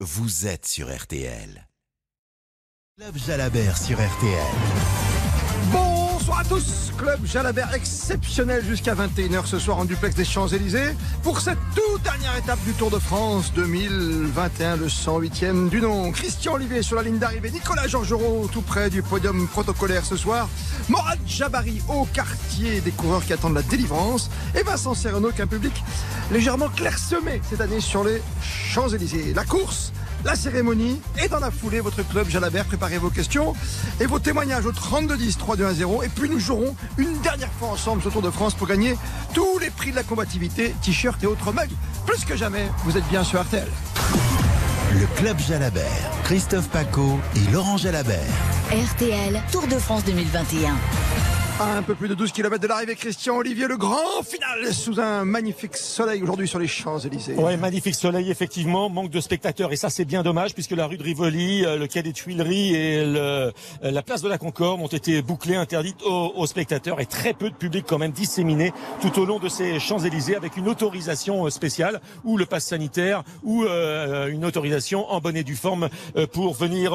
vous êtes sur RTL. Club Jalabert sur RTL. Bonsoir à tous, Club Jalabert exceptionnel jusqu'à 21h ce soir en duplex des Champs-Élysées pour cette toute dernière étape du Tour de France 2021, le 108e du nom. Christian Olivier sur la ligne d'arrivée, Nicolas Georgerot tout près du podium protocolaire ce soir, Morad Jabari au quartier des coureurs qui attendent la délivrance et Vincent Serrano qu'un public légèrement clairsemé cette année sur les Champs-Élysées. La course la cérémonie et dans la foulée, votre club Jalabert, préparez vos questions et vos témoignages au 3210 3210 et puis nous jouerons une dernière fois ensemble ce Tour de France pour gagner tous les prix de la combativité, t-shirts et autres mugs. Plus que jamais, vous êtes bien sur RTL. Le Club Jalabert, Christophe Paco et Laurent Jalabert. RTL Tour de France 2021. Un peu plus de 12 km de l'arrivée, Christian Olivier, le grand final sous un magnifique soleil aujourd'hui sur les Champs-Élysées. Ouais, magnifique soleil, effectivement. Manque de spectateurs. Et ça, c'est bien dommage puisque la rue de Rivoli, euh, le quai des Tuileries et le, euh, la place de la Concorde ont été bouclées, interdites aux, spectateurs et très peu de public quand même disséminé tout au long de ces Champs-Élysées avec une autorisation euh, spéciale ou le pass sanitaire ou une autorisation en bonne et due forme pour venir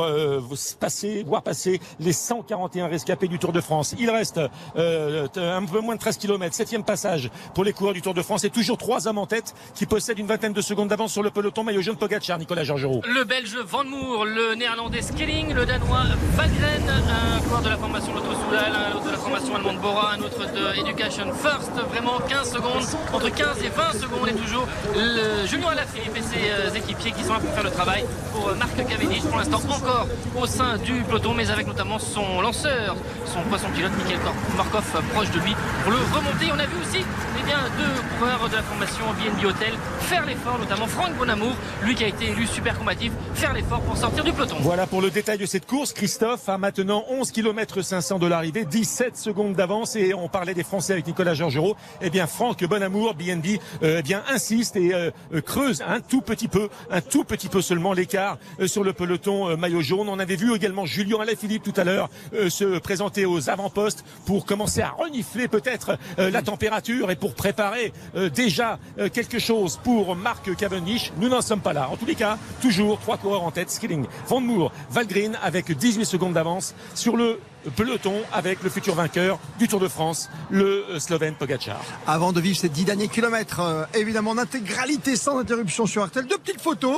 passer, voir passer les 141 rescapés du Tour de France. Il reste euh, un peu moins de 13 km. Septième passage pour les coureurs du Tour de France. Et toujours trois hommes en tête qui possèdent une vingtaine de secondes d'avance sur le peloton. Maillot jaune Pogacar, Nicolas Georgerot. Le Belge Van Moer, le Néerlandais Skilling, le Danois Valgren, un coureur de la formation Lotto Soudal, un autre de la formation allemande Bora, un autre de Education First. Vraiment 15 secondes, entre 15 et 20 secondes. Et toujours le Julien Alaphilippe et ses équipiers qui sont là pour faire le travail pour Marc Cavendish. Pour l'instant encore au sein du peloton, mais avec notamment son lanceur, son poisson pilote Michael Corp. Markov proche de lui pour le remonter. On a vu aussi eh bien, deux coureurs de la formation BNB Hotel faire l'effort, notamment Franck Bonamour, lui qui a été élu super combatif, faire l'effort pour sortir du peloton. Voilà pour le détail de cette course. Christophe a maintenant 11 km 500 de l'arrivée, 17 secondes d'avance et on parlait des Français avec Nicolas Georgerot. Eh bien, Franck Bonamour, BNB, euh, eh bien, insiste et euh, creuse un tout petit peu, un tout petit peu seulement l'écart euh, sur le peloton maillot jaune. On avait vu également Julien Alaphilippe tout à l'heure se présenter aux avant-postes commencer à renifler peut-être euh, la température et pour préparer euh, déjà euh, quelque chose pour Marc Cavendish. Nous n'en sommes pas là. En tous les cas, toujours trois coureurs en tête, Skilling, Van Moor, Valgren avec 18 secondes d'avance sur le peloton avec le futur vainqueur du Tour de France, le Slovène Pogacar. Avant de vivre ces dix derniers kilomètres, évidemment en intégralité sans interruption sur RTL, deux petites photos.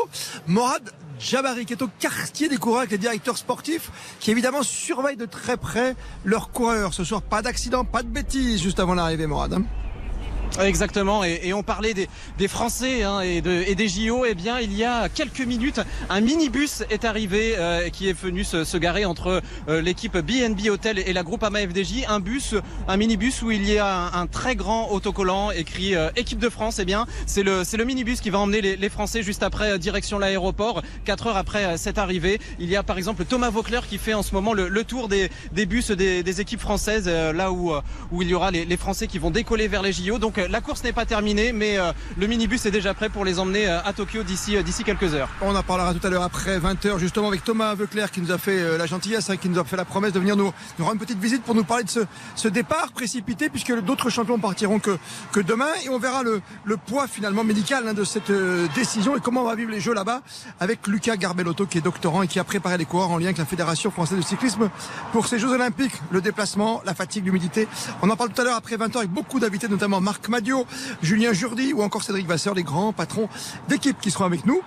Jabari qui est au quartier des coureurs avec les directeurs sportifs qui évidemment surveillent de très près leurs coureurs. Ce soir, pas d'accident, pas de bêtises juste avant l'arrivée, Morad. Exactement, et, et, on parlait des, des Français hein, et, de, et, des JO. Eh bien, il y a quelques minutes, un minibus est arrivé euh, qui est venu se, se garer entre euh, l'équipe BNB Hotel et la groupe AMA FDJ. Un bus, un minibus où il y a un, un très grand autocollant écrit euh, équipe de France. Eh bien, c'est le, c'est le minibus qui va emmener les, les Français juste après euh, direction l'aéroport. Quatre heures après euh, cette arrivée, il y a par exemple Thomas Vauclair qui fait en ce moment le, le tour des, des bus des, des, équipes françaises, là où, où il y aura les, les Français qui vont décoller vers les JO. Donc la course n'est pas terminée, mais euh, le minibus est déjà prêt pour les emmener euh, à Tokyo d'ici euh, d'ici quelques heures. On en parlera tout à l'heure après 20h justement avec Thomas Veuclair qui nous a fait la gentillesse, hein, qui nous a fait la promesse de venir nous, nous rendre une petite visite pour nous parler de ce, ce départ précipité puisque d'autres champions partiront que, que demain et on verra le, le poids finalement médical hein, de cette décision et comment on va vivre les Jeux là-bas avec Lucas Garbellotto qui est doctorant et qui a préparé les coureurs en lien avec la Fédération française de cyclisme pour ces Jeux Olympiques. Le déplacement, la fatigue, l'humidité. On en parle tout à l'heure après 20h avec beaucoup d'invités, notamment Marc Madio, Julien Jourdi ou encore Cédric Vasseur, les grands patrons d'équipe qui seront avec nous.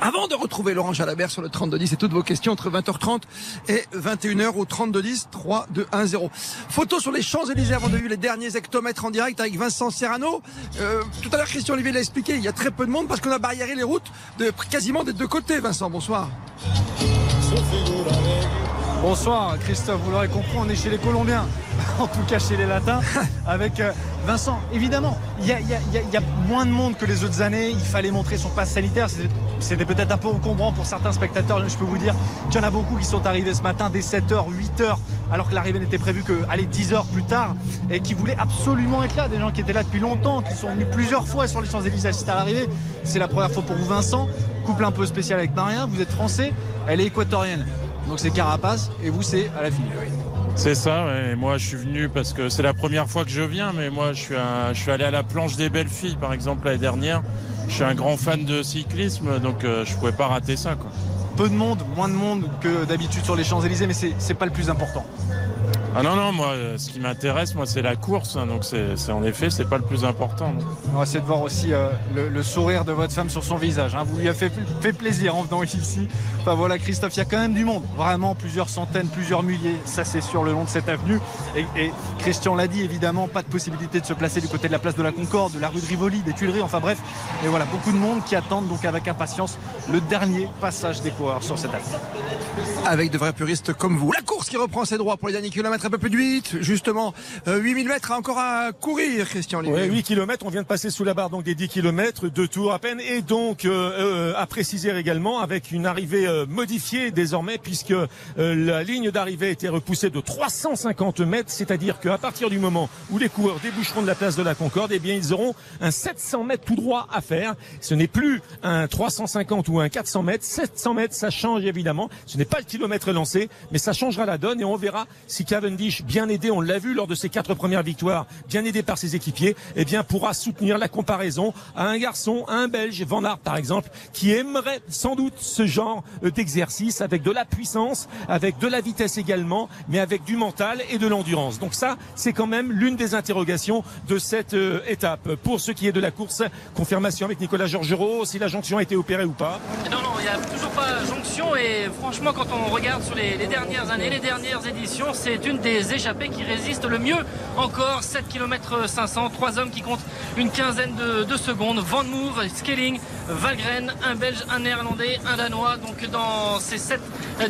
Avant de retrouver Laurent Jalabert sur le 3210 et toutes vos questions entre 20h30 et 21h au 3210 3 2 1 0. Photo sur les Champs-Élysées avant de vivre les derniers hectomètres en direct avec Vincent Serrano. Euh, tout à l'heure Christian Olivier l'a expliqué, il y a très peu de monde parce qu'on a barriéré les routes de quasiment des deux côtés. Vincent, bonsoir. Bonsoir Christophe, vous l'aurez compris, on est chez les Colombiens, en tout cas chez les Latins, avec euh, Vincent. Évidemment, il y, y, y a, moins de monde que les autres années, il fallait montrer son passe sanitaire, c'était peut-être un peu encombrant pour certains spectateurs, je peux vous dire. Qu'il y en a beaucoup qui sont arrivés ce matin dès 7h, 8h, alors que l'arrivée n'était prévue que allez, 10 heures plus tard, et qui voulaient absolument être là, des gens qui étaient là depuis longtemps, qui sont venus plusieurs fois sur les Champs-Élysées à l'arrivée. C'est la première fois pour vous Vincent, couple un peu spécial avec Maria, vous êtes français, elle est équatorienne. Donc c'est Carapace et vous c'est à la fille. Oui. C'est ça, ouais. moi je suis venu parce que c'est la première fois que je viens, mais moi je suis, à, je suis allé à la planche des belles filles par exemple l'année dernière. je suis un grand fan de cyclisme, donc euh, je pouvais pas rater ça. Quoi. Peu de monde, moins de monde que d'habitude sur les Champs-Élysées, mais c'est pas le plus important. Ah non, non, moi, euh, ce qui m'intéresse, moi, c'est la course. hein, donc, c'est en effet, c'est pas le plus important. non. On va essayer de voir aussi euh, le, le sourire de votre femme sur son visage. hein. Vous lui avez fait, fait plaisir en venant ici. Enfin voilà, Christophe, il y a quand même du monde. Vraiment, plusieurs centaines, plusieurs milliers. Ça, c'est sur le long de cette avenue. Et, et Christian l'a dit, évidemment, pas de possibilité de se placer du côté de la place de la Concorde, de la rue de Rivoli, des Tuileries. Enfin bref. Et voilà, beaucoup de monde qui attendent donc avec impatience le dernier passage des coureurs sur cette avenue. avec de vrais puristes comme vous. La course qui reprend ses droits pour les derniers kilomètres, un peu plus de 8, justement. Euh, 8000 mètres encore à courir, Christian Olivier. Ouais, 8 km, on vient de passer sous la barre donc des 10 km, deux tours à peine, et donc euh, euh, à préciser également avec une arrivée euh, modifiée désormais puisque euh, la ligne d'arrivée été repoussée de 350 mètres, c'est-à-dire qu'à partir du moment où les coureurs déboucheront de la place de la Concorde, eh bien ils auront un 700 mètres tout droit à faire. Ce n'est plus un 350 ou un 400 mètres, 700 mètres, ça change évidemment. Ce n'est pas le kilomètre lancé, mais ça changera la donne et on verra si Cavendish, bien aidé, on l'a vu lors de ses quatre premières victoires, bien aidé par ses équipiers, eh bien pourra soutenir la comparaison à un garçon, à un Belge, Van Aert par exemple, qui aimerait sans doute ce genre euh, d'exercice avec de la puissance, avec de la vitesse également, mais avec du mental et de l'endurance. Donc ça, c'est quand même l'une des interrogations de cette euh, étape. Pour ce qui est de la course, confirmation avec Nicolas Georgerot, si la jonction a été opérée ou pas. Non, non, il n'y a toujours pas jonction et franchement quand on regarde sur les, les dernières années, les dernières éditions, c'est une des échappées qui résiste le mieux encore. 7 km 500, trois hommes qui comptent une quinzaine de, de secondes. Van Moer, Skelling, Valgren, un Belge, un Néerlandais, un Danois. Donc dans ces 7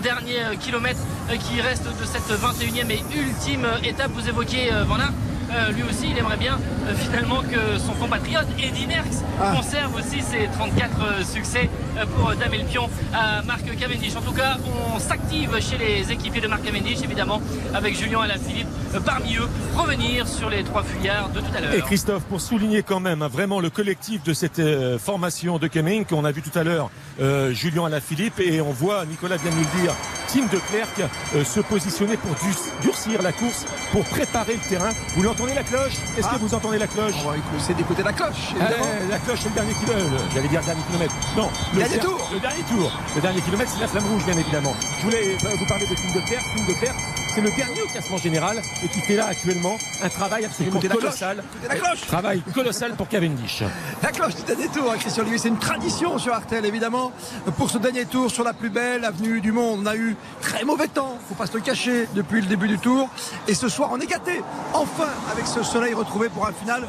derniers kilomètres qui restent de cette 21e et ultime étape, vous évoquiez euh, Van Aert. Euh, lui aussi, il aimerait bien euh, finalement que son compatriote Eddy Merckx conserve aussi ses 34 euh, succès pour damer le pion à Marc Cavendish. En tout cas, on s'active chez les équipiers de Marc Cavendish, évidemment, avec Julien Alaphilippe parmi eux, revenir sur les trois fuyards de tout à l'heure. Et Christophe, pour souligner quand même hein, vraiment le collectif de cette euh, formation de Cumming, qu'on a vu tout à l'heure euh, Julien Alaphilippe, et on voit, Nicolas vient de nous le dire, Tim de Klerk euh, se positionner pour du- durcir la course, pour préparer le terrain. Vous l'entendez la cloche? Est-ce Ah. que vous entendez la cloche? On va essayer d'écouter la cloche, Ah, évidemment. la cloche, c'est le dernier kilomètre. J'allais dire dernier kilomètre. Non, le Dernier der- tour. Le dernier tour. Le dernier kilomètre, c'est la flamme rouge, bien évidemment. Je voulais euh, vous parler de Tim de Klerk. Tim de Klerk, c'est le dernier au classement général et qui fait là actuellement un travail absolument Écoutez la cloche. colossal. La cloche. Travail colossal pour Cavendish. La cloche du dernier tour, hein, Christian Olivier, c'est une tradition sur Artel, évidemment. Pour ce dernier tour sur la plus belle avenue du monde, on a eu très mauvais temps, faut pas se le cacher, depuis le début du tour. Et ce soir, on est gâté, enfin, avec ce soleil retrouvé pour un final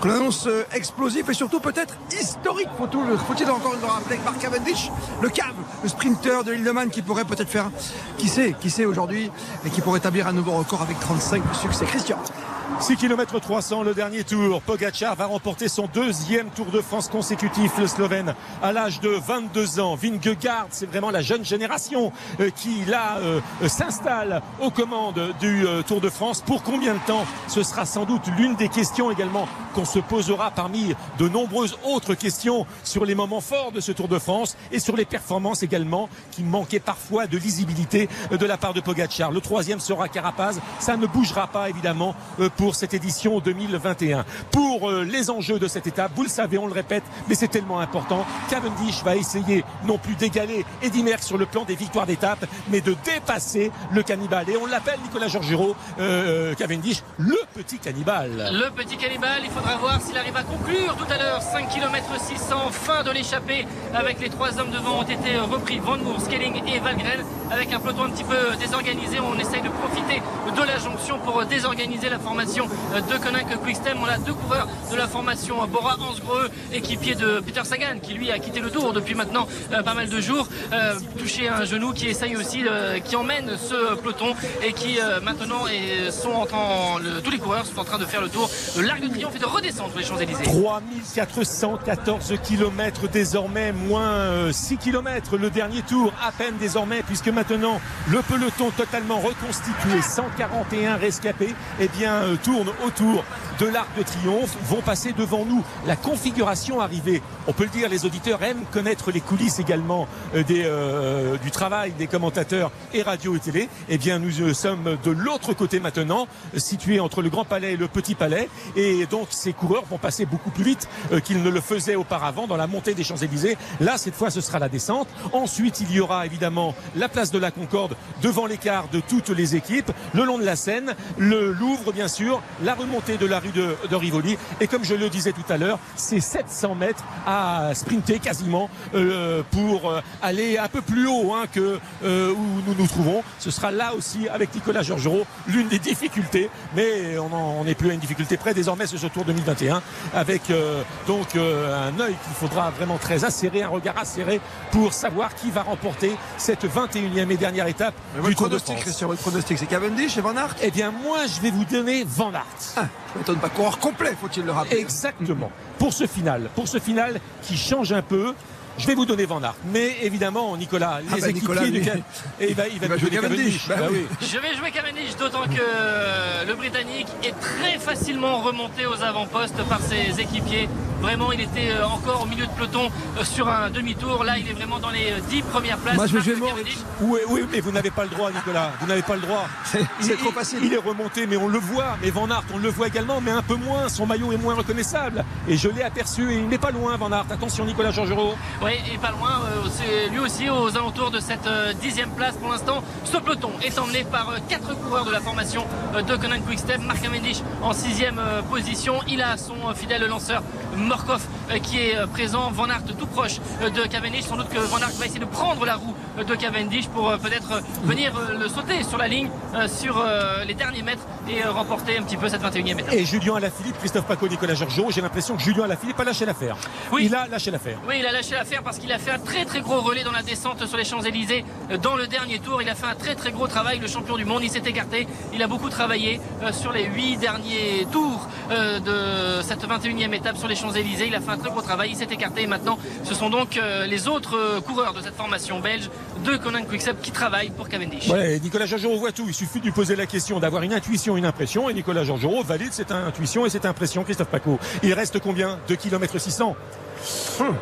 que l'on annonce euh, explosif et surtout peut-être historique. Faut-il faut-il encore le rappeler avec Mark Cavendish, le cave, le sprinter de l'île de Man qui pourrait peut-être faire, qui sait, qui sait aujourd'hui, et qui pourrait établir un nouveau record avec 35 succès. Christian. 6 km 300 le dernier tour. Pogacar va remporter son deuxième Tour de France consécutif, le Slovène, à l'âge de 22 ans. Vingegaard, c'est vraiment la jeune génération euh, qui là euh, euh, s'installe aux commandes du Tour de France. Pour combien de temps? Ce sera sans doute l'une des questions également qu'on se posera parmi de nombreuses autres questions sur les moments forts de ce Tour de France et sur les performances également qui manquaient parfois de lisibilité de la part de Pogacar. Le troisième sera Carapaz. Ça ne bougera pas évidemment pour cette édition 2021. Pour euh, les enjeux de cette étape, vous le savez, on le répète, mais c'est tellement important. Cavendish va essayer non plus d'égaler Eddy Merckx sur le plan des victoires d'étape, mais de dépasser le cannibale. Et on l'appelle Nicolas Georgerot, euh, Cavendish, le petit cannibale. Le petit cannibale, il faudra voir s'il arrive à conclure tout à l'heure. 5 km 600, fin de l'échappée avec les trois hommes devant ont été repris. Van Moer, Skelling et Valgren avec un peloton un petit peu désorganisé. On essaye de profiter de la jonction pour désorganiser la formation de Konak Quickstem. On a deux coureurs de la formation Bora Hansgrohe, équipier de Peter Sagan qui lui a quitté le tour depuis maintenant euh, pas mal de jours, euh, touché un genou qui essaye aussi, euh, qui emmène ce peloton et qui maintenant sont en train, tous les coureurs sont en train de faire le tour de l'Arc de Triomphe et de redescendre les Champs-Élysées. 3414 km désormais, moins euh, 6 km le dernier tour, à peine désormais, puisque maintenant le peloton totalement reconstitué, 141 rescapés, eh bien tournent autour de l'Arc de Triomphe vont passer devant nous. La configuration arrivée, on peut le dire, les auditeurs aiment connaître les coulisses également euh, des, euh, du travail des commentateurs et radio et télé. Eh bien, nous euh, sommes de l'autre côté maintenant, situé entre le Grand Palais et le Petit Palais. Et donc, ces coureurs vont passer beaucoup plus vite qu'ils ne le faisaient auparavant dans la montée des Champs-Élysées. Là, cette fois, ce sera la descente. Ensuite, il y aura évidemment la place de la Concorde devant l'écart de toutes les équipes, le long de la Seine, le Louvre, bien sûr, la remontée de la rue de, de Rivoli. Et comme je le disais tout à l'heure, c'est 700 mètres à sprinter quasiment euh, pour euh, aller un peu plus haut hein, que euh, où nous nous trouvons. Ce sera là aussi avec Nicolas Georgerot l'une des difficultés, mais on n'est plus à une difficulté près désormais sur ce Tour 2021 avec euh, donc un œil qu'il faudra vraiment très acéré, un regard acéré pour savoir qui va remporter cette 21e et dernière étape Mais du Votre Tour de pronostic, France. Christian, votre pronostic, c'est Cavendish et Van Aert? Eh bien moi je vais vous donner Van Aert. Ah, m'étonne pas. Coureur complet, faut-il le rappeler. Exactement. Pour ce final, pour ce final qui change un peu. Je vais vous donner Van Aert, mais évidemment Nicolas, les Ah bah, équipiers Nicolas, du lui. Et il va, il va Il va nous jouer Cavendish. Bah Bah oui. Je vais jouer Cavendish, d'autant que euh, le Britannique est très facilement remonté aux avant-postes par ses équipiers. Vraiment, il était euh, encore au milieu de peloton euh, sur un demi-tour. Là, il est vraiment dans les euh, 10 premières places. Moi, je vais Marc. Oui, oui, mais vous n'avez pas le droit, Nicolas. Vous n'avez pas le droit. C'est- trop il- facile. Il est remonté, mais on le voit. Mais Van Aert, on le voit également, mais un peu moins. Son maillot est moins reconnaissable. Et je l'ai aperçu, et il n'est pas loin, Van Aert. Attention, Nicolas Georgerot. Oui, et pas loin, euh, c'est lui aussi aux alentours de cette euh, dixième place pour l'instant. Ce peloton est emmené par euh, quatre coureurs de la formation euh, de Conan Quickstep. Mark Cavendish en sixième euh, position. Il a son euh, fidèle lanceur Morkov euh, qui est euh, présent. Van Aert tout proche euh, de Cavendish. Sans doute que Van Aert va essayer de prendre la roue de Cavendish pour peut-être venir le sauter sur la ligne, sur les derniers mètres et remporter un petit peu cette 21e étape. Et Julien Alaphilippe, Christophe Paco, Nicolas Georgerot. J'ai l'impression que Julien Alaphilippe a lâché l'affaire. Oui. Il a lâché l'affaire. Oui, il a lâché l'affaire parce qu'il a fait un très très gros relais dans la descente sur les Champs-Élysées dans le dernier tour. Il a fait un très très gros travail, le champion du monde. Il s'est écarté. Il a beaucoup travaillé sur les huit derniers tours de cette 21e étape sur les Champs-Élysées. Il a fait un très gros travail. Il s'est écarté. Et maintenant, ce sont donc euh, les autres euh, coureurs de cette formation belge de Conan Quickstep qui travaillent pour Cavendish. Ouais, Nicolas Georgerot voit tout. Il suffit de lui poser la question, d'avoir une intuition, une impression. Et Nicolas Georgerot valide cette intuition et cette impression, Christophe Paco. Il reste combien? 2 km 600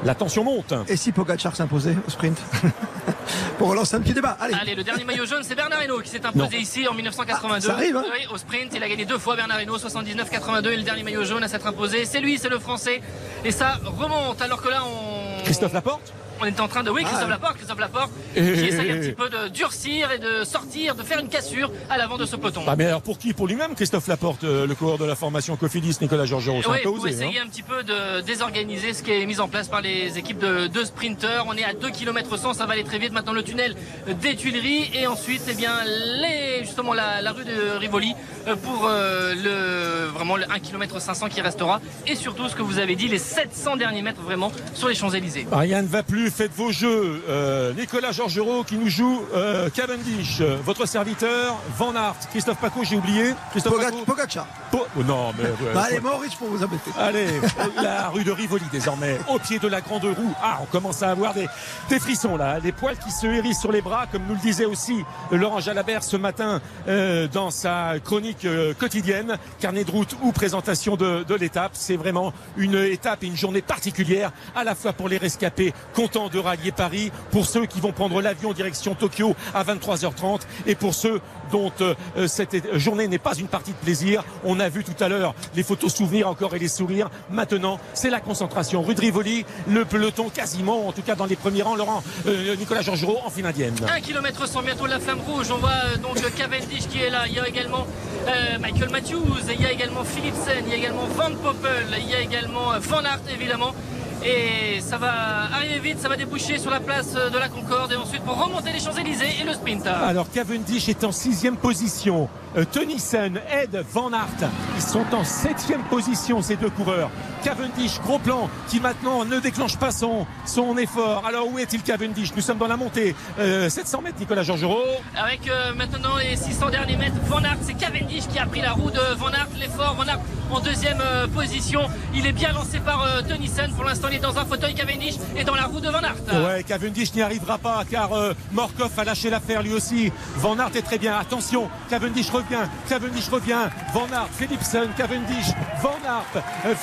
La tension monte. Et si Pogacar s'imposait au sprint? Pour relancer un petit débat. Allez. Allez, le dernier maillot jaune, c'est Bernard Hinault qui s'est imposé Non. ici en 1982. Ah, ça arrive, hein Oui, au sprint, il a gagné deux fois Bernard Hinault, 79-82 et le dernier maillot jaune à s'être imposé. C'est lui, c'est le français. Et ça remonte alors que là, on. Christophe Laporte? On est en train de. Oui, Christophe Ah. Laporte, Christophe Laporte, Et- qui essaye un petit peu de durcir et de sortir, de faire une cassure à l'avant de ce peloton. Ah mais alors pour qui? Pour lui-même, Christophe Laporte, euh, le coureur de la formation Cofidis, Nicolas Georgerot? Oui, pour osé. essayer hein. un petit peu de désorganiser ce qui est mis en place par les équipes de, de sprinteurs. On est à 2 km 100, ça va aller très vite. Maintenant le tunnel des Tuileries et ensuite eh bien les justement la, la rue de Rivoli euh, pour euh, le vraiment le 1 km 500 qui restera et surtout ce que vous avez dit les 700 derniers mètres vraiment sur les Champs-Élysées. Rien ne va plus, faites vos jeux. Euh, Nicolas Georgerot qui nous joue euh, Cavendish, euh, votre serviteur, Van Aert, Christophe Paco, j'ai oublié. Christophe Paco Pogacar. Po- oh, Non, mais. Bah, allez, Maurice pour vous embêter. Allez, la rue de Rivoli désormais, au pied de la grande roue. Ah, on commence à avoir des, des frissons là, des poils qui se hérissent sur les bras, comme nous le disait aussi Laurent Jalabert ce matin euh, dans sa chronique euh, quotidienne, carnet de route ou présentation de, de l'étape. C'est vraiment une étape et une journée particulière, à la fois pour les rescapés contents de rallier Paris, pour ceux qui vont prendre l'avion direction Tokyo à 23h30 et pour ceux dont euh, euh, cette journée n'est pas une partie de plaisir. On a vu tout à l'heure les photos souvenirs encore et les sourires. Maintenant, c'est la concentration. Rue de Rivoli, le peloton quasiment, en tout cas dans les premiers rangs, Laurent, euh, Nicolas Georgerot en file indienne. 1 km 100 bientôt la flamme rouge. On voit euh, donc Cavendish qui est là. Il y a également Michael Matthews. Il y a également Philipsen. Il y a également Van Poppel. Il y a également Van Aert évidemment. Et ça va arriver vite, ça va déboucher sur la place de la Concorde et ensuite pour remonter les Champs-Élysées et le sprint. Alors Cavendish est en sixième position. Euh, Tennyson, Ed, Van Aert, ils sont en septième position ces deux coureurs. Cavendish, gros plan, qui maintenant ne déclenche pas son, son effort. Alors où est-il Cavendish Nous sommes dans la montée. Euh, 700 mètres, Nicolas Georgerot. Avec euh, maintenant les 600 derniers mètres, Van Aert, c'est Cavendish qui a pris la roue de Van Aert, l'effort, Van Aert en deuxième euh, position. Il est bien lancé par euh, Tennyson. Pour l'instant, il est dans un fauteuil Cavendish et dans la roue de Van Aert. Ouais, Cavendish n'y arrivera pas car euh, Morkov a lâché l'affaire lui aussi. Van Aert est très bien. Attention, Cavendish revient. Cavendish revient. Van Aert, Philipsen, Cavendish, Van Aert, euh,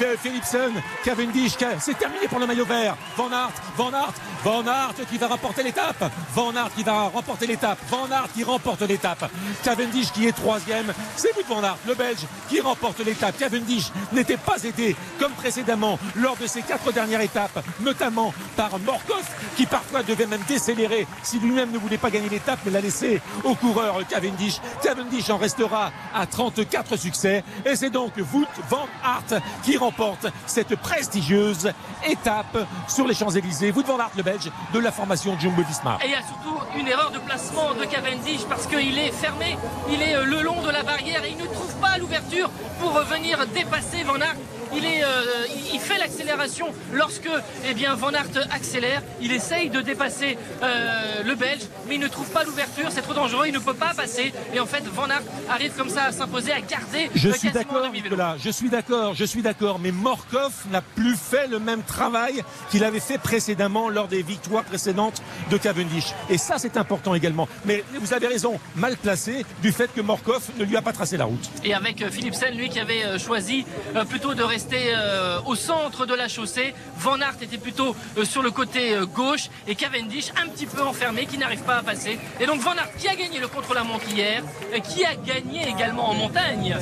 Cavendish. Ca- C'est terminé pour le maillot vert. Van Aert, Van Aert, Van Aert qui va remporter l'étape. Van Aert qui va remporter l'étape. Van Aert qui remporte l'étape. Cavendish qui est troisième. C'est Wout Van Aert, le Belge, qui remporte l'étape. Cavendish n'était pas aidé comme précédemment lors de ces quatre dernières étapes, notamment par Morkov qui parfois devait même décélérer si lui-même ne voulait pas gagner l'étape mais l'a laissé au coureur Cavendish. Cavendish en restera à 34 succès et c'est donc Wout Van Aert qui remporte cette prestigieuse étape sur les Champs-Élysées. Wout Van Aert, le Belge, de la formation Jumbo-Visma. Et il y a surtout une erreur de placement de Cavendish parce qu'il est fermé, il est euh, le long de la barrière et il ne trouve pas l'ouverture pour venir dépasser Van Aert. Il, est, euh, il- fait l'accélération lorsque eh bien, Van Aert accélère. Il essaye de dépasser euh, le Belge, mais il ne trouve pas l'ouverture. C'est trop dangereux, il ne peut pas passer. Et en fait, Van Aert arrive comme ça à s'imposer, à garder Je euh, suis d'accord. Nicolas. Je suis d'accord, je suis d'accord. Mais Morkov n'a plus fait le même travail qu'il avait fait précédemment lors des victoires précédentes de Cavendish. Et ça, c'est important également. Mais vous avez raison, mal placé du fait que Morkov ne lui a pas tracé la route. Et avec euh, Philipsen, lui qui avait choisi plutôt de rester euh, au centre de la chaussée. Van Aert était plutôt euh, sur le côté euh, gauche et Cavendish un petit peu enfermé qui n'arrive pas à passer. Et donc Van Aert qui a gagné le contre-la-montre hier, euh, qui a gagné également en montagne.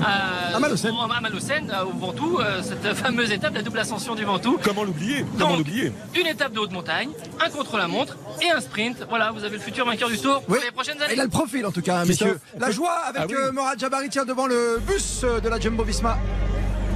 euh, À Malocène. À Malocène, au Ventoux, euh, cette fameuse étape, la double ascension du Ventoux. Comment l'oublier? Comment l'oublier? Une étape de haute montagne, un contre-la-montre et un sprint. Voilà, vous avez le futur vainqueur du tour pour les prochaines années. Il a le profil en tout cas, hein, messieurs. La joie avec Ah oui. euh, Morad Jabari tient devant le bus de la Jumbo Visma.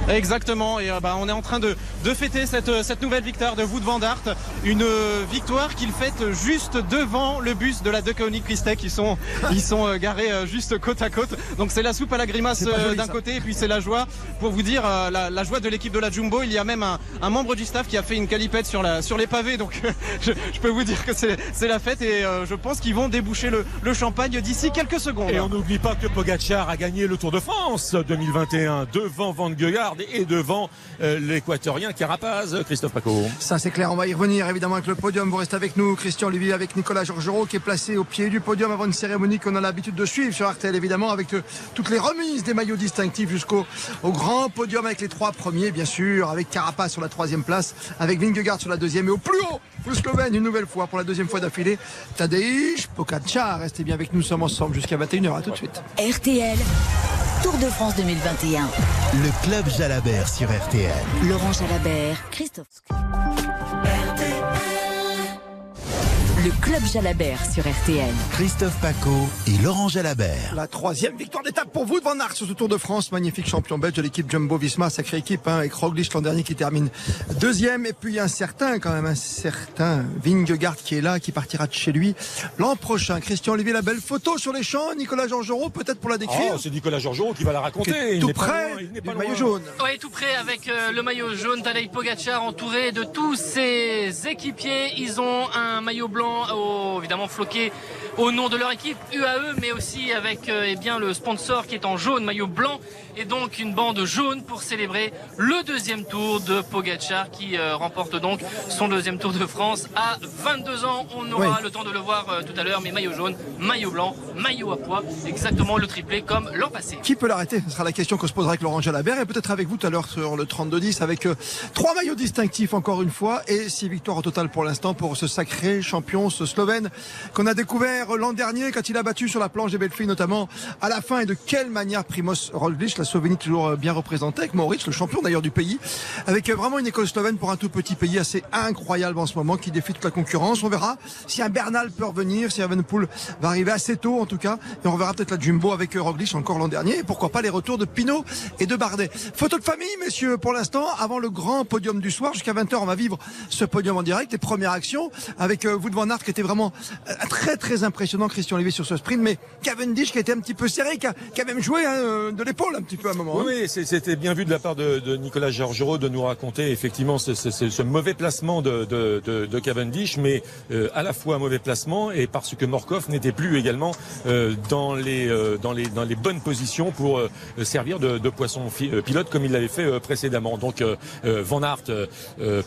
Exactement, et euh, bah, on est en train de, de fêter cette, euh, cette nouvelle victoire de Wout van Aert, une euh, victoire qu'il fête juste devant le bus de la De Koenig Christec, ils sont, ils sont euh, garés juste côte à côte, donc c'est la soupe à la grimace d'un côté, et puis c'est la joie, pour vous dire, la, la joie de l'équipe de la Jumbo, il y a même un, un membre du staff qui a fait une calipette sur, la, sur les pavés, donc je, je peux vous dire que c'est la fête, et je pense qu'ils vont déboucher le, le champagne d'ici quelques secondes. Et on n'oublie pas que Pogacar a gagné le Tour de France 2021 devant Van Et devant euh, l'équatorien Carapaz, Christophe Paco. Ça c'est clair, on va y revenir évidemment avec le podium. Vous restez avec nous, Christian Olivier, avec Nicolas Georgerot qui est placé au pied du podium avant une cérémonie qu'on a l'habitude de suivre sur RTL évidemment avec euh, toutes les remises des maillots distinctifs jusqu'au au grand podium avec les trois premiers bien sûr, avec Carapaz sur la troisième place, avec Vingegaard sur la deuxième et au plus haut, le Slovène une nouvelle fois pour la deuxième fois d'affilée, Tadej Pogacar. Restez bien avec nous, nous sommes ensemble jusqu'à 21h, à tout de suite. RTL, Tour de France 2021. Le Club Jalabert sur RTL. Laurent Jalabert, Christophe. Le Club Jalabert sur RTL. Christophe Paco et Laurent Jalabert. La troisième victoire d'étape pour vous de Van Aert sur ce Tour de France. Magnifique champion belge de l'équipe Jumbo Visma, sacrée équipe, hein, avec Roglic l'an dernier qui termine deuxième. Et puis un certain, quand même, un certain Vingegaard qui est là, qui partira de chez lui l'an prochain. Christian Olivier, la belle photo sur les champs. Nicolas Georgerot, peut-être pour la décrire. Oh, c'est Nicolas Georgerot qui va la raconter. est Il tout pas près loin, il du maillot jaune. Ouais, tout près avec euh, le maillot jaune, Tadej Pogacar entouré de tous ses équipiers. Ils ont un maillot blanc, évidemment floqué au nom de leur équipe UAE, mais aussi avec euh, eh bien le sponsor qui est en jaune, maillot blanc, et donc une bande jaune pour célébrer le deuxième tour de Pogacar qui euh, remporte donc son deuxième Tour de France à 22 ans. On aura Oui. le temps de le voir euh, tout à l'heure, mais maillot jaune, maillot blanc, maillot à poids, exactement le triplé comme l'an passé. Qui peut l'arrêter? Ce sera la question qu'on se posera avec Laurent Jalabert et peut-être avec vous tout à l'heure sur le 32-10 avec euh, trois maillots distinctifs encore une fois et six victoires au total pour l'instant pour ce sacré champion, ce Slovène qu'on a découvert l'an dernier quand il a battu sur la planche des belles filles notamment à la fin et de quelle manière Primoz Roglic, la toujours euh, bien représentée avec Maurice, le champion d'ailleurs du pays, avec euh, vraiment une école slovène pour un tout petit pays assez incroyable en ce moment qui défie toute la concurrence. On verra si un Bernal peut revenir, si Evenepoel va arriver assez tôt en tout cas. Et on verra peut-être la Jumbo avec euh, Roglic encore l'an dernier. Et pourquoi pas les retours de Pinot et de Bardet. Photo de famille messieurs pour l'instant avant le grand podium du soir. Jusqu'à 20h on va vivre ce podium en direct. Les premières actions avec vous devant Aert qui était vraiment très très impressionnant, Christian Olivier sur ce sprint, mais Cavendish qui été un petit peu serré, qui a, qui a même joué hein, de l'épaule peu à un moment. Oui, hein. c'était bien vu de la part de, de Nicolas Georgerot de nous raconter effectivement ce, ce- ce- ce mauvais placement de, de- de- de Cavendish, mais euh, à la fois un mauvais placement et parce que Morkov n'était plus également euh, dans, les, euh, dans, les, dans les bonnes positions pour euh, servir de, de poisson euh, pilote comme il l'avait fait euh, précédemment. Donc Van Aert,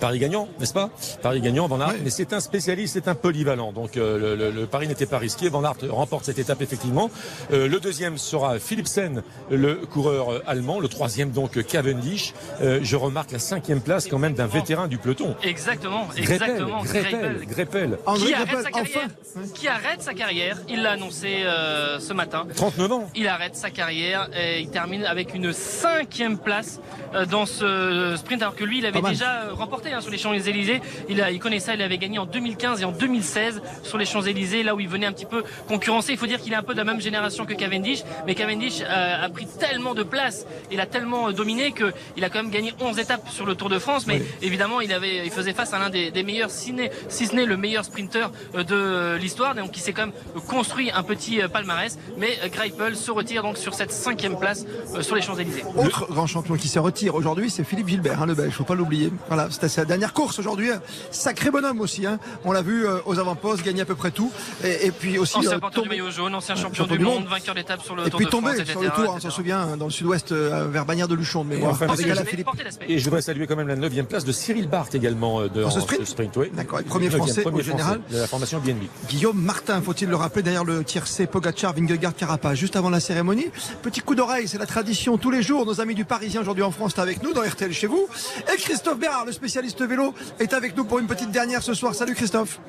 Paris gagnant, n'est-ce pas? Paris gagnant, Van Aert, mais c'est un spécialiste, c'est un polyvalent. Donc euh, le, le- le pari n'était pas risqué. Van Aert remporte cette étape effectivement. Euh, le deuxième sera Philipsen, le coureur euh, allemand. Le troisième donc Cavendish. Euh, je remarque la cinquième place quand même d'un vétéran du peloton. Exactement, Greppel, exactement. Greppel, Greipel. Greppel. Qui arrête Greipel, sa carrière enfin Qui arrête sa carrière Il l'a annoncé euh, ce matin. 39 ans. Il arrête sa carrière et il termine avec une cinquième place euh, dans ce sprint alors que lui il avait déjà euh, remporté hein, sur les Champs-Élysées. Il, a- il connaît ça, il avait gagné en 2015 et en 2016 sur les Champs-Élysées là où il venait un petit peu concurrencer. Il faut dire qu'il est un peu de la même génération que Cavendish mais Cavendish euh, a pris tellement de place, il a tellement euh, dominé qu'il a quand même gagné 11 étapes sur le Tour de France mais évidemment il, avait, il faisait face à l'un des, des meilleurs, si si ce n'est le meilleur sprinter euh, de l'histoire donc il s'est quand même construit un petit euh, palmarès mais euh, Greipel se retire donc sur cette cinquième place euh, sur les Champs-Élysées. Autre grand champion qui se retire aujourd'hui, c'est Philippe Gilbert, hein, le Belge, faut pas l'oublier. Voilà, c'était sa dernière course aujourd'hui. hein. Sacré bonhomme aussi, hein. on l'a vu euh, aux avant-postes, gagner à peu près tout. Et, et puis aussi Ancien euh, porteur du maillot jaune, ancien champion champion du monde, monde. vainqueur d'étape sur le et Tour puis de tomber France, etc. sur le tour, on s'en souvient, dans le sud-ouest, euh, vers Bagnères de Luchon de mémoire. enfin, avec portez Alain l'aspect, Philippe. portez l'aspect. Et je voudrais saluer quand même la neuvième place de Cyril Barth également euh, de, ce sprint oui. D'accord, et premier Français premier au général. de la formation BNB. Guillaume Martin, faut-il le rappeler, derrière le tiercé Pogacar, Vingegaard, Carapaz, juste avant la cérémonie. Petit coup d'oreille, c'est la tradition tous les jours. Nos amis du Parisien aujourd'hui en France sont avec nous, dans RTL chez vous. Et Christophe Bérard, le spécialiste vélo, est avec nous pour une petite dernière ce soir. Salut Christophe.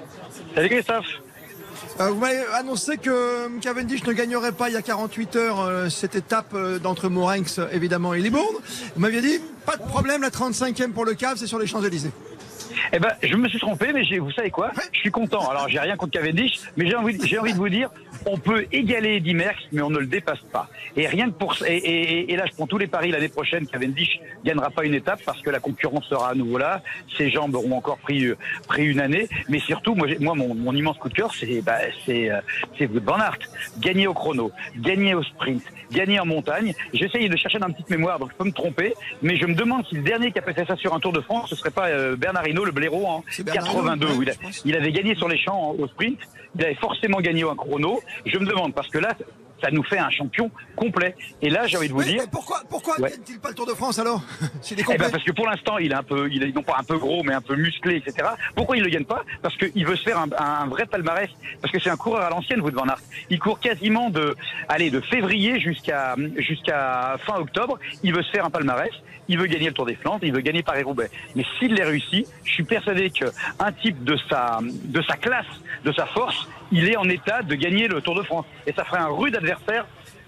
Salut Christophe. Euh, vous m'avez annoncé que euh, Cavendish ne gagnerait pas il y a 48 heures euh, cette étape euh, d'entre Morinx, évidemment, et Libourne. Vous m'aviez dit, pas de problème, la 35e pour le cave, c'est sur les Champs-Élysées. Eh ben, je me suis trompé, mais vous savez quoi? Je suis content. Alors, j'ai rien contre Cavendish, mais j'ai envie, j'ai envie de vous dire, on peut égaler Eddy Merckx, mais on ne le dépasse pas. Et rien que pour et, et- et- là, je prends tous les paris l'année prochaine. Cavendish gagnera pas une étape parce que la concurrence sera à nouveau là. Ses jambes auront encore pris euh, pris une année. Mais surtout, moi, moi, mon, mon immense coup de cœur, c'est bah, c'est euh, c'est van Aert. Gagner au chrono, gagner au sprint, gagner en montagne. J'essaye de chercher dans une petite mémoire, donc je peux me tromper, mais je me demande si le dernier qui a fait ça sur un Tour de France, ce serait pas euh, Bernard Hinault, le blaireau en Bernard 82. Hinault, où il, a- avait gagné sur les champs en- au sprint, il avait forcément gagné au chrono. Je me demande, parce que là, ça nous fait un champion complet. Et là, j'ai envie de vous Mais- dire... mais pourquoi, pourquoi Ouais. gagne-t-il pas le Tour de France alors est Eh ben parce que pour l'instant, il est un peu, il est non pas un peu gros, mais un peu musclé, etc. Pourquoi il le gagne pas? Parce qu'il veut se faire un, un vrai palmarès. Parce que c'est un coureur à l'ancienne, Wout van Aert. Il court quasiment de, allez, de février jusqu'à jusqu'à fin octobre. Il veut se faire un palmarès. Il veut gagner le Tour des Flandres. Il veut gagner Paris Roubaix. Mais s'il les réussit, je suis persuadé que un type de sa de sa classe, de sa force, il est en état de gagner le Tour de France. Et ça ferait un rude adversaire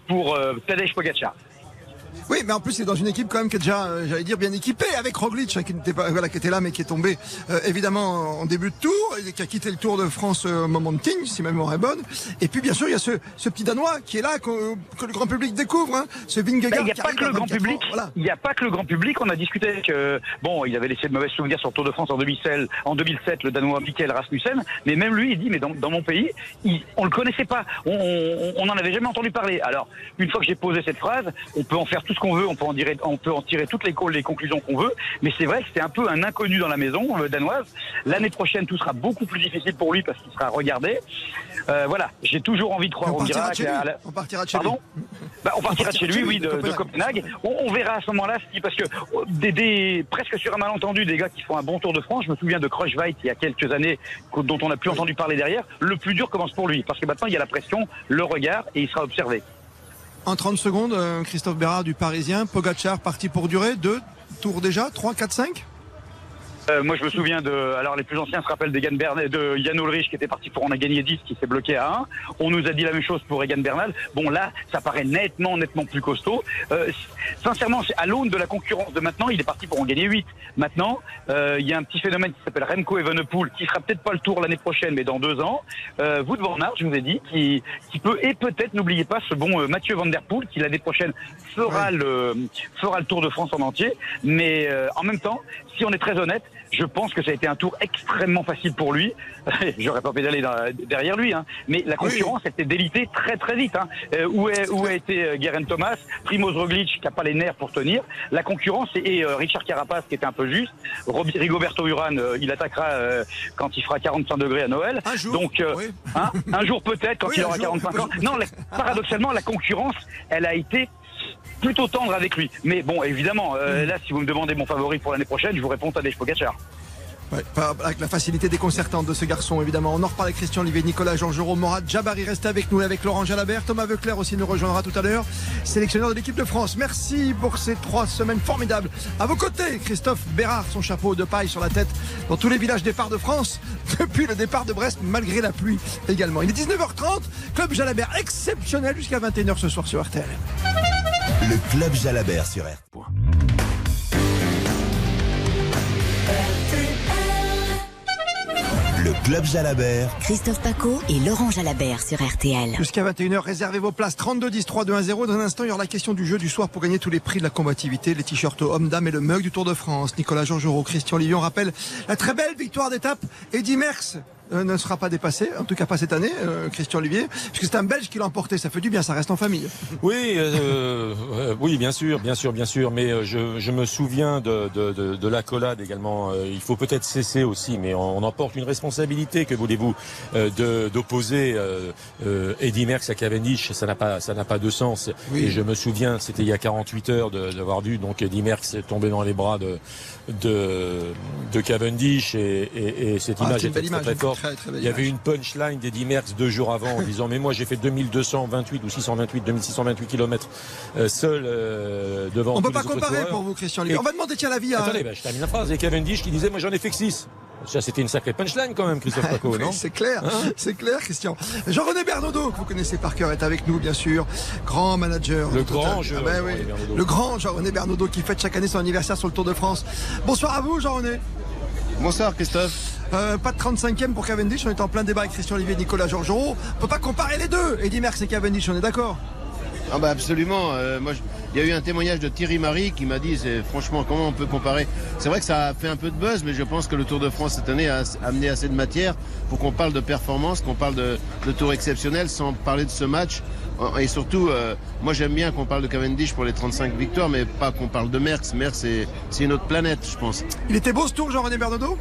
pour euh, Tadej Pogacar. Oui, mais en plus, il est dans une équipe quand même qui est déjà, euh, j'allais dire, bien équipée, avec Roglic, qui n'était pas, voilà, qui était là, mais qui est tombé euh, évidemment en début de tour, et qui a quitté le Tour de France euh, au moment de King, si ma mémoire est bonne. Et puis, bien sûr, il y a ce, ce petit Danois qui est là, que, que le grand public découvre, hein, ce Vingegaard. Ben, Il n'y a pas que le grand 24 ans, public. Voilà. Il n'y a pas que le grand public. On a discuté avec. euh, bon, il avait laissé de mauvais souvenirs sur le Tour de France en 2007, en 2007 le Danois Mikkel Rasmussen. Mais même lui, il dit, mais dans, dans mon pays, il, on le connaissait pas. On, on, on en avait jamais entendu parler. Alors, une fois que j'ai posé cette phrase, on peut en faire tout ce qu'on veut. On peut en dire, on peut en tirer toutes les, co- les conclusions qu'on veut. Mais c'est vrai que c'est un peu un inconnu dans la maison euh, danoise. L'année prochaine, tout sera beaucoup plus difficile pour lui parce qu'il sera regardé. Euh, voilà. J'ai toujours envie de croire au miracle. la- On partira de chez Pardon lui. bah, on partira de chez lui, oui, de, de Copenhague. Copenhague. On, on verra à ce moment-là, si- parce que euh, des, des- presque sur un malentendu, des gars qui font un bon Tour de France. Je me souviens de Kruijswijk il y a quelques années, dont on n'a plus entendu parler derrière. Le plus dur commence pour lui, parce que maintenant il y a la pression, le regard, et il sera observé. En 30 secondes, euh, Christophe Bérard du Parisien, Pogacar parti pour durer, deux tours déjà, 3, 4, 5 Euh, moi, je me souviens de. Alors, les plus anciens se rappellent de Yann, Bernal, de Yann Ulrich qui était parti pour en a gagné 10, qui s'est bloqué à 1. On nous a dit la même chose pour Egan Bernal. Bon, là, ça paraît nettement, nettement plus costaud. Euh, sincèrement, à l'aune de la concurrence de maintenant, il est parti pour en gagner 8. Maintenant, euh, il y a un petit phénomène qui s'appelle Remco Evenepoel, qui sera peut-être pas le tour l'année prochaine, mais dans deux ans. Euh, Wout van Aert, je vous ai dit, qui, qui peut, et peut-être, n'oubliez pas, ce bon euh, Mathieu Van Der Poel, qui l'année prochaine fera, le, fera le Tour de France en entier. Mais euh, en même temps, si on est très honnête, Je pense que ça a été un tour extrêmement facile pour lui. J'aurais pas pédalé dans- derrière lui, hein. mais la concurrence était délitée très très vite. Hein. Euh, où, est, où a été euh, Guerin Thomas, Primoz Roglic qui a pas les nerfs pour tenir. La concurrence et, et, euh, Richard Carapace qui était un peu juste. Rob- Rigoberto Urán, euh, il attaquera euh, quand il fera 45 degrés à Noël. Un jour, Donc euh, oui. hein, un jour peut-être quand Oui, il aura jour, 45 un ans. Non, la- paradoxalement, la concurrence, elle a été plutôt tendre avec lui. Mais bon, évidemment, euh, Mm. là, si vous me demandez mon favori pour l'année prochaine, je vous réponds Tadej Pogacar. Ouais, avec la facilité déconcertante de ce garçon, évidemment. On en reparle avec Christian Olivier, Nicolas Georgerot, Morad Jabari. Restez avec nous avec Laurent Jalabert. Thomas Veuclair aussi nous rejoindra tout à l'heure, sélectionneur de l'équipe de France. Merci pour ces trois semaines formidables. À vos côtés, Christophe Bérard, son chapeau de paille sur la tête dans tous les villages départ de France, depuis le départ de Brest, malgré la pluie également. Il est 19h30, Club Jalabert exceptionnel jusqu'à 21h ce soir sur RTL. Le Club Jalabert sur R. Le Club Jalabert, Christophe Paco et Laurent Jalabert sur RTL. Jusqu'à 21h, réservez vos places 32 10 3 2 1 0. Dans un instant, il y aura la question du jeu du soir pour gagner tous les prix de la combativité, les t-shirts hommes, dames et le mug du Tour de France. Nicolas Georgerot, Christian Lyon rappelle la très belle victoire d'étape. Eddy Merckx ne sera pas dépassé, en tout cas pas cette année, euh, Christian Olivier, puisque c'est un Belge qui l'a emporté. Ça fait du bien, ça reste en famille. Oui, euh, euh, oui, bien sûr, bien sûr, bien sûr. Mais euh, je, je me souviens de, de, de, de l'accolade également. Euh, il faut peut-être cesser aussi, mais on, on en porte une responsabilité. Que voulez-vous euh, d'opposer euh, euh, Eddy Merckx à Cavendish Ça n'a pas, ça n'a pas de sens. Oui. Et je me souviens, c'était il y a 48 heures de- d'avoir vu donc Eddy Merckx tomber dans les bras de de, de Cavendish et, et, et cette Ah, image était très, image, très forte. Très, très belle Il y avait une punchline d'Eddy Merckx deux jours avant en disant mais moi j'ai fait 2228 ou 628 2628 km seul euh, devant On peut tous pas comparer coureurs. pour vous, Christian. Et- On va demander tiens l'avis à. Attendez, bah, je termine la phrase. Et Cavendish qui disait moi j'en ai fait que 6. Ça c'était une sacrée punchline quand même Christophe Paco, Oui, non c'est clair, Hein c'est clair, Christian. Jean-René Bernaudot, que vous connaissez par cœur, est avec nous, bien sûr. Grand manager. Le grand Ah ben oui. Le grand Jean-René Bernaudot qui fête chaque année son anniversaire sur le Tour de France. Bonsoir à vous, Jean-René. Bonsoir Christophe. Euh, pas de 35e pour Cavendish, on est en plein débat avec Christian Olivier et Nicolas Georgerot. On peut pas comparer les deux. Eddy Merckx et Cavendish, on est d'accord? Ah bah absolument. euh, moi, il y a eu un témoignage de Thierry Marie qui m'a dit, c'est franchement comment on peut comparer? C'est vrai que ça a fait un peu de buzz, mais je pense que le Tour de France cette année a amené assez de matière pour qu'on parle de performance, qu'on parle de, de tour exceptionnel, sans parler de ce match. Et surtout, euh, moi j'aime bien qu'on parle de Cavendish pour les 35 victoires, mais pas qu'on parle de Merckx. Merckx, c'est une autre planète, je pense. Il était beau ce tour, Jean-René Bernaudot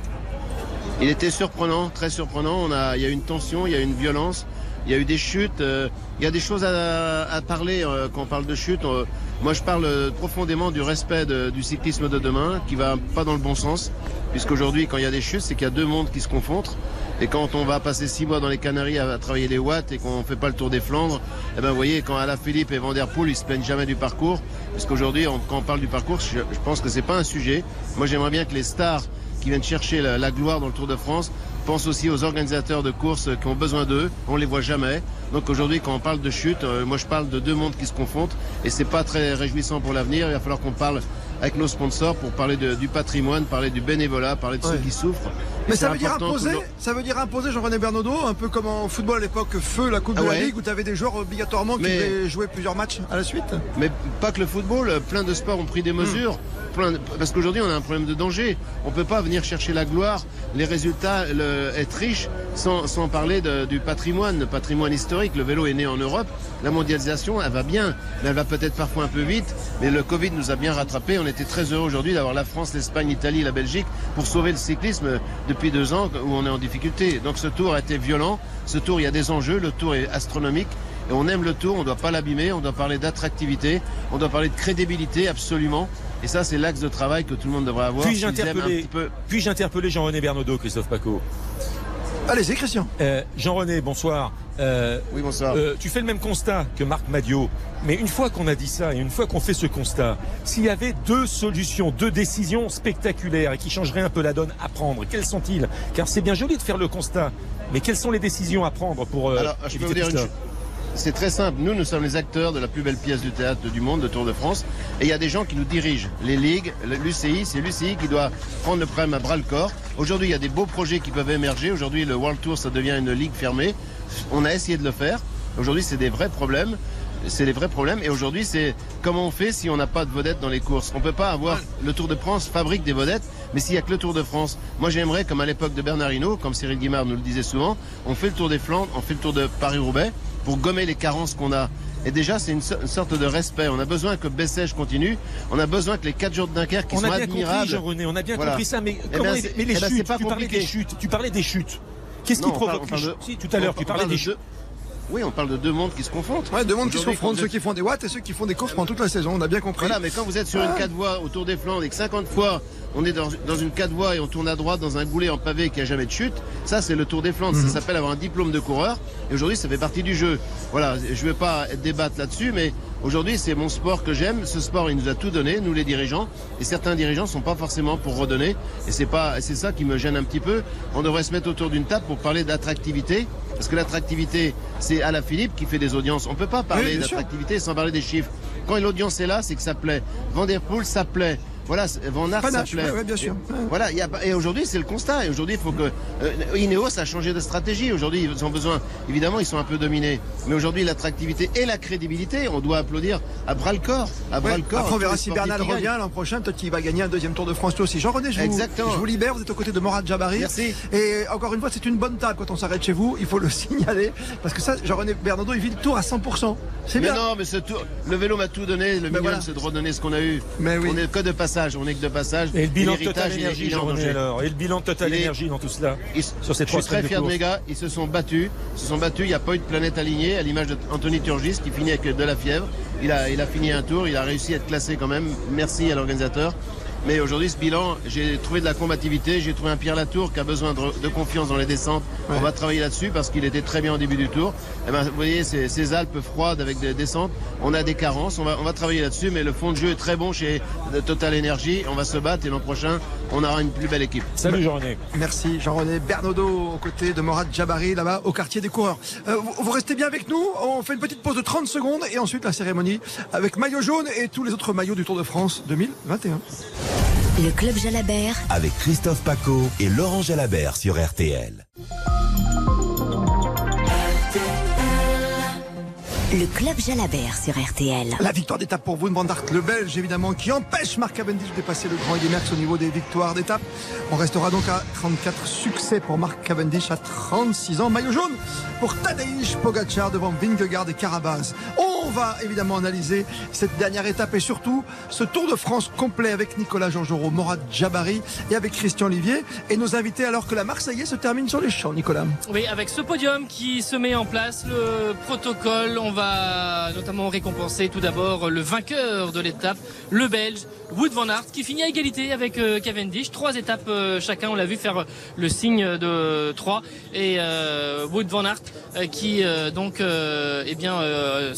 Il était surprenant, très surprenant. On a, il y a eu une tension, il y a eu une violence, il y a eu des chutes. euh, il y a des choses à, à parler euh, quand on parle de chute. Euh, moi, je parle profondément du respect de- du cyclisme de demain, qui va pas dans le bon sens, puisqu'aujourd'hui, quand il y a des chutes, c'est qu'il y a deux mondes qui se confrontent. Et quand on va passer six mois dans les Canaries à, à travailler les watts et qu'on fait pas le tour des Flandres, eh ben, vous voyez, quand Alain Philippe et Van Der Poel, ils se plaignent jamais du parcours, puisqu'aujourd'hui, quand on parle du parcours, je, je pense que c'est pas un sujet. Moi, j'aimerais bien que les stars qui viennent chercher la, la gloire dans le Tour de France pensent aussi aux organisateurs de courses qui ont besoin d'eux. On les voit jamais. Donc aujourd'hui, quand on parle de chute, euh, moi je parle de deux mondes qui se confrontent et c'est pas très réjouissant pour l'avenir. Il va falloir qu'on parle avec nos sponsors pour parler de- du patrimoine, parler du bénévolat, parler de Ouais. ceux qui souffrent. Mais ça veut dire imposer, toujours- ça veut dire imposer Jean-René Bernaudot, un peu comme en football à l'époque, feu la Coupe Ah de la. Ligue, où tu avais des joueurs obligatoirement qui Mais- devaient jouer plusieurs matchs à la suite. Mais pas que le football, plein de sports ont pris des mesures. Parce qu'aujourd'hui, on a un problème de danger. On peut pas venir chercher la gloire, les résultats, être riche, sans, parler du patrimoine, le patrimoine historique. Le vélo est né en Europe. La mondialisation, elle va bien. Mais elle va peut-être parfois un peu vite. Mais le Covid nous a bien rattrapés. On était très heureux aujourd'hui d'avoir la France, l'Espagne, l'Italie, la Belgique pour sauver le cyclisme depuis deux ans où on est en difficulté. Donc ce tour a été violent. Ce tour, il y a des enjeux. Le tour est astronomique. Et on aime le tour, on ne doit pas l'abîmer, on doit parler d'attractivité, on doit parler de crédibilité, absolument. Et ça, c'est l'axe de travail que tout le monde devrait avoir. Puis-je interpeller, peu- interpeller Jean-René Bernaudot, Christophe Paco Allez-y, Christian. Euh, Jean-René, bonsoir. Euh, Oui, bonsoir. euh, tu fais le même constat que Marc Madio. Mais une fois qu'on a dit ça et une fois qu'on fait ce constat, s'il y avait deux solutions, deux décisions spectaculaires et qui changeraient un peu la donne à prendre, quelles sont-ils? Car c'est bien joli de faire le constat, mais quelles sont les décisions à prendre pour euh, Alors, je peux éviter vous dire une. C'est très simple. Nous, nous sommes les acteurs de la plus belle pièce du théâtre du monde, de Tour de France. Et il y a des gens qui nous dirigent. Les ligues, l'UCI, c'est l'UCI qui doit prendre le problème à bras le corps. Aujourd'hui, il y a des beaux projets qui peuvent émerger. Aujourd'hui, le World Tour, ça devient une ligue fermée. On a essayé de le faire. Aujourd'hui, c'est des vrais problèmes. C'est des vrais problèmes. Et aujourd'hui, c'est comment on fait si on n'a pas de vedettes dans les courses. On peut pas avoir le Tour de France fabrique des vedettes. Mais s'il y a que le Tour de France, moi j'aimerais, comme à l'époque de Bernard Hinault, comme Cyril Guimard nous le disait souvent, on fait le Tour des Flandres, on fait le Tour de Paris-Roubaix pour gommer les carences qu'on a. Et déjà, c'est une, so- une sorte de respect. On a besoin que Bessèges continue. On a besoin que les quatre jours de Dunkerque, qui On sont a bien compris, admirables. Jean-René, on a bien Voilà. compris ça, mais, Eh comment ben, les- c'est- mais les eh ben, chutes, pas tu parlais des chutes, tu parlais des chutes. Qu'est-ce qui parle- provoque les parle de- chutes Si, tout à l'heure, tu parlais des de chutes. Oui, on parle de deux mondes qui se confrontent. Ouais, deux mondes qui se confrontent, ceux qui font des watts et ceux qui font des courses pendant toute la saison. On a bien compris. Voilà, mais quand vous êtes sur une 4 voies autour des Flandres et que 50 fois on est dans, dans une 4 voies et on tourne à droite dans un goulet en pavé qui a jamais de chute, ça c'est le Tour des Flandres. Mhm. Ça s'appelle avoir un diplôme de coureur. Et aujourd'hui, ça fait partie du jeu. Voilà, je vais pas débattre là-dessus, mais aujourd'hui c'est mon sport que j'aime. Ce sport, il nous a tout donné, nous les dirigeants. Et certains dirigeants sont pas forcément pour redonner. Et c'est pas, c'est ça qui me gêne un petit peu. On devrait se mettre autour d'une table pour parler d'attractivité. Parce que l'attractivité, c'est à la Philippe qui fait des audiences. On peut pas parler Oui, d'attractivité sans parler des chiffres. Quand l'audience est là, c'est que ça plaît. Van der Poel, ça plaît. Voilà, Van Aert, plaît. ouais, bien sûr. Et, voilà, il y a et aujourd'hui, c'est le constat. Et aujourd'hui, il faut que euh, Ineos a changé de stratégie. Aujourd'hui, ils ont besoin. Évidemment, ils sont un peu dominés. Mais aujourd'hui, l'attractivité et la crédibilité, on doit applaudir à bras le corps, à bras Ouais, le corps. Après, on verra si Bernal revient l'an prochain. Peut-être qu'il va gagner un deuxième Tour de France lui aussi. Jean-René, je, vous- Exactement. je vous libère. Vous êtes aux côtés de Morad Jabari. Merci. Et encore une fois, c'est une bonne table quand on s'arrête chez vous. Il faut le signaler. Parce que ça, Jean-René Bernardo, il vit le tour à 100%. C'est Mais bien. non, mais ce tour, le vélo m'a tout donné. Le minimum, voilà. c'est de redonner ce qu'on a eu. Mais oui. On est que de passage. On est que de passage. Et le bilan de Total Énergie, alors Et le bilan de Total Énergie dans tout cela Ils- Sur ces je trois suis très de fier de mes gars. Ils se sont battus. Ils se sont battus. Il n'y a pas eu de planète alignée, à l'image d'Anthony Turgis qui finit avec de la fièvre. Il a, il a fini un tour. Il a réussi à être classé quand même. Merci à l'organisateur. Mais aujourd'hui, ce bilan, j'ai trouvé de la combativité. J'ai trouvé un Pierre Latour qui a besoin de, de confiance dans les descentes. On va travailler là-dessus parce qu'il était très bien au début du tour. Eh ben, vous voyez, ces, ces Alpes froides avec des descentes, on a des carences. On va, on va travailler là-dessus. Mais le fond de jeu est très bon chez Total Energy. On va se battre et l'an prochain, on aura une plus belle équipe. Salut Jean-René. Merci Jean-René Bernardo aux côtés de Morad Jabari là-bas au quartier des coureurs. Euh, vous, vous restez bien avec nous, on fait une petite pause de 30 secondes et ensuite la cérémonie avec maillot jaune et tous les autres maillots du Tour de France 2021. Le Club Jalabert, Avec Christophe Paco et Laurent Jalabert sur RTL. le Club Jalabert sur RTL. La victoire d'étape pour Wout van Aert, le Belge évidemment, qui empêche Marc Cavendish de dépasser le Grand Merckx au niveau des victoires d'étape. On restera donc à 34 succès pour Marc Cavendish à 36 ans. Maillot jaune pour Tadej Pogacar devant Vingegaard et Carabas. On va évidemment analyser cette dernière étape et surtout ce Tour de France complet avec Nicolas Georgerot, Morad Jabari et avec Christian Olivier et nos invités alors que la Marseillaise se termine sur les champs, Nicolas. Oui, avec ce podium qui se met en place, le protocole, on va notamment récompenser tout d'abord le vainqueur de l'étape, le Belge Wood van Aert, qui finit à égalité avec euh, Cavendish. Trois étapes euh, chacun, on l'a vu faire le signe de 3 et euh, Wood van Aert euh, qui euh, donc euh, eh bien euh,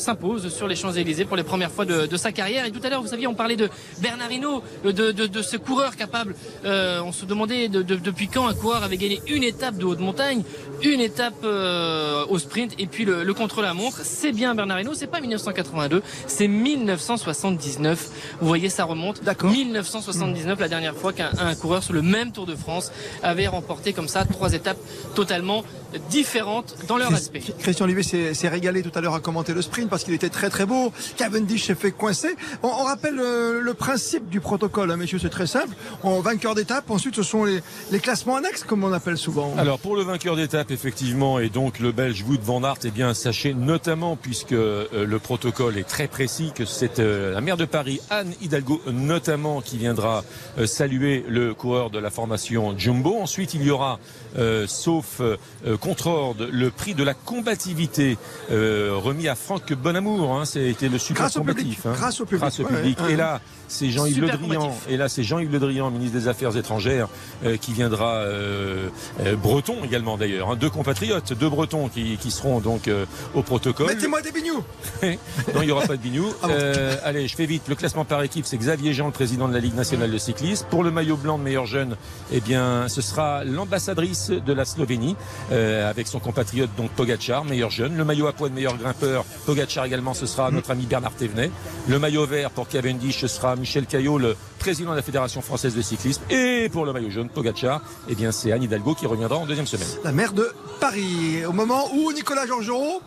sur les Champs-Élysées pour les premières fois de, de sa carrière. Et tout à l'heure, vous saviez, on parlait de Bernard Hinault, de, de, de ce coureur capable. euh, on se demandait de- de- depuis quand un coureur avait gagné une étape de haute montagne, une étape euh, au sprint et puis le, le contre-la-montre. C'est bien Bernard Hinault, c'est pas 1982, c'est 1979. Vous voyez, ça remonte. D'accord. 1979, la dernière fois qu'un un coureur sur le même Tour de France avait remporté comme ça trois étapes totalement différentes dans leur aspect. Christian Olivier s'est régalé tout à l'heure à commenter le sprint parce qu'il était très très beau. Cavendish s'est fait coincer. On, on rappelle euh, le principe du protocole, hein, messieurs, c'est très simple. En vainqueur d'étape, ensuite ce sont les, les classements annexes, comme on appelle souvent. Alors pour le vainqueur d'étape effectivement et donc le Belge Wout van Aert, eh bien sachez notamment puisque euh, le protocole est très précis que c'est euh, la maire de Paris Anne Hidalgo notamment qui viendra euh, saluer le coureur de la formation Jumbo. Ensuite il y aura euh, sauf euh, contre-ordre le prix de la combativité euh, remis à Franck Bonamour. Hein, C'était le super Grâce au combatif. public. hein. Grâce au public. Grâce au Ouais, public. ouais. Et là c'est Jean-Yves Le Drian. Et là c'est Jean-Yves Le Drian, ministre des Affaires étrangères, euh, qui viendra euh, euh, breton également d'ailleurs, hein, deux compatriotes, deux bretons qui, qui seront donc euh, au protocole. Mettez-moi des bignous. non, il n'y aura pas de bignou. Ah bon. Euh, allez, je fais vite. Le classement par équipe, c'est Xavier Jean, le président de la Ligue nationale de cyclisme. Pour le maillot blanc de meilleur jeune, eh bien, ce sera l'ambassadrice de la Slovénie euh, avec son compatriote donc Pogacar, meilleur jeune. Le maillot à poids de meilleur grimpeur, Pogacar également, ce sera notre ami Bernard Thévenet. Le maillot vert pour Cavendish, ce sera Michel Caillot, le président de la Fédération française de cyclisme. Et pour le maillot jaune, Pogacar, eh bien, c'est Anne Hidalgo qui reviendra en deuxième semaine. La maire de Paris. Au moment où Nicolas Georgerot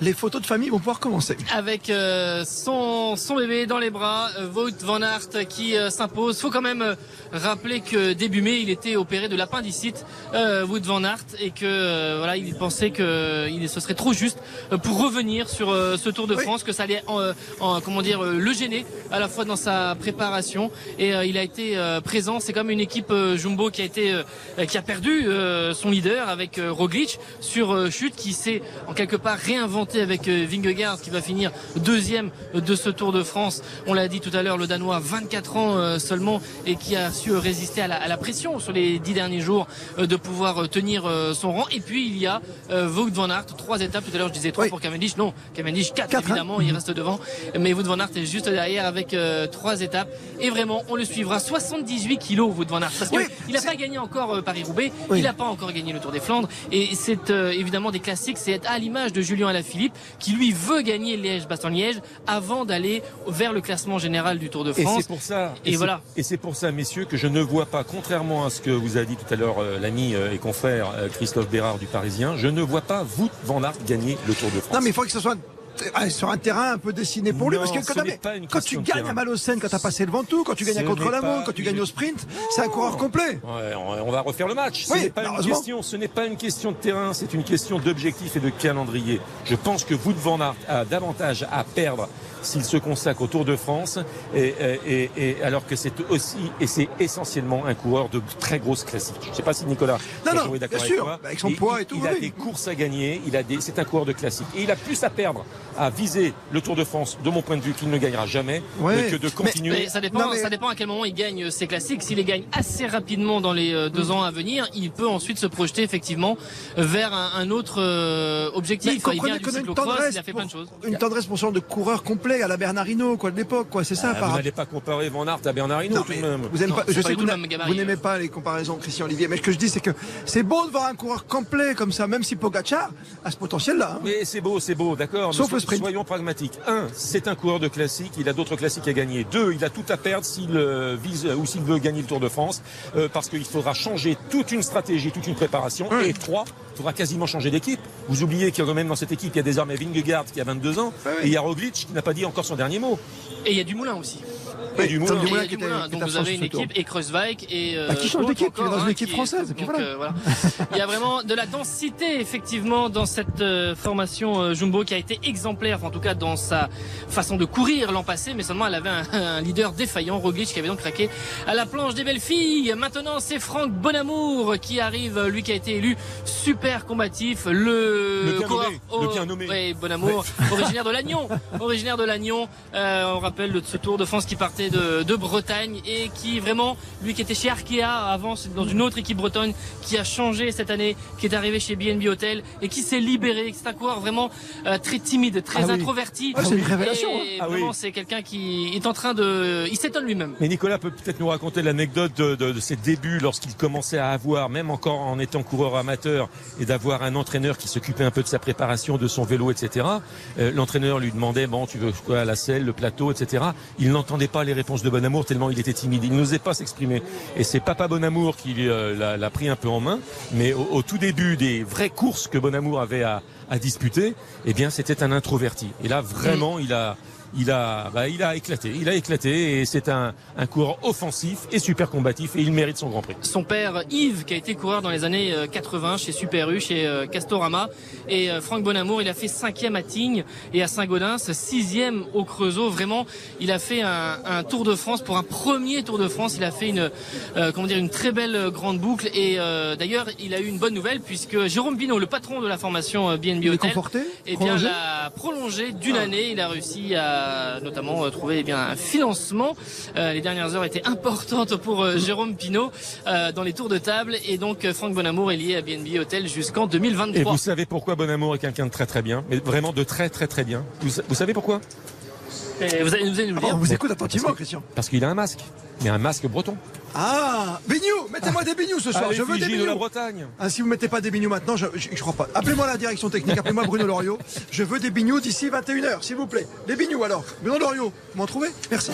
les photos de famille vont pouvoir commencer. avec euh, son, son bébé dans les bras, euh, Wout van Aert qui euh, s'impose. Faut quand même euh, rappeler que début mai, il était opéré de l'appendicite, euh, Wout van Aert, et que voilà, il pensait que il, ce serait trop juste pour revenir sur ce Tour de France, que ça allait en, en- comment dire le gêner à la fois dans sa préparation et il a été présent. C'est comme une équipe Jumbo qui a été qui a perdu son leader avec Roglic sur chute, qui s'est en quelque part réinventé avec euh, Vingegaard qui va finir deuxième de ce Tour de France. On l'a dit tout à l'heure, le Danois, 24 ans euh, seulement et qui a su résister à la, à la pression sur les dix derniers jours euh, de pouvoir euh, tenir euh, son rang. Et puis il y a euh, Wout van Aert, trois étapes. Tout à l'heure je disais trois pour Cavendish, non, Cavendish quatre, Quatre, hein. évidemment, il reste devant. Mais Wout van Aert est juste derrière avec euh, trois étapes. Et vraiment, on le suivra. 78 kilos Wout van Aert parce Oui, qu'il n'a pas gagné encore euh, Paris-Roubaix, Oui. il n'a pas encore gagné le Tour des Flandres. Et c'est euh, évidemment des classiques. C'est à l'image de Julien Alaphilippe qui lui veut gagner Liège-Bastogne-Liège avant d'aller vers le classement général du Tour de Et France. c'est pour ça. Et c'est- voilà. Et c'est pour ça, messieurs, que je ne vois pas, contrairement à ce que vous a dit tout à l'heure euh, l'ami euh, et confrère euh, Christophe Bérard du Parisien, je ne vois pas Wout van Aert gagner le Tour de France. Non, mais il faut que ce soit sur un terrain un peu dessiné pour lui. Non, parce que quand, quand tu gagnes à Malocène, quand tu as passé le Ventoux, quand tu gagnes Ce à contre la quand tu gagnes au sprint, c'est un coureur complet. Ouais, on va refaire le match. Ce Oui, n'est pas une question, ce n'est pas une question de terrain, c'est une question d'objectif et de calendrier. Je pense que Wout van Aert a davantage à perdre s'il se consacre au Tour de France, et, et- et- et alors que c'est aussi et c'est essentiellement un coureur de très grosses classiques. Je ne sais pas si Nicolas Non, non, est d'accord bien avec sûr, toi. avec son Et poids il- et tout, Il a oui. des courses à gagner, il a des, c'est un coureur de classique et il a plus à perdre à viser le Tour de France, de mon point de vue, qu'il ne gagnera jamais, Ouais. que de Mais- continuer. Mais ça dépend, Non, mais- ça dépend à quel moment il gagne ses classiques. S'il les gagne assez rapidement dans les euh, deux ans à venir, il peut ensuite se projeter effectivement vers un, un autre euh, Mais objectif. Il vient du une tendresse, il a fait pour, plein de choses. une tendresse pour ce genre de coureur complet à la Bernardino, quoi, de l'époque, quoi. C'est ça, Ah, par vous n'allez pas comparer Van Aert à Bernard Hinault Non, tout de mais même. Vous aimez Non, pas, je pas sais que n'aimez pas les comparaisons, Christian Olivier. Mais ce que je dis, c'est que c'est beau de voir un coureur complet comme ça, même si Pogacar a ce potentiel-là. hein. Mais c'est beau, c'est beau, d'accord. mais Sauf le sprint. Soyons pragmatiques. Un, c'est un coureur de classique, il a d'autres classiques à gagner. Deux, il a tout à perdre s'il euh, vise euh, ou s'il veut gagner le Tour de France, euh, parce qu'il faudra changer toute une stratégie, toute une préparation. Et trois, il faudra quasiment changer d'équipe. Vous oubliez qu'il y a quand même dans cette équipe, il y a désormais Vingegaard qui a 22 ans, ouais. et il y a Roglic qui n'a pas dit encore son dernier mot. Et il y a du moulin aussi. Du Moulin. Il Dumoulin qui était- Donc vous avez une équipe et Kreuzweig et euh, Bah, qui change d'équipe, est encore, dans une hein, équipe qui- française, donc, voilà. euh, voilà. Il y a vraiment de la densité effectivement dans cette euh, formation euh, Jumbo qui a été exemplaire, enfin, en tout cas dans sa façon de courir l'an passé, mais seulement elle avait un, un leader défaillant, Roglic, qui avait donc craqué à la planche des belles filles. Maintenant c'est Franck Bonamour qui arrive, lui qui a été élu super combatif, le, Le bien coureur- nommé, le bien nommé. Ouais, Bonamour, originaire de Lannion, originaire de Lannion. Euh, on rappelle de ce Tour de France qui partait de, de Bretagne et qui vraiment, lui qui était chez Arkea avant, c'est dans une autre équipe bretonne, qui a changé cette année, qui est arrivé chez BNB Hotel et qui s'est libéré. C'est un coureur vraiment euh, très timide, très Ah oui. introverti. Ah, c'est une révélation, Et hein. Ah vraiment, oui. c'est quelqu'un qui est en train de, il s'étonne lui-même. Mais Nicolas peut peut-être nous raconter l'anecdote de, de- de ses débuts lorsqu'il commençait à avoir, même encore en étant coureur amateur, et d'avoir un entraîneur qui s'occupait un peu de sa préparation, de son vélo, etc. Euh, L'entraîneur lui demandait, bon, tu veux quoi, la selle, le plateau, etc. Il n'entendait pas les réponses de Bonamour tellement il était timide. Il n'osait pas s'exprimer. Et c'est Papa Bonamour qui euh, l'a- pris un peu en main. Mais au, au tout début des vraies courses que Bonamour avait à, à disputer, eh bien, c'était un introverti. Et là, vraiment, il a, il a, bah, il a éclaté. Il a éclaté et c'est un, un coureur offensif et super combatif et il mérite son Grand Prix. son père Yves qui a été coureur dans les années euh, 80 chez Super U, chez euh, Castorama et euh, Franck Bonamour il a fait cinquième à Tignes et à Saint-Gaudens, sixième au Creusot vraiment il a fait un, un Tour de France pour un premier Tour de France il a fait une euh, comment dire une très belle euh, grande boucle et euh, d'ailleurs il a eu une bonne nouvelle puisque Jérôme Binot le patron de la formation euh, BNB Il est Hotel conforté eh bien, l'a prolongé d'une année. Il a réussi à notamment euh, trouver eh bien un financement. Euh, les dernières heures étaient importantes pour euh, Jérôme Pinault dans les tours de table. Et donc, Franck Bonamour est lié à BNB Hotel jusqu'en Et 2023. vous savez pourquoi Bonamour est quelqu'un de très très bien, mais vraiment de très très très bien. Vous savez pourquoi? Et vous allez nous allez nous le Oh, dire. on vous écoute attentivement, Parce que- Christian. Parce qu'il a un masque, mais un masque breton. Ah, Bignou Mettez-moi des Bignou ce soir, je veux des l'effigie de la Bretagne. Ah, si vous mettez pas des Bignou maintenant, je, je, je crois pas. Appelez-moi la direction technique, appelez-moi Bruno Loriot. Je veux des Bignou d'ici 21h, s'il vous plaît. Des Bignou alors. Bruno Loriot, vous m'en trouvez? Merci.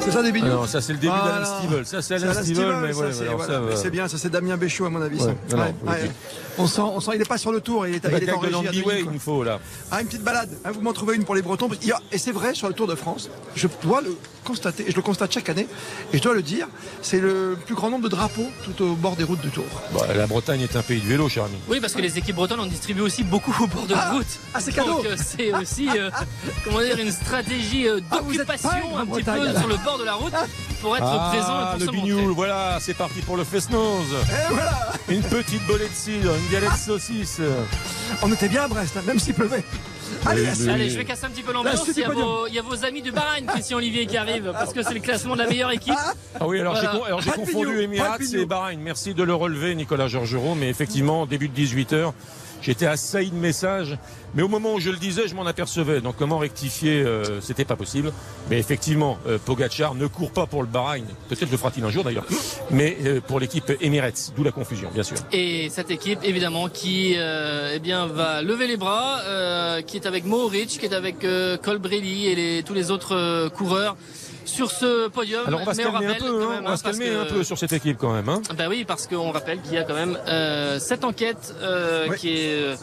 C'est ça des Bignou? Ah non, ça c'est le début Voilà. d'Alain Stivel. Ça c'est Alain mais ouais, c'est voilà. euh, c'est bien, ça c'est Damien Béchot à mon avis. Ouais, ouais. On sent, on sent, il n'est pas sur le tour, il est, il La est en régie. il nous faut là. Ah, une petite balade. Ah, vous m'en trouvez une pour les Bretons. Il y a- Et c'est vrai, sur le Tour de France, je dois le constater, et je le constate chaque année, et je dois le dire, c'est le plus grand nombre de drapeaux tout au bord des routes du Tour. Bah, la Bretagne est un pays de vélo, cher ami. Oui, parce que les équipes bretonnes en distribuent aussi beaucoup au bord de Ah, route. ah, c'est cadeau. Donc euh, c'est aussi, euh, comment dire, une stratégie euh, Ah, d'occupation un petit Bretagne, peu sur le bord de la route pour être ah, présent et pour le se bignoul, montrer. voilà, c'est parti pour le fest-nose. Et voilà Une petite bolée de cidre, une galette de saucisse. On était bien à Brest, hein, même s'il pleuvait. Allez, Oui, oui. Allez, je vais casser un petit peu l'ambiance. Il, y a vos- il y a vos amis du Bahreïn, Christian Olivier, qui arrivent parce que c'est le classement de la meilleure équipe. Ah oui, alors Voilà. j'ai con- alors j'ai confondu pignou. et Bahreïn. Merci de le relever, Nicolas Georgerot. Mais effectivement, début de 18h, j'étais assailli de messages. Mais au moment où je le disais, je m'en apercevais. Donc comment rectifier, euh, c'était pas possible. Mais effectivement, euh, Pogacar ne court pas pour le Bahreïn. Peut-être le fera-t-il un jour d'ailleurs. Mais euh, pour l'équipe Emirates, d'où la confusion, bien sûr. Et cette équipe, évidemment, qui euh, eh bien, va lever les bras, euh, qui est avec Mohoric, qui est avec euh, Colbrelli et les, tous les autres coureurs sur ce podium. Alors on va se calmer un rappelle peu, hein, même, on va hein, se calmer que- un peu sur cette équipe quand même. Hein. Bah oui, parce qu'on rappelle qu'il y a quand même euh, cette enquête euh, Oui. qui est euh,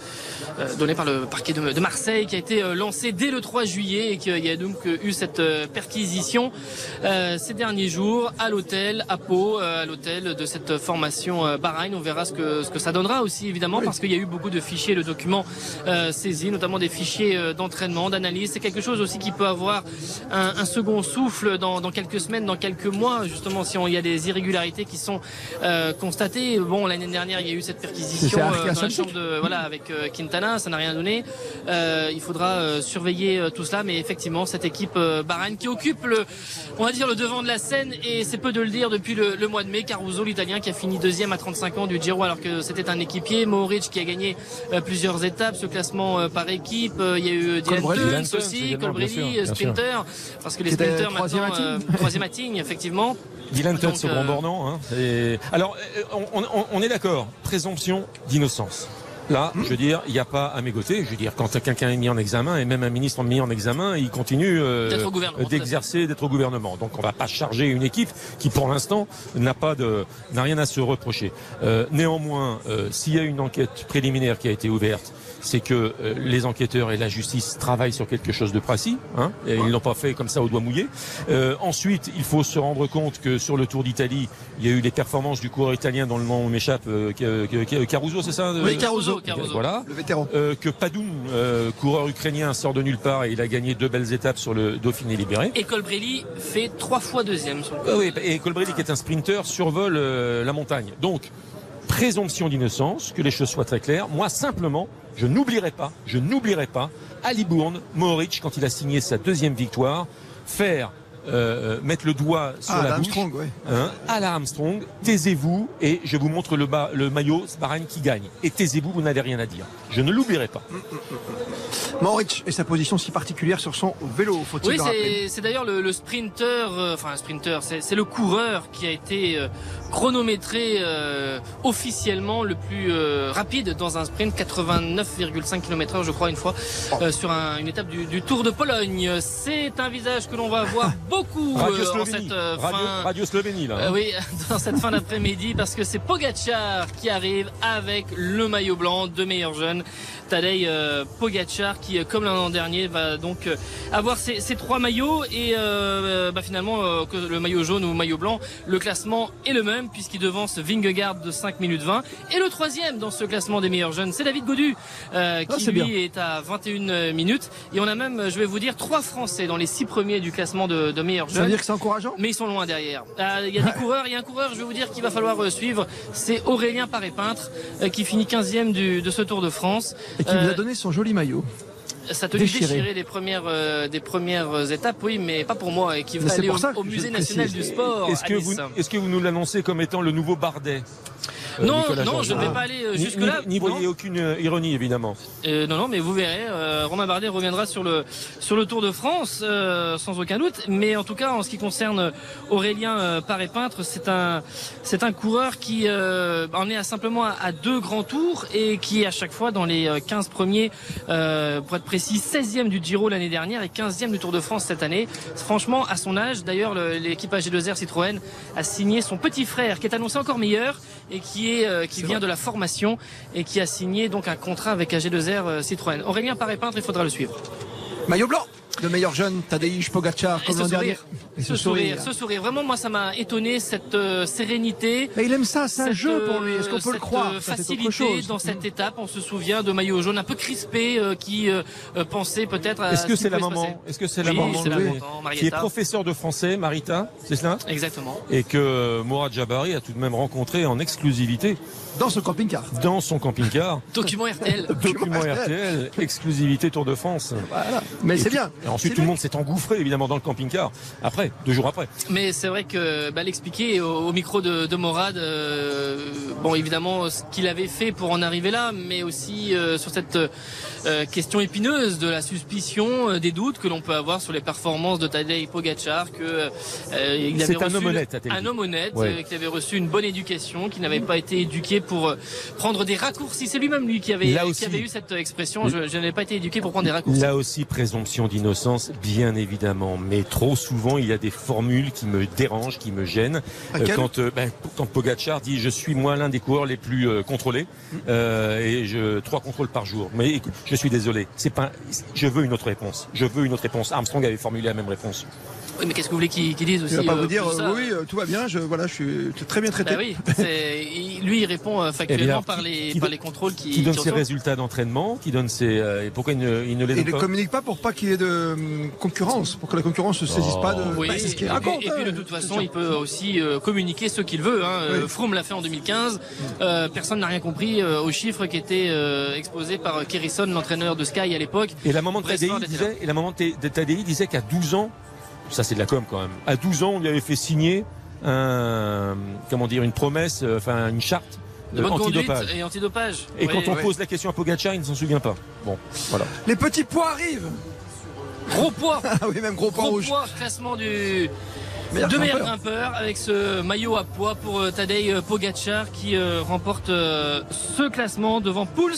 euh, donnée par le parquet de, de Marseille, qui a été euh, lancée dès le 3 juillet et qu'il y a donc euh, eu cette perquisition euh, ces derniers jours à l'hôtel, à Pau, euh, à l'hôtel de cette formation Bahreïn. On verra ce que, ce que ça donnera aussi, évidemment, parce qu'il y a eu beaucoup de fichiers, de documents euh, saisis, notamment des fichiers d'entraînement, d'analyse. C'est quelque chose aussi qui peut avoir un, un second souffle dans, dans quelques semaines, dans quelques mois, justement, si on- il y a des irrégularités qui sont euh, constatées. Bon, l'année dernière, il y a eu cette perquisition euh, Arkea dans la Celtic. chambre de, voilà, avec euh, Quintana, ça n'a rien donné. Il faudra surveiller tout cela, mais effectivement, cette équipe Bahreïn qui occupe le, on va dire, le devant de la scène, et c'est peu de le dire depuis le, le mois de mai. Caruso, l'Italien, qui a fini deuxième à 35 ans du Giro, alors que c'était un équipier. Mohoric qui a gagné plusieurs étapes, ce classement par équipe. Il y a eu Dylan. Teuns aussi, Colbrelli, sprinter, parce que les sprinters maintenant, euh, troisième Tignes, effectivement. Dylan Teuns Donc, au grand euh, bornant. Hein. Et- Alors, euh, on, on- on est d'accord. Présomption d'innocence. Là, je veux dire, il n'y a pas à mégoter. Je veux dire, quand quelqu'un est mis en examen, et même un ministre est mis en examen, il continue euh, d'exercer, d'être au gouvernement. Donc, on va pas charger une équipe qui, pour l'instant, n'a pas de, n'a rien à se reprocher. Euh, néanmoins, euh, s'il y a une enquête préliminaire qui a été ouverte, c'est que euh, les enquêteurs et la justice travaillent sur quelque chose de précis. Hein, et ils l'ont pas fait comme ça au doigt mouillé. Euh, ensuite, il faut se rendre compte que sur le Tour d'Italie, il y a eu les performances du coureur italien dont le nom m'échappe, euh, Caruso, c'est ça Oui, Caruso. Caruso. Voilà. Le vétéran. Euh, que Padoun, euh, coureur ukrainien, sort de nulle part et il a gagné deux belles étapes sur le Dauphiné libéré. Et Colbrelli fait trois fois deuxième sur le oui, et Colbrelli, qui est un sprinter, survole euh, la montagne. Donc, présomption d'innocence, que les choses soient très claires. Moi, simplement, je n'oublierai pas, je n'oublierai pas, à Libourne, Mohoric, quand il a signé sa deuxième victoire, faire euh, mettre le doigt sur Ah, la bouche Armstrong, ouais. hein, à la Armstrong, taisez-vous et je vous montre le, bas- le maillot Bahreïn qui gagne. Et taisez-vous, vous n'avez rien à dire. Je ne l'oublierai pas. Mohoric et sa position si particulière sur son vélo, faut-il Oui, le rappeler? c'est d'ailleurs le, le sprinter, euh, enfin un sprinter, c'est le coureur qui a été euh, chronométré euh, officiellement le plus euh, rapide dans un sprint, 89,5 km/h je crois une fois, euh, sur un- une étape du, du Tour de Pologne. C'est un visage que l'on va voir beaucoup Radio euh, en cette euh, Radio, fin. Radio Slovénie, là. Euh, hein. oui, dans cette fin d'après-midi, parce que c'est Pogacar qui arrive avec le maillot blanc, deux meilleurs jeunes. Tadej euh, Pogacar qui, euh, comme l'an dernier, va donc euh, avoir ces trois maillots et euh, bah, finalement que le maillot jaune ou le maillot blanc, le classement est le même puisqu'il devance Vingegaard de 5 minutes 20 et le troisième dans ce classement des meilleurs jeunes, c'est David Godu euh, Ah, qui c'est lui bien. est à 21 minutes et on a même, je vais vous dire, trois Français dans les six premiers du classement de, de meilleurs Ça veut jeunes dire que c'est encourageant? Mais ils sont loin derrière. Euh, Il y a des coureurs, il y a un coureur, je vais vous dire, qu'il va falloir suivre. C'est Aurélien Paré-Peintre euh, qui finit 15e du, de ce Tour de France. Et qui vous Euh, a donné son joli maillot. Sa tenue déchiré. déchirée des premières, euh, des premières étapes, oui, mais pas pour moi, et qui va c'est aller pour au, au Musée national du sport. Est-ce que, vous, est-ce que vous nous l'annoncez comme étant le nouveau Bardet euh, Non, Nicolas non, je ne vais pas aller euh, jusque-là. N'y voyez aucune euh, ironie, évidemment. Euh, non, non, mais vous verrez, euh, Romain Bardet reviendra sur le sur le Tour de France, euh, sans aucun doute. Mais en tout cas, en ce qui concerne Aurélien euh, Paré-Peintre, c'est un c'est un coureur qui euh, en est à simplement à, à deux grands tours et qui à chaque fois dans les euh, 15 premiers, euh, pour être précis, 16e du Giro l'année dernière et 15e du Tour de France cette année. Franchement, à son âge, d'ailleurs, le- l'équipage G2R Citroën a signé son petit frère, qui est annoncé encore meilleur et qui est euh, qui vient de la formation et qui a signé donc un contrat avec AG2R euh, Citroën. Aurélien paraît peintre, il faudra le suivre. Maillot blanc le meilleur jeune, Tadej Pogacar, comme ce l'an dernier. sourire, Et ce sourire, ce sourire. Vraiment, moi, ça m'a étonné cette euh, sérénité. Mais il aime ça, c'est un cette, jeu pour lui. Est-ce qu'on peut le cette, croire? euh, Facilité chose. dans cette étape. On se souvient de maillot jaune un peu crispé euh, qui euh, euh, pensait peut-être à. Est-ce que ce c'est la maman? Est-ce que c'est la Oui, maman c'est la oui, maman, qui est professeur de français, Marita, c'est cela? Exactement. Et que euh, Mourad Jabari a tout de même rencontré en exclusivité Dans ce camping-car. dans son camping-car. Document RTL. Document RTL, exclusivité Tour de France. Voilà. Mais c'est bien. Et ensuite, tout le monde s'est engouffré évidemment dans le camping-car. Après, deux jours après. Mais c'est vrai que bah, l'expliquer au, au micro de, de Morad, euh, bon évidemment ce qu'il avait fait pour en arriver là, mais aussi euh, sur cette euh, question épineuse de la suspicion, euh, des doutes que l'on peut avoir sur les performances de Tadej Pogacar, que euh, il C'est avait un reçu homme honnête, un homme honnête, Ouais. euh, qui avait reçu une bonne éducation, qui n'avait pas été éduqué pour euh, prendre des raccourcis. C'est lui-même lui qui avait Là qui avait eu cette expression. Je, je n'avais pas été éduqué pour prendre des raccourcis. Là aussi, présomption d'innocence, bien évidemment. Mais trop souvent, il y a des formules qui me dérangent, qui me gênent. Laquelle quand, euh, ben, quand Pogacar dit je suis moi l'un des coureurs les plus euh, contrôlés euh, et je trois contrôles par jour. Mais écoute, je suis désolé. C'est pas. Je veux une autre réponse. Je veux une autre réponse. Armstrong avait formulé la même réponse. Oui, mais qu'est-ce que vous voulez qu'il qu'il dise aussi Il va pas euh, vous dire, euh, oui, euh, tout va bien, je, voilà, je suis très bien traité. Bah oui, il- lui il répond euh, Eh factuellement par les qui par les contrôles qui, Qui donne qui ses résultats d'entraînement, qui donne ses. euh, et pourquoi il ne, il ne les donne il ne pas communique pas pour pas qu'il y ait de hum, concurrence, pour que la concurrence ne se saisisse Oh. pas de. Oui, Bah, c'est ce qu'il et, raconte. puis, et puis, de hein, toute façon, il peut aussi euh, communiquer ce qu'il veut. Hein. Oui. Froome l'a fait en 2015. Euh, personne n'a rien compris euh, aux chiffres qui étaient euh, exposés par Kerrison, l'entraîneur de Sky à l'époque. Et la maman de Tadei disait, et la maman de de Tadei disait qu'à 12 ans, ça c'est de la com quand même, à 12 ans, on lui avait fait signer un, comment dire, une promesse, enfin une charte De bonne conduite antidopage. et antidopage. Et Oui, quand on oui. pose la question à Pogacar, il ne s'en souvient pas. Bon, voilà. Les petits pois arrivent. Gros poids, Ah oui, même gros pois gros rouge. poids, classement du Meilleur de meilleur grimpeur. avec ce maillot à poids pour euh, Tadej euh, Pogacar qui euh, remporte ce classement devant Pouls.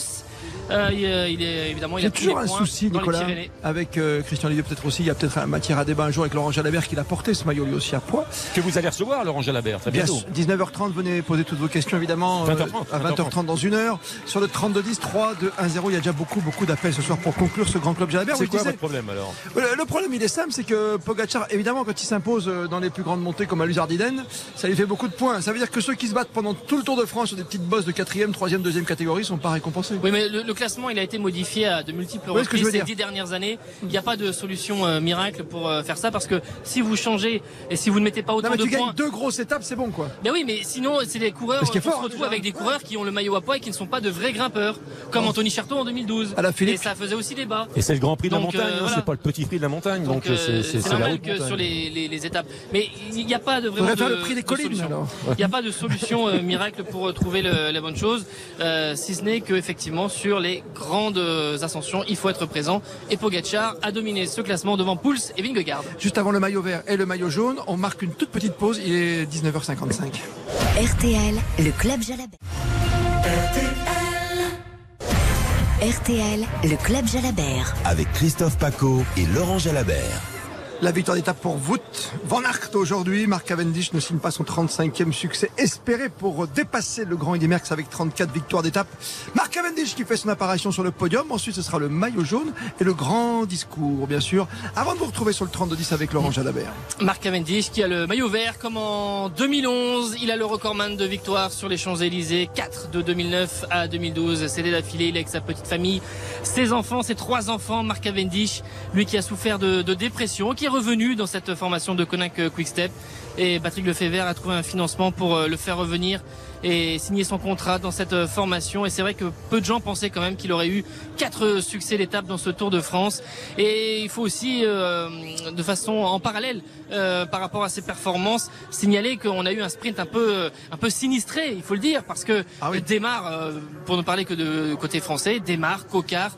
Euh, il, euh, il est évidemment il J'ai toujours un souci, Nicolas, avec euh, Christian Olivier peut-être aussi. Il y a peut-être un matière à débat un jour avec Laurent Jalabert qui l'a porté ce maillot lui aussi à poids. Que vous allez recevoir, Laurent Jalabert, très Bien bientôt. sûr, 19h30, venez poser toutes vos questions évidemment. euh, 20h30, à 20h30 dans une heure. Sur le 32-10, 3, 2, 1, 0. Il y a déjà beaucoup, beaucoup d'appels ce soir pour conclure ce grand club Jalabert. C'est quoi disais- votre problème alors? Le, le problème, il est simple, c'est que Pogacar, évidemment, quand il s'impose euh, dans les plus grandes montées comme à l'Uzardiden, ça lui fait beaucoup de points. Ça veut dire que ceux qui se battent pendant tout le Tour de France sur des petites bosses de 4e, 3e, 2e catégorie sont pas récompensés. Oui, mais le, le classement, il a été modifié à de multiples Oui, reprises ces dix dernières années. Il n'y a pas de solution euh, miracle pour euh, faire ça parce que si vous changez et si vous ne mettez pas Non, autant mais de tu points. gagnes deux grosses étapes, c'est bon, quoi. Ben oui, mais sinon, c'est des coureurs. Fort, se retrouve déjà. avec des coureurs qui ont le maillot à poids et qui ne sont pas de vrais grimpeurs, comme Anthony Charteau en 2012. À la Philippe. Et ça faisait aussi débat. Et c'est le grand prix de la montagne, euh, hein, voilà. c'est pas le petit prix de la montagne, donc, euh, c'est- normal que sur les, les- les étapes. Mais il n'y a pas de vraiment de, le prix des de collines. Il n'y a pas de solution miracle pour trouver la bonne chose, si ce n'est que effectivement sur les grandes ascensions, il faut être présent. Et Pogacar a dominé ce classement devant Pouls et Vingegaard. Juste avant le maillot vert et le maillot jaune, on marque une toute petite pause. Il est 19h55. RTL, le club Jalabert. RTL, le club Jalabert. Avec Christophe Paco et Laurent Jalabert. La victoire d'étape pour Wout Van Aert aujourd'hui. Marc Cavendish ne signe pas son 35e succès espéré pour dépasser le grand Eddy Merckx avec 34 victoires d'étape. Marc Cavendish qui fait son apparition sur le podium. Ensuite, ce sera le maillot jaune et le grand discours, bien sûr. Avant de vous retrouver sur le 32-10 avec Laurent Jalabert. Marc Cavendish qui a le maillot vert comme en 2011. Il a le recordman de victoire sur les Champs-Élysées. 4 de 2009 à 2012. C'était d'affilée. Il est avec sa petite famille, ses enfants, ses trois enfants. Marc Cavendish, lui qui a souffert de, de dépression, qui revenu dans cette formation de Konak Quickstep. Et Patrick Lefebvre a trouvé un financement pour euh, le faire revenir et signer son contrat dans cette euh, formation. Et c'est vrai que peu de gens pensaient quand même qu'il aurait eu quatre succès d'étape dans ce Tour de France. Et il faut aussi, euh, de façon en parallèle, euh, par rapport à ses performances, signaler qu'on a eu un sprint un peu, euh, un peu sinistré, il faut le dire, parce que Ah oui. démarre, euh, pour ne parler que de côté français, démarre, Cocard,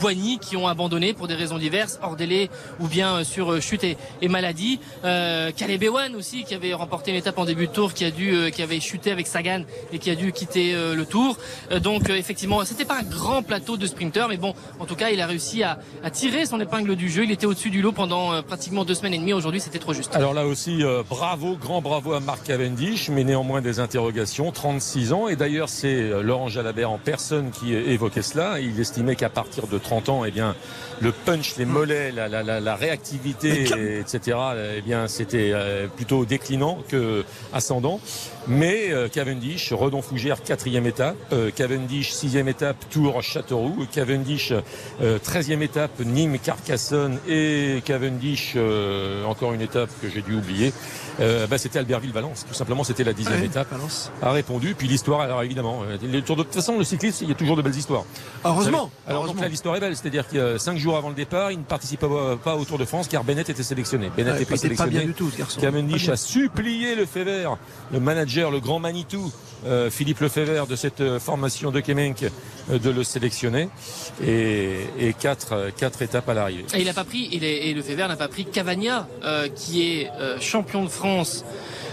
Boigny qui ont abandonné pour des raisons diverses, hors délai ou bien sur chute et, et maladie. Euh, Caleb Ewan aussi qui avait remporté une étape en début de tour, qui a dû, euh, qui avait chuté avec Sagan et qui a dû quitter euh, le tour. Euh, donc euh, effectivement, c'était pas un grand plateau de sprinters, mais bon, en tout cas, il a réussi à, à tirer son épingle du jeu. Il était au-dessus du lot pendant pratiquement deux semaines et demie. Aujourd'hui, c'était trop juste. Alors là aussi, bravo, grand bravo à Marc Cavendish, mais néanmoins des interrogations, 36 ans. Et d'ailleurs, c'est Laurent Jalabert en personne qui évoquait cela. Il estimait qu'à partir de 30 ans, eh bien, le punch, les mollets, la, la, la, la réactivité, et- etc., eh bien, c'était euh, plutôt déclinant que ascendant. Mais euh, Cavendish, Redon Fougère, quatrième étape, euh, Cavendish, sixième étape, Tours Châteauroux, Cavendish, treizième étape, Nîmes Carcassonne et Cavendish, encore une étape que j'ai dû oublier. Euh, bah, c'était Albertville-Valence, tout simplement, c'était la dixième Ouais, étape. Valence. A répondu, puis l'histoire, alors évidemment, euh, les tours de, de toute façon, le cycliste, il y a toujours de belles histoires. Heureusement. Vous savez Alors donc Heureusement. là, l'histoire est belle, c'est-à-dire que euh, cinq jours avant le départ, il ne participait pas, pas au Tour de France car Bennett était sélectionné. Bennett Ouais, était il était pas sélectionné. bien du tout, ce garçon. Cavendish Pas a supplié le Fever, le manager, le grand Manitou, euh, Philippe Lefebvre de cette euh, formation de Kemenk, euh, de le sélectionner. Et, et quatre, euh, quatre étapes à l'arrivée. Et il n'a pas pris, il est, et le Fever n'a pas pris Cavagna, euh, qui est euh, champion de France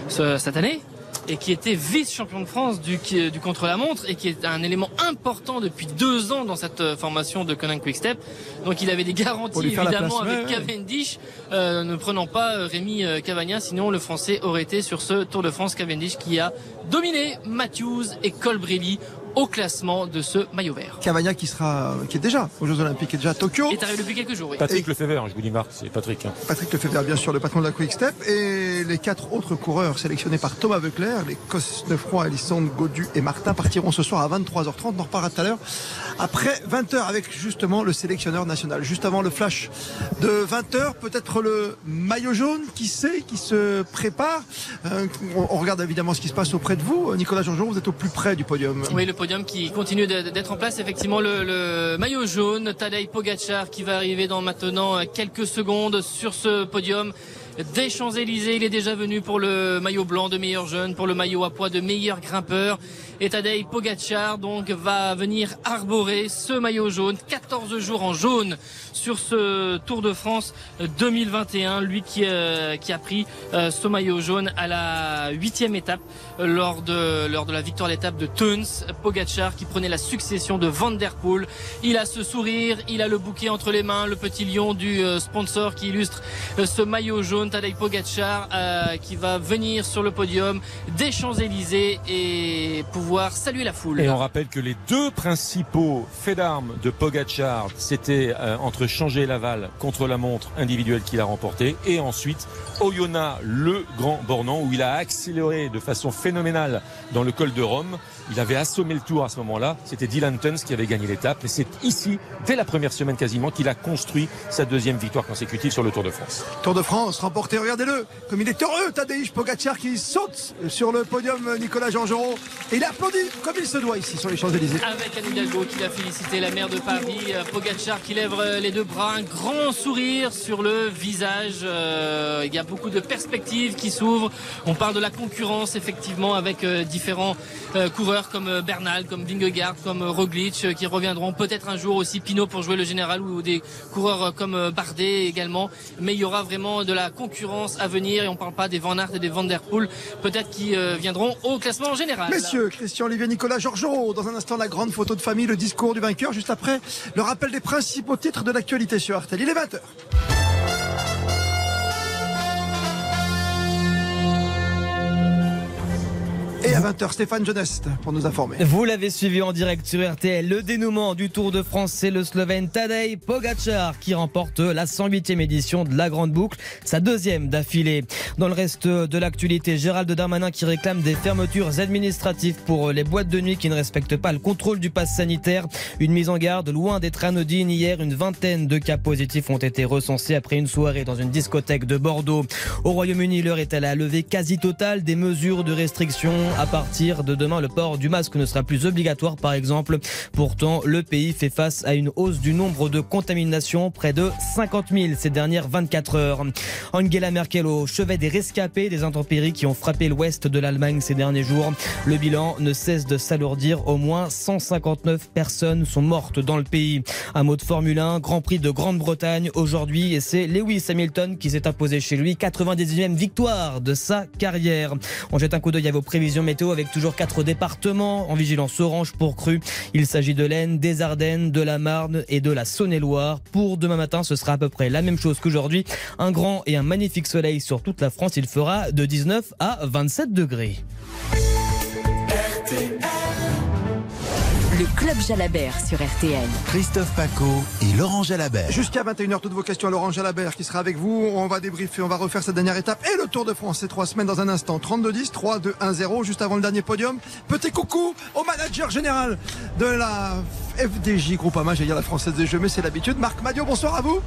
ce- cette année et qui était vice-champion de France du, contre-la-montre et qui est un élément important depuis deux ans dans cette euh, formation de Conan Quickstep. Donc il avait des garanties évidemment avec ouais, ouais. Cavendish, euh, ne prenant pas euh, Rémi Cavagna, sinon le Français aurait été sur ce Tour de France Cavendish qui a dominé Matthews et Colbrelli au classement de ce maillot vert. Cavagna qui sera, qui est déjà aux Jeux Olympiques, qui est déjà à Tokyo. Il est arrivé depuis quelques jours. oui. Patrick Lefebvre, je vous dis Marc, c'est Patrick. hein. Patrick Lefebvre, bien sûr, le patron de la Quick Step. Et les quatre autres coureurs sélectionnés par Thomas Veuclair, les Cosnefroy, Alissandre, Godu et Martin, partiront ce soir à 23h30. On en reparlera tout à l'heure. Après 20h avec justement le sélectionneur national. Juste avant le flash de 20h, peut-être le maillot jaune, qui sait, qui se prépare? Euh, on, on regarde évidemment ce qui se passe auprès de vous. Nicolas Jean-Jean, vous êtes au plus près du podium. Oui, le podium qui continue d'être en place. Effectivement, le, maillot jaune, Tadej Pogacar qui va arriver dans maintenant quelques secondes sur ce podium. Des Champs-Élysées, il est déjà venu pour le maillot blanc de meilleur jeune, pour le maillot à poids de meilleur grimpeur. Et Tadej Pogacar donc va venir arborer ce maillot jaune, 14 jours en jaune sur ce Tour de France 2021. Lui qui, euh, qui a pris euh, ce maillot jaune à la huitième étape lors de, lors de la victoire à l'étape de Teuns. Pogacar qui prenait la succession de Van. Il a ce sourire, il a le bouquet entre les mains, le petit lion du euh, sponsor qui illustre euh, ce maillot jaune. Tadej Pogacar euh, qui va venir sur le podium des Champs-Élysées et pouvoir saluer la foule. Et on rappelle que les deux principaux faits d'armes de Pogachar, c'était entre Changer Laval contre la montre individuelle qu'il a remporté, et ensuite Oyonnax, le grand bornand, où il a accéléré de façon phénoménale dans le col de Rome. Il avait assommé le tour à ce moment-là. C'était Dylan Tuns qui avait gagné l'étape. Et c'est ici, dès la première semaine quasiment, qu'il a construit sa deuxième victoire consécutive sur le Tour de France. Tour de France remporté, regardez-le, comme il est heureux, Tadej Pogacar qui saute sur le podium, Nicolas Jean-Jean. Et il applaudit comme il se doit ici sur les Champs-Élysées. Avec Anne Hidalgo qui a félicité la maire de Paris, euh, Pogacar qui lève euh, les deux bras, un grand sourire sur le visage. Euh, il y a beaucoup de perspectives qui s'ouvrent. On parle de la concurrence effectivement avec différents euh, coureurs comme euh, Bernal, comme Vingegaard, comme euh, Roglic euh, qui reviendront peut-être un jour aussi Pinot pour jouer le général ou des coureurs comme Bardet également. Mais il y aura vraiment de la concurrence à venir et on parle pas des Van Aert et des Van Der Poel peut-être qui viendront au classement général. Messieurs, Christian Olivier, Nicolas Georgerot, dans un instant la grande photo de famille, le discours du vainqueur, juste après le rappel des principaux titres de l'actualité sur RTL. Il est 20h. Et à 20h, Stéphane pour nous informer. Vous l'avez suivi en direct sur RTL. Le dénouement du Tour de France, c'est le Slovène Tadej Pogacar qui remporte la 108e édition de la Grande Boucle, sa deuxième d'affilée. Dans le reste de l'actualité, Gérald Darmanin qui réclame des fermetures administratives pour les boîtes de nuit qui ne respectent pas le contrôle du pass sanitaire. Une mise en garde loin d'être anodine. Hier, une vingtaine de cas positifs ont été recensés après une soirée dans une discothèque de Bordeaux. Au Royaume-Uni, l'heure est à la levée quasi totale des mesures de restriction À partir de demain, le port du masque ne sera plus obligatoire, par exemple. Pourtant, le pays fait face à une hausse du nombre de contaminations, près de 50 000 ces dernières 24 heures. Angela Merkel au chevet des rescapés des intempéries qui ont frappé l'ouest de l'Allemagne ces derniers jours. Le bilan ne cesse de s'alourdir. Au moins 159 personnes sont mortes dans le pays. Un mot de Formule 1, Grand Prix de Grande-Bretagne aujourd'hui et c'est Lewis Hamilton qui s'est imposé chez lui 99e victoire de sa carrière. On jette un coup d'œil à vos prévisions météo avec toujours quatre départements en vigilance orange pour cru. Il s'agit de l'Aisne, des Ardennes, de la Marne et de la Saône-et-Loire. Pour demain matin, ce sera à peu près la même chose qu'aujourd'hui. Un grand et un magnifique soleil sur toute la France. Il fera de 19 à 27 degrés. Le club Jalabert sur RTL. Christophe Paco et Laurent Jalabert. Jusqu'à 21h, toutes vos questions à Laurent Jalabert qui sera avec vous. On va débriefer, on va refaire cette dernière étape et le Tour de France ces trois semaines dans un instant. 32-10, 3-2-1-0, juste avant le dernier podium. Petit coucou au manager général de la FDJ Groupama, j'allais dire la Française des Jeux, mais c'est l'habitude. Marc Madio, bonsoir à vous.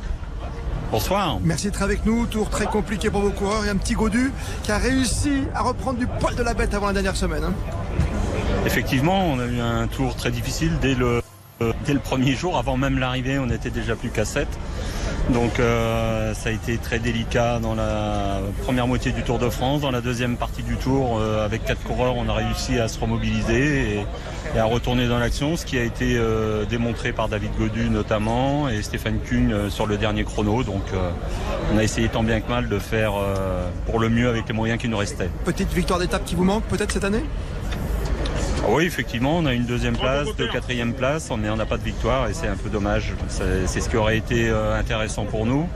Bonsoir. Merci d'être avec nous. Tour très compliqué pour vos coureurs et un petit Godu qui a réussi à reprendre du poil de la bête avant la dernière semaine. hein. Effectivement, on a eu un tour très difficile dès le, euh, dès le premier jour. Avant même l'arrivée, on était déjà plus qu'à 7. Donc euh, ça a été très délicat dans la première moitié du Tour de France. Dans la deuxième partie du Tour, euh, avec quatre coureurs, on a réussi à se remobiliser et, à retourner dans l'action, ce qui a été euh, démontré par David Godu notamment et Stéphane Kuhn sur le dernier chrono. Donc on a essayé tant bien que mal de faire pour le mieux avec les moyens qui nous restaient. Petite victoire d'étape qui vous manque peut-être cette année? Oui, effectivement, on a une deuxième place, deux quatrième places, mais on n'a pas de victoire et c'est un peu dommage. C'est ce qui aurait été euh, intéressant pour nous.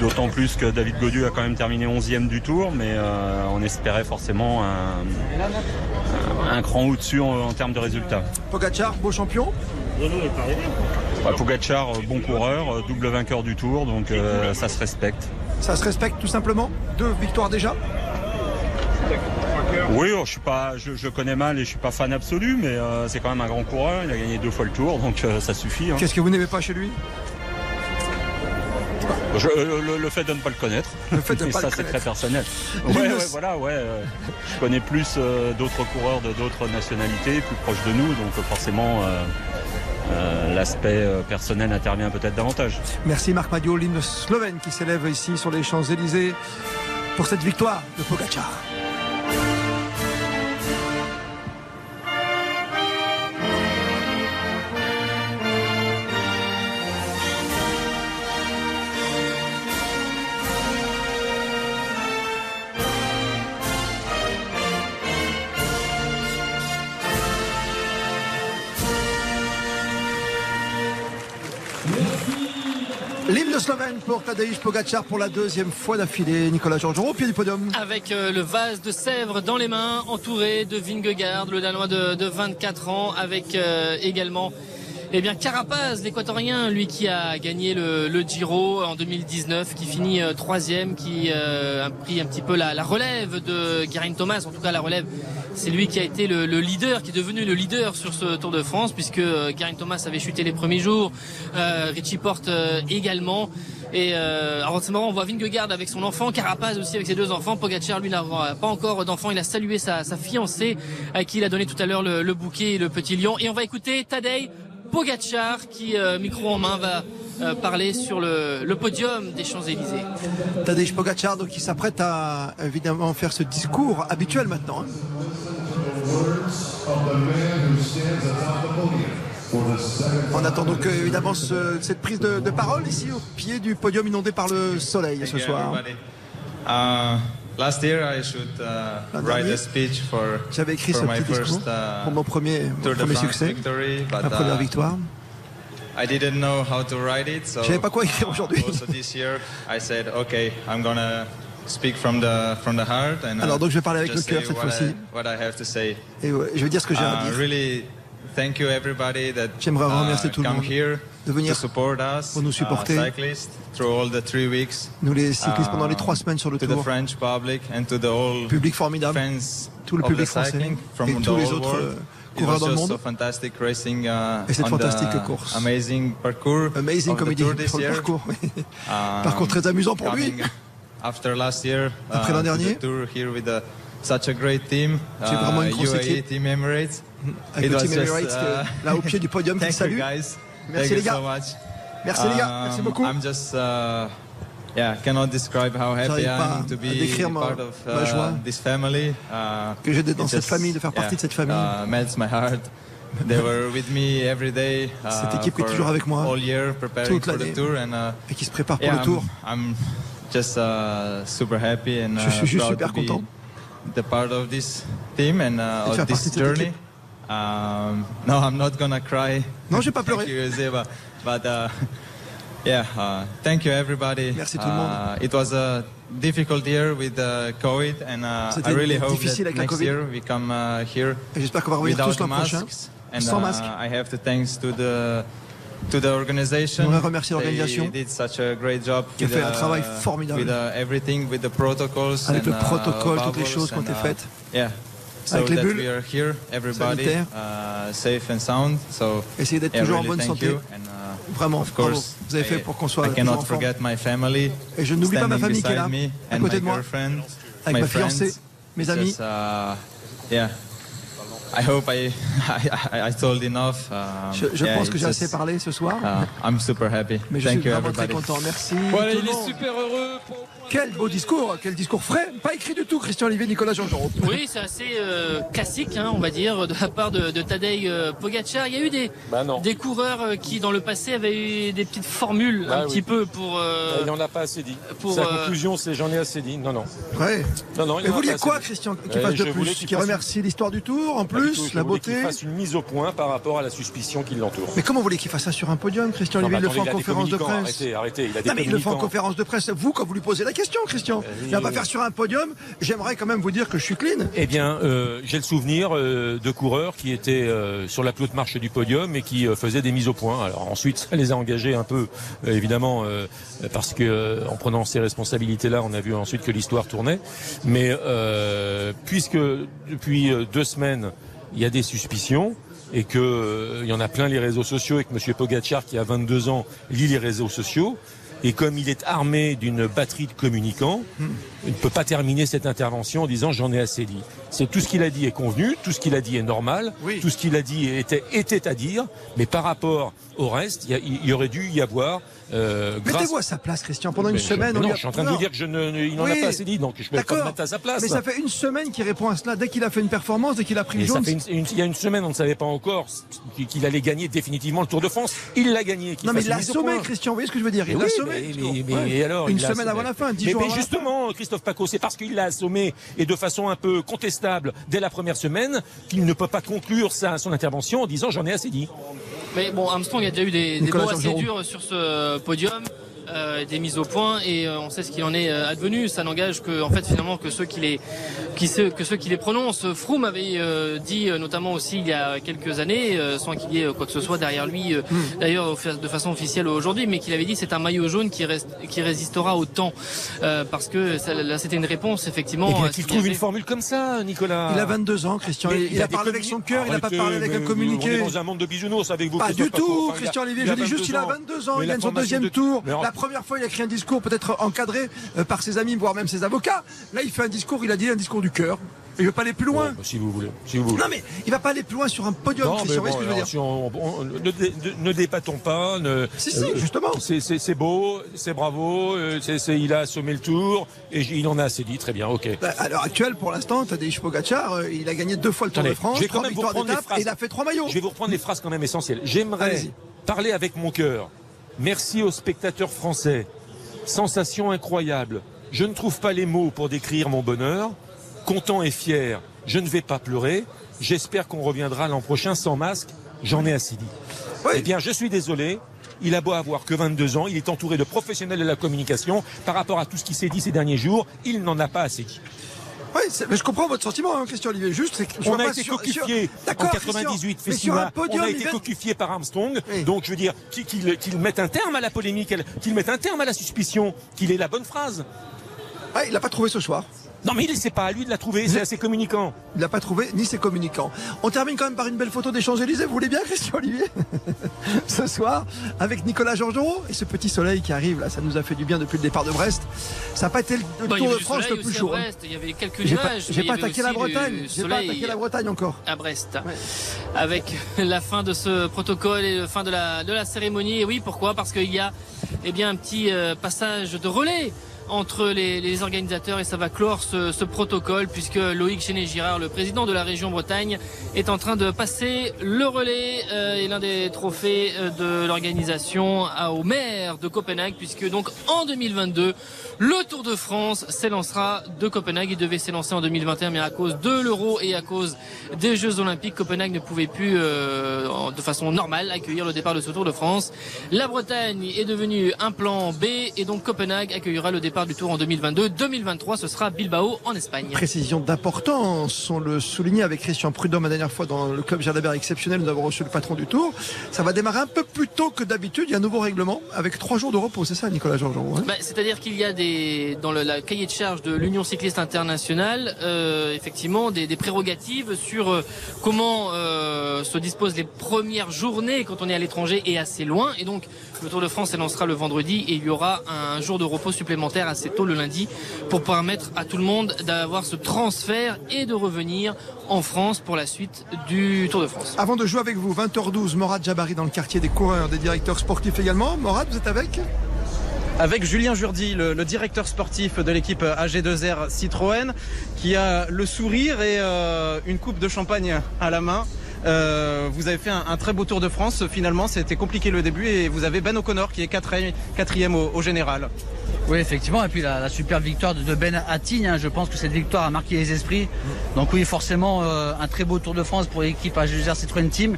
D'autant plus que David Godu a quand même terminé 11e du tour, mais euh, on espérait forcément un, un cran au-dessus en, en termes de résultats. Pogacar, beau champion? Ouais, Pogacar, euh, bon coureur, double vainqueur du tour, donc euh, ça se respecte. Ça se respecte tout simplement? Deux victoires déjà? Oui, oh, je suis pas, je, je connais mal et je suis pas fan absolu, mais euh, c'est quand même un grand coureur. Il a gagné deux fois le tour, donc euh, ça suffit. hein. Qu'est-ce que vous n'aimez pas chez lui? Je- euh, le, le fait de ne pas le connaître. Le fait de ne Mais pas ça, c'est très personnel. Ouais, ouais, voilà, ouais. euh, je connais plus d'autres coureurs de d'autres nationalités, plus proches de nous, donc forcément, euh, l'aspect personnel intervient peut-être davantage. Merci Marc Madio, l'hymne slovène qui s'élève ici sur les Champs-Élysées pour cette victoire de Pogacar. Pogacar pour la deuxième fois d'affilée. Nicolas au pied du podium. Avec euh, le vase de Sèvres dans les mains, entouré de Vingegaard, le Danois de, de 24 ans, avec euh, également eh bien Carapaz, l'équatorien, lui qui a gagné le, Giro en 2019, qui finit euh, troisième, qui a pris un petit peu la, relève de Geraint Thomas, en tout cas la relève. C'est lui qui a été le, le leader, qui est devenu le leader sur ce Tour de France, puisque Geraint Thomas avait chuté les premiers jours, Richie Porte également. Et euh, alors c'est marrant, on voit Vingegaard avec son enfant, Carapaz aussi avec ses deux enfants, Pogacar lui n'a pas encore d'enfant, il a salué sa, sa fiancée à qui il a donné tout à l'heure le, le bouquet et le petit lion. Et on va écouter Tadej Pogacar qui, euh, micro en main, va euh, parler sur le, le podium des Champs-Élysées. Tadej Pogacar donc, qui s'apprête à évidemment faire ce discours habituel maintenant. hein. On attend donc évidemment ce- cette prise de, de parole ici au pied du podium inondé par le soleil ce soir. Uh, last year, I should uh, L'an write dernier, a speech for, J'avais écrit for ce my petit discours first uh, pour mon premier, mon premier succès, victory, but ma première victoire. I didn't know how to write it, so Je savais pas quoi écrire aujourd'hui. also this year, I said, okay, I'm gonna speak from the from the heart and Alors, donc, je vais parler avec le cœur cette what fois-ci. I, what I have to say. Et ouais, je vais dire ce que j'ai à dire. really, thank you everybody that J'aimerais uh, remercier tout le monde here de venir to support us, pour nous supporter. uh, cyclists, through all the three weeks. Nous les cyclistes pendant les Uh, trois semaines sur le to tour. the French public and to the whole Public formidable. Tout le public français cycling from et the tous les whole autres world. euh, coureurs dans le monde. a fantastic racing uh, Et cette fantastique course. Amazing parcours. Amazing sur le parcours. Um, Parcours très amusant pour lui. coming After last year, Après l'an dernier. tour here with the such a great team. C'est vraiment une grosse UAE équipe. Just, Emirates, qui est uh, là au pied du podium qui salue. guys. Merci Thank les gars. so much. Merci les gars. Merci Um, beaucoup. I'm just, uh, yeah, cannot describe how happy pas am to à be décrire ma- part of ma joie uh, this family. Uh, que j'ai d'être dans cette just, famille, de faire partie yeah, de cette famille. Uh, melts my heart. They were with me every day. Uh, Cette équipe qui est toujours avec moi all year, preparing toute for the l'année tour, and uh, et qui se prépare pour yeah, le tour. I'm, I'm just uh, super happy and Je suis uh, juste proud super to be content. the part of this team and Et de uh, faire of partie this journey. Um, no, I'm not gonna cry. Non, je vais pas pleurer. Thank you, Jose, but, uh, yeah, uh, thank you everybody. Merci tout le monde. Uh, it was a difficult year with uh, COVID, and uh, I really hope that next year we come uh, here j'espère qu'on va revenir without tous l'an prochain. And sans masque. I have to thanks to the to the organization. On remercie l'organisation They did such a great job qui a with, fait un travail formidable. with everything, with the protocols Avec and, le protocole, toutes les choses qui ont été faites. Yeah. So Avec les that bulles we are here, everybody, sanitaires. uh, safe and sound. So Essayez d'être yeah, toujours en bonne santé. And, uh, Vraiment, of bravo. course, Vous avez fait I- pour qu'on soit I cannot forget my family. Et je n'oublie pas ma standing famille qui est beside là, me à and côté my de moi, girlfriend, avec my ma fiancée, friends. mes amis. Just, uh, yeah. I hope I, I, I told enough. Um, Je, je yeah, pense que j'ai assez parlé ce soir. uh, I'm super happy. Mais je Thank suis you, vraiment très everybody. content. Merci. Voilà, il est super heureux. Quel beau discours, quel discours frais. Pas écrit du tout, Christian Olivier, Nicolas Jean-Jean. Oui, c'est assez euh, classique, hein, on va dire, de la part de, de Tadej euh, Pogacar. Il y a eu des, Bah des coureurs euh, qui, dans le passé, avaient eu des petites formules Ah un oui. petit peu pour. euh, Il n'en a pas assez dit. pour, Sa conclusion, c'est j'en ai assez dit. Non, non. Ouais. Non, non, il en vous vouliez quoi. Christian, qu'il Euh, fasse de plus fasse- remercie l'histoire du tour, en tout, plus, je la voulais qu'il beauté fasse une mise au point par rapport à la suspicion qui l'entoure. Mais comment vous voulez qu'il fasse ça sur un podium, Christian Olivier mais Il le fait en conférence de presse. Arrêtez, arrêtez, il a des Non mais il le fait en conférence de presse. Vous, quand vous lui posez la question, Christian, il va pas faire sur un podium. J'aimerais quand même vous dire que je suis clean. Eh bien, euh, j'ai le souvenir euh, de coureurs qui étaient euh, sur la plus haute marche du podium et qui euh, faisaient des mises au point. Alors ensuite, ça les a engagés un peu, euh, évidemment, euh, parce que euh, en prenant ces responsabilités-là, on a vu ensuite que l'histoire tournait. Mais euh, puisque depuis euh, deux semaines, il y a des suspicions et que euh, il y en a plein les réseaux sociaux et que M. Pogacar, qui a 22 ans, lit les réseaux sociaux. Et comme il est armé d'une batterie de communicants, il ne peut pas terminer cette intervention en disant j'en ai assez dit. C'est tout ce qu'il a dit est convenu, tout ce qu'il a dit est normal, tout ce qu'il a dit était, était à dire, mais par rapport au reste, il y, aurait dû y avoir euh, grâce. Mettez-vous à sa place, Christian. Pendant une Mais semaine, on non, lui a- je suis en train de vous dire que je ne, il n'en a pas assez dit, donc je peux pas me mettre à sa place. Mais ça fait une semaine qu'il répond à cela. Dès qu'il a fait une performance, dès qu'il a pris le fait une- une- il y a une semaine, on ne savait pas encore qu'il- allait gagner définitivement le Tour de France. Il l'a gagné. Non mais il l'a. Christian. Vous voyez ce que je veux dire Il l'a oui, mais- Christian. alors, Une semaine avant la fin, dix mais, jours mais justement, Christophe Paco, c'est parce qu'il l'a assommé et de façon un peu contestable dès la première semaine qu'il ne peut pas conclure sa, son intervention en disant j'en ai assez dit. Mais bon, Armstrong a déjà eu des, des mots assez durs sur ce podium. Euh, des mises au point et euh, on sait ce qu'il en est euh, advenu. Ça n'engage que, en fait, finalement, que ceux qui les, qui se- que ceux qui les prononcent. Froome avait euh, dit, euh, notamment aussi il y a quelques années, euh, sans qu'il y ait euh, quoi que ce soit derrière lui, euh, Hmm. d'ailleurs de façon officielle aujourd'hui, mais qu'il avait dit c'est un maillot jaune qui, reste, qui résistera au temps, Euh, parce que ça- là c'était une réponse effectivement. Eh bien, qu'il trouve une formule comme ça, Nicolas. Il a 22 ans, Christian. Mais il, a parlé avec son cœur, il n'a pas parlé avec mais un communiqué. On est dans un monde de bisounours avec vous. Pas Christophe du tout, Christian Olivier. Je dis juste 22 qu'il a ans. 22 ans. Il gagne son deuxième de- tour. Première fois, il a écrit un discours peut-être encadré euh, par ses amis, voire même ses avocats. Là, il fait un discours, il a dit un discours du cœur. Il veut pas aller plus loin. Bon, bah, si vous voulez. Si vous voulez. Non mais il va pas aller plus loin sur un podium, Non, mais. Vous voyez ce que je veux dire si on- on- ne, dé- ne dépatons pas. Ne, Si, si, justement. C'est- beau, c'est bravo, euh, il a assommé le tour et il en a assez dit. Très bien, ok. Bah, À l'heure actuelle, pour l'instant, Tadej Pogacar, euh, il a gagné deux fois le Tour de France, trois même vous victoires reprendre les d'étape phrases. et il a fait trois maillots. Je vais vous reprendre les phrases quand même essentielles. J'aimerais parler avec mon cœur. Merci aux spectateurs français. Sensation incroyable. Je ne trouve pas les mots pour décrire mon bonheur. Content et fier. Je ne vais pas pleurer. J'espère qu'on reviendra l'an prochain sans masque. J'en ai assez dit. Eh bien, je suis désolé. Il a beau avoir que 22 ans, il est entouré de professionnels de la communication. Par rapport à tout ce qui s'est dit ces derniers jours, il n'en a pas assez dit. Oui, mais je comprends votre sentiment, hein, Christian Olivier. Juste, c'est On a été sur- coquifié sur- en D'accord, 98 Christian, mais sur un Festival. podium, on a été coquifié par Armstrong. Donc je veux dire qu'il mette un terme à la polémique, qu'il mette un terme à la suspicion, qu'il ait la bonne phrase. Ah, il l'a pas trouvé ce soir. Non, mais il c'est pas à lui de la trouver, c'est assez communicant. Il l'a pas trouvé, ni ses communicants. On termine quand même par une belle photo des Champs-Élysées. Vous voulez bien, Christian Olivier Ce soir, avec Nicolas Georgerot et ce petit soleil qui arrive là, ça nous a fait du bien depuis le départ de Brest. Ça n'a pas été le Bon, Tour de France le plus à chaud. hein. Brest, Il y avait quelques J'ai pas, nuages. j'ai attaqué la Bretagne. J'ai pas attaqué la Bretagne encore. à Brest. Avec la fin de ce protocole et la fin de la, de la cérémonie. Et oui, pourquoi? Parce qu'il y a eh bien, un petit euh, passage de relais entre les, les organisateurs et ça va clore ce, ce protocole puisque Loïc Chenet-Girard, le président de la région Bretagne, est en train de passer le relais euh, et l'un des trophées euh, de l'organisation au maire de Copenhague puisque donc en 2022, le Tour de France s'élancera de Copenhague. Il devait s'élancer en 2021 mais à cause de l'euro et à cause des Jeux Olympiques, Copenhague ne pouvait plus euh, de façon normale accueillir le départ de ce Tour de France. La Bretagne est devenue un plan B et donc Copenhague accueillera le départ du Tour en 2022. 2023, ce sera Bilbao en Espagne. Précision d'importance, on le soulignait avec Christian Prudhomme la dernière fois dans le club Jalabert exceptionnel, nous avons reçu le patron du Tour. Ça va démarrer un peu plus tôt que d'habitude, il y a un nouveau règlement avec trois jours de repos, c'est ça Nicolas Georgerot hein Bah, C'est-à-dire qu'il y a des dans le la cahier de charge de l'Union cycliste internationale, euh, effectivement, des, des prérogatives sur euh, comment euh, se disposent les premières journées quand on est à l'étranger et assez loin. Et donc, le Tour de France s'élancera le vendredi et il y aura un jour de repos supplémentaire assez tôt le lundi pour permettre à tout le monde d'avoir ce transfert et de revenir en France pour la suite du Tour de France. Avant de jouer avec vous, 20h12, Morad Jabari dans le quartier des coureurs, des directeurs sportifs également. Morad, vous êtes avec? Avec Julien Jourdi, le, le directeur sportif de l'équipe AG2R Citroën, qui a le sourire et euh, une coupe de champagne à la main. Euh, vous avez fait un, très beau Tour de France. Finalement, c'était compliqué le début et vous avez Ben O'Connor qui est quatrième, au, général. Oui, effectivement. Et puis la, la super victoire de, Ben Attigne, hein, je pense que cette victoire a marqué les esprits. Donc oui, forcément, euh, un très beau Tour de France pour l'équipe AG2R Citroën Team.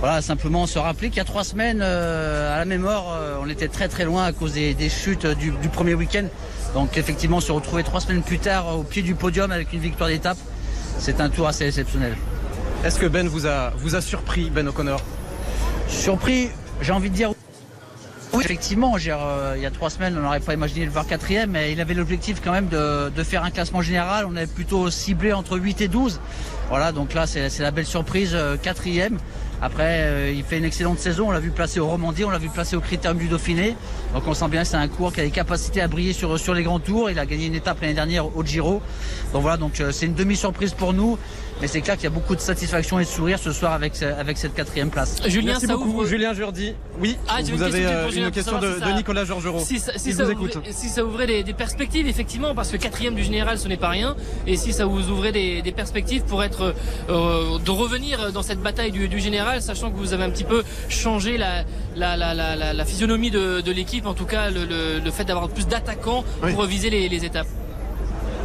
Voilà, simplement se rappeler qu'il y a trois semaines, euh, à la euh, on était très très loin à cause des, des chutes du, du premier week-end. Donc effectivement, se retrouver trois semaines plus tard au pied du podium avec une victoire d'étape, c'est un tour assez exceptionnel. Est-ce que Ben vous a, surpris, Ben O'Connor? Surpris, j'ai envie de dire. Oui, effectivement, euh, il y a trois semaines, on n'aurait pas imaginé le voir quatrième, mais il avait l'objectif quand même de, faire un classement général. On avait plutôt ciblé entre 8 et 12. Voilà, donc là, c'est, la belle surprise, euh, quatrième. Après, euh, il fait une excellente saison. On l'a vu placer au Romandie, on l'a vu placer au Critérium du Dauphiné. Donc on sent bien que c'est un cours qui a des capacités à briller sur, les grands tours. Il a gagné une étape l'année dernière au Giro. Donc voilà, c'est une demi-surprise pour nous. Mais c'est clair qu'il y a beaucoup de satisfaction et de sourire ce soir avec, avec cette quatrième place. Julien, Merci ça beaucoup, ouvre- Julien Jourdi. Oui, Ah, vous une avez question euh, une question de, si ça- de Nicolas Georgerot. Si ça, si ça vous ouvrait, écoute. si ça ouvrait des, des perspectives, effectivement, parce que quatrième du général, ce n'est pas rien. Et si ça vous ouvrait des, des perspectives pour être euh, de revenir dans cette bataille du, du général, sachant que vous avez un petit peu changé la, la, la, la, la- la physionomie de, de l'équipe, en tout cas le, le, le fait d'avoir plus d'attaquants pour viser les, les étapes.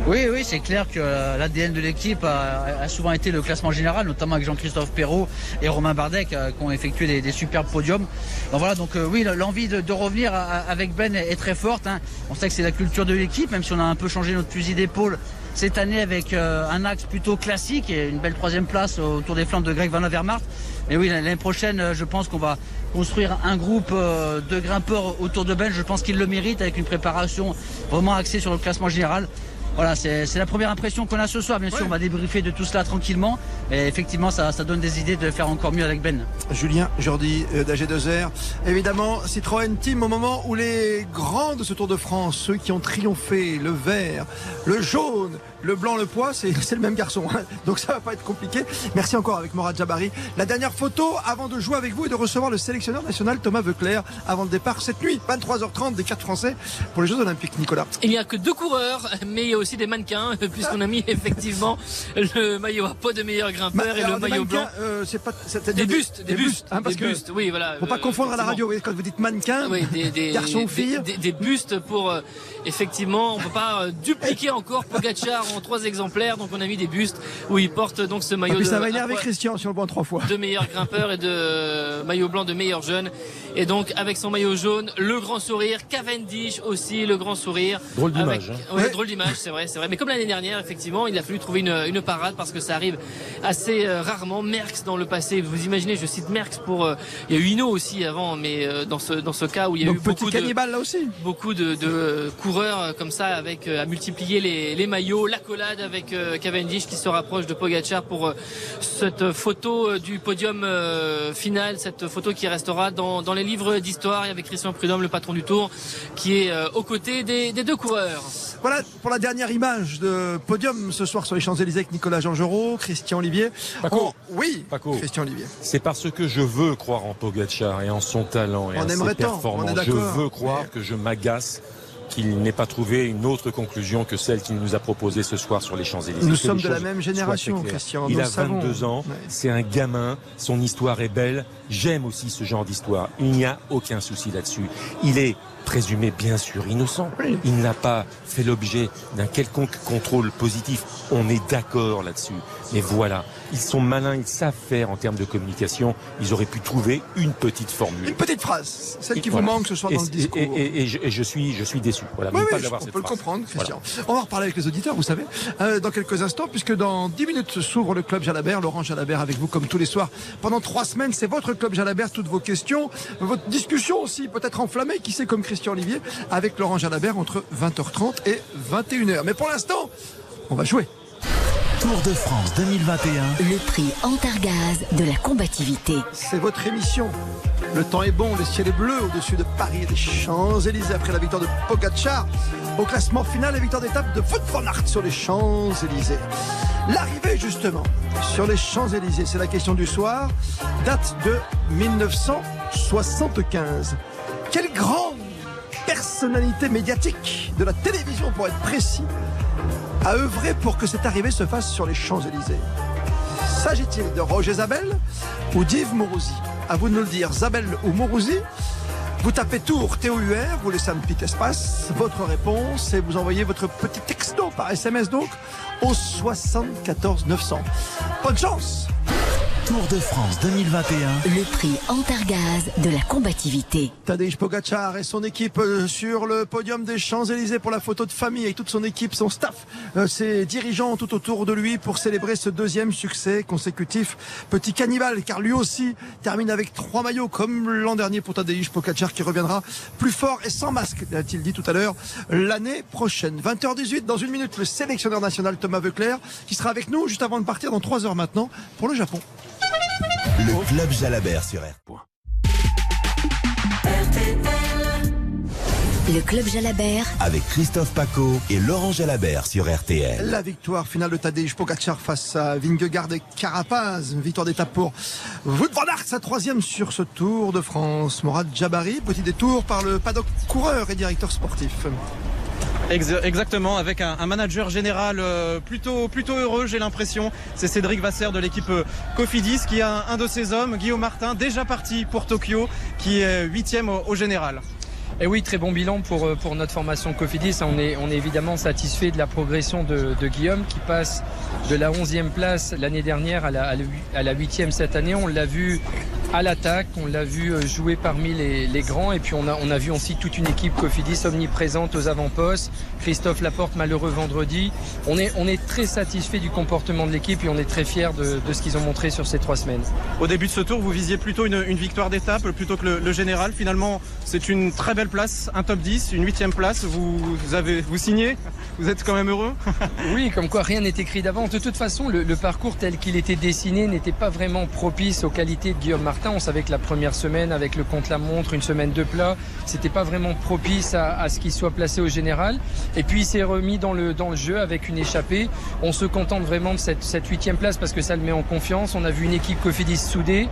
Oui, oui, c'est clair que euh, l'ADN de l'équipe a, souvent été le classement général, notamment avec Jean-Christophe Perrault et Romain Bardet euh, qui ont effectué des, superbes podiums. Donc voilà, donc euh, oui, l'envie de, revenir avec Ben est, très forte. hein. On sait que c'est la culture de l'équipe, même si on a un peu changé notre fusil d'épaule cette année avec un axe plutôt classique et une belle troisième place autour des flancs de Greg Van Avermaet. Mais oui, l'année prochaine, je pense qu'on va construire un groupe de grimpeurs autour de Ben. Je pense qu'il le mérite avec une préparation vraiment axée sur le classement général. Voilà, c'est la première impression qu'on a ce soir. Bien sûr, on va débriefer de tout cela tranquillement. Et effectivement, ça, ça donne des idées de faire encore mieux avec Ben. Julien Jordi euh, d'AG2R. Évidemment, Citroën Team au moment où les grands de ce Tour de France, ceux qui ont triomphé, le vert, le jaune, le blanc, le pois, c'est c'est le même garçon. hein. Donc ça va pas être compliqué. Merci encore avec Morad Jabari. La dernière photo avant de jouer avec vous et de recevoir le sélectionneur national Thomas Veuclair avant le départ cette nuit, 23h30 des 4 Français pour les Jeux Olympiques. Nicolas. Il n'y a que deux coureurs, mais il y a aussi des mannequins, puisqu'on a mis effectivement le maillot à peau de meilleur grimpeur et le des maillot blanc. euh, c'est pas, c'est-à-dire Des bustes, des bustes, hein, parce des que bustes, oui, voilà. Faut pas euh, confondre à la radio. oui, Quand vous dites mannequin, Oui, des, des, garçon ou des- fille. des, des bustes pour euh, effectivement, on peut pas euh, dupliquer encore Pogacar en trois exemplaires, donc on a mis des bustes où il porte donc ce Ah, maillot puis de ça va énerver Christian si on le en trois fois. de meilleur grimpeur et de maillot blanc de meilleur jeune. Et donc avec son maillot jaune, le grand sourire, Cavendish aussi, le grand sourire. Drôle Avec- d'image, hein. Ouais, Ouais. drôle d'image, c'est vrai, c'est vrai. Mais comme l'année dernière, effectivement, il a fallu trouver une, une parade parce que ça arrive assez euh, rarement. Merckx dans le passé, vous imaginez, je cite Merckx pour, euh, il y a eu Hino aussi avant, mais euh, dans ce dans ce cas où il y a Donc eu beaucoup de là aussi. beaucoup de, de coureurs comme ça avec euh, à multiplier les, les maillots, l'accolade avec euh, Cavendish qui se rapproche de Pogacar pour euh, cette photo du podium euh, final, cette photo qui restera dans, dans les livres d'histoire avec Christian Prudhomme, le patron du Tour, qui est euh, aux côtés des, des deux coureurs. Voilà pour la dernière image de podium ce soir sur les Champs-Élysées avec Nicolas Jean-Gerot, Christian Olivier. Paco. Oh, oui, Paco. Christian Olivier. C'est parce que je veux croire en Pogacar et en son talent et en ses performances. Je veux croire que je m'agace qu'il n'ait pas trouvé une autre conclusion que celle qu'il nous a proposée ce soir sur les Champs-Élysées. Nous sommes de la même génération. Christian, Il a le savons. 22 ans, Ouais. c'est un gamin, son histoire est belle. J'aime aussi ce genre d'histoire. Il n'y a aucun souci là-dessus. Il est présumé bien sûr innocent. Il n'a pas fait l'objet d'un quelconque contrôle positif. On est d'accord là-dessus. Mais voilà, ils sont malins, ils savent faire en termes de communication. Ils auraient pu trouver une petite formule. Une petite phrase, celle qui Voilà. vous manque ce soir Et- dans le discours. Et, et- et je, suis, je suis déçu. Voilà, Oui, oui, on cette peut le comprendre, Christian. Voilà. On va reparler avec les auditeurs, vous savez, euh, dans quelques instants, puisque dans 10 minutes s'ouvre le club Jalabert. Laurent Jalabert avec vous comme tous les soirs. Pendant trois semaines, c'est votre club Jalabert, toutes vos questions, votre discussion aussi, peut-être enflammée, qui sait, comme Christian Olivier, avec Laurent Jalabert entre 20h30 et 21h. Mais pour l'instant, on va jouer. Tour de France 2021. Le prix Antargaz de la combativité. C'est votre émission. Le temps est bon, le ciel est bleu au-dessus de Paris et des Champs-Élysées après la victoire de Pogacar. Au classement final, la victoire d'étape de Wout van Aert sur les Champs-Élysées. L'arrivée justement sur les Champs-Élysées, c'est la question du soir, date de 1975. Quelle grande personnalité médiatique de la télévision pour être précis a œuvré pour que cette arrivée se fasse sur les Champs-Élysées S'agit-il de Roger Zabel ou d'Yves Mourouzi À vous de nous le dire, Zabel ou Mourouzi Vous tapez Tour T-O-U-R, vous laissez un petit espace, votre réponse et vous envoyez votre petit texto par SMS donc au 74 900. Bonne chance Tour de France 2021. Le prix Antargaz de la combativité. Tadej Pogacar et son équipe euh, sur le podium des Champs-Élysées pour la photo de famille avec toute son équipe, son staff, euh, ses dirigeants tout autour de lui pour célébrer ce deuxième succès consécutif. Petit cannibale car lui aussi termine avec trois maillots comme l'an dernier pour Tadej Pogacar qui reviendra plus fort et sans masque, a-t-il dit tout à l'heure, l'année prochaine. 20h18 dans une minute, le sélectionneur national Thomas Veuclair qui sera avec nous juste avant de partir dans trois heures maintenant pour le Japon. Le club Jalabert sur R. Le club Jalabert. Avec Christophe Paco et Laurent Jalabert sur RTL. La victoire finale de Tadej Pogacar face à Vingegaard et Carapaz. Une victoire d'étape pour Wout van Aert, sa troisième sur ce Tour de France. Morad Jabari, petit détour par le paddock coureur et directeur sportif. Ex- Exactement, avec un, manager général euh, plutôt, plutôt heureux, j'ai l'impression. C'est Cédric Vasseur de l'équipe euh, Cofidis qui a un, de ses hommes, Guillaume Martin, déjà parti pour Tokyo, qui est huitième au général. Et oui, très bon bilan pour, euh, pour notre formation Cofidis. On est, on est évidemment satisfait de la progression de, Guillaume qui passe de la 11e place l'année dernière à la, à la hu- à la 8e cette année. On l'a vu à l'attaque, on l'a vu euh, jouer parmi les, les grands et puis on a, on a vu aussi toute une équipe Cofidis omniprésente aux avant-postes. Christophe Laporte malheureux vendredi. On est, on est très satisfait du comportement de l'équipe et on est très fiers de, de ce qu'ils ont montré sur ces trois semaines. Au début de ce tour, vous visiez plutôt une, victoire d'étape plutôt que le général. Finalement, c'est une très belle place, un top 10, une huitième place. Vous, avez, vous signez? Vous êtes quand même heureux? Oui, comme quoi rien n'est écrit d'avance. De toute façon, le, parcours tel qu'il était dessiné n'était pas vraiment propice aux qualités de Guillaume Martin. On savait que la première semaine, avec le contre-la-montre, une semaine de plat, c'était pas vraiment propice à, à ce qu'il soit placé au général. Et puis il s'est remis dans le, dans le jeu avec une échappée. On se contente vraiment de cette, cette huitième place parce que ça le met en confiance. On a vu une équipe Cofidis soudée.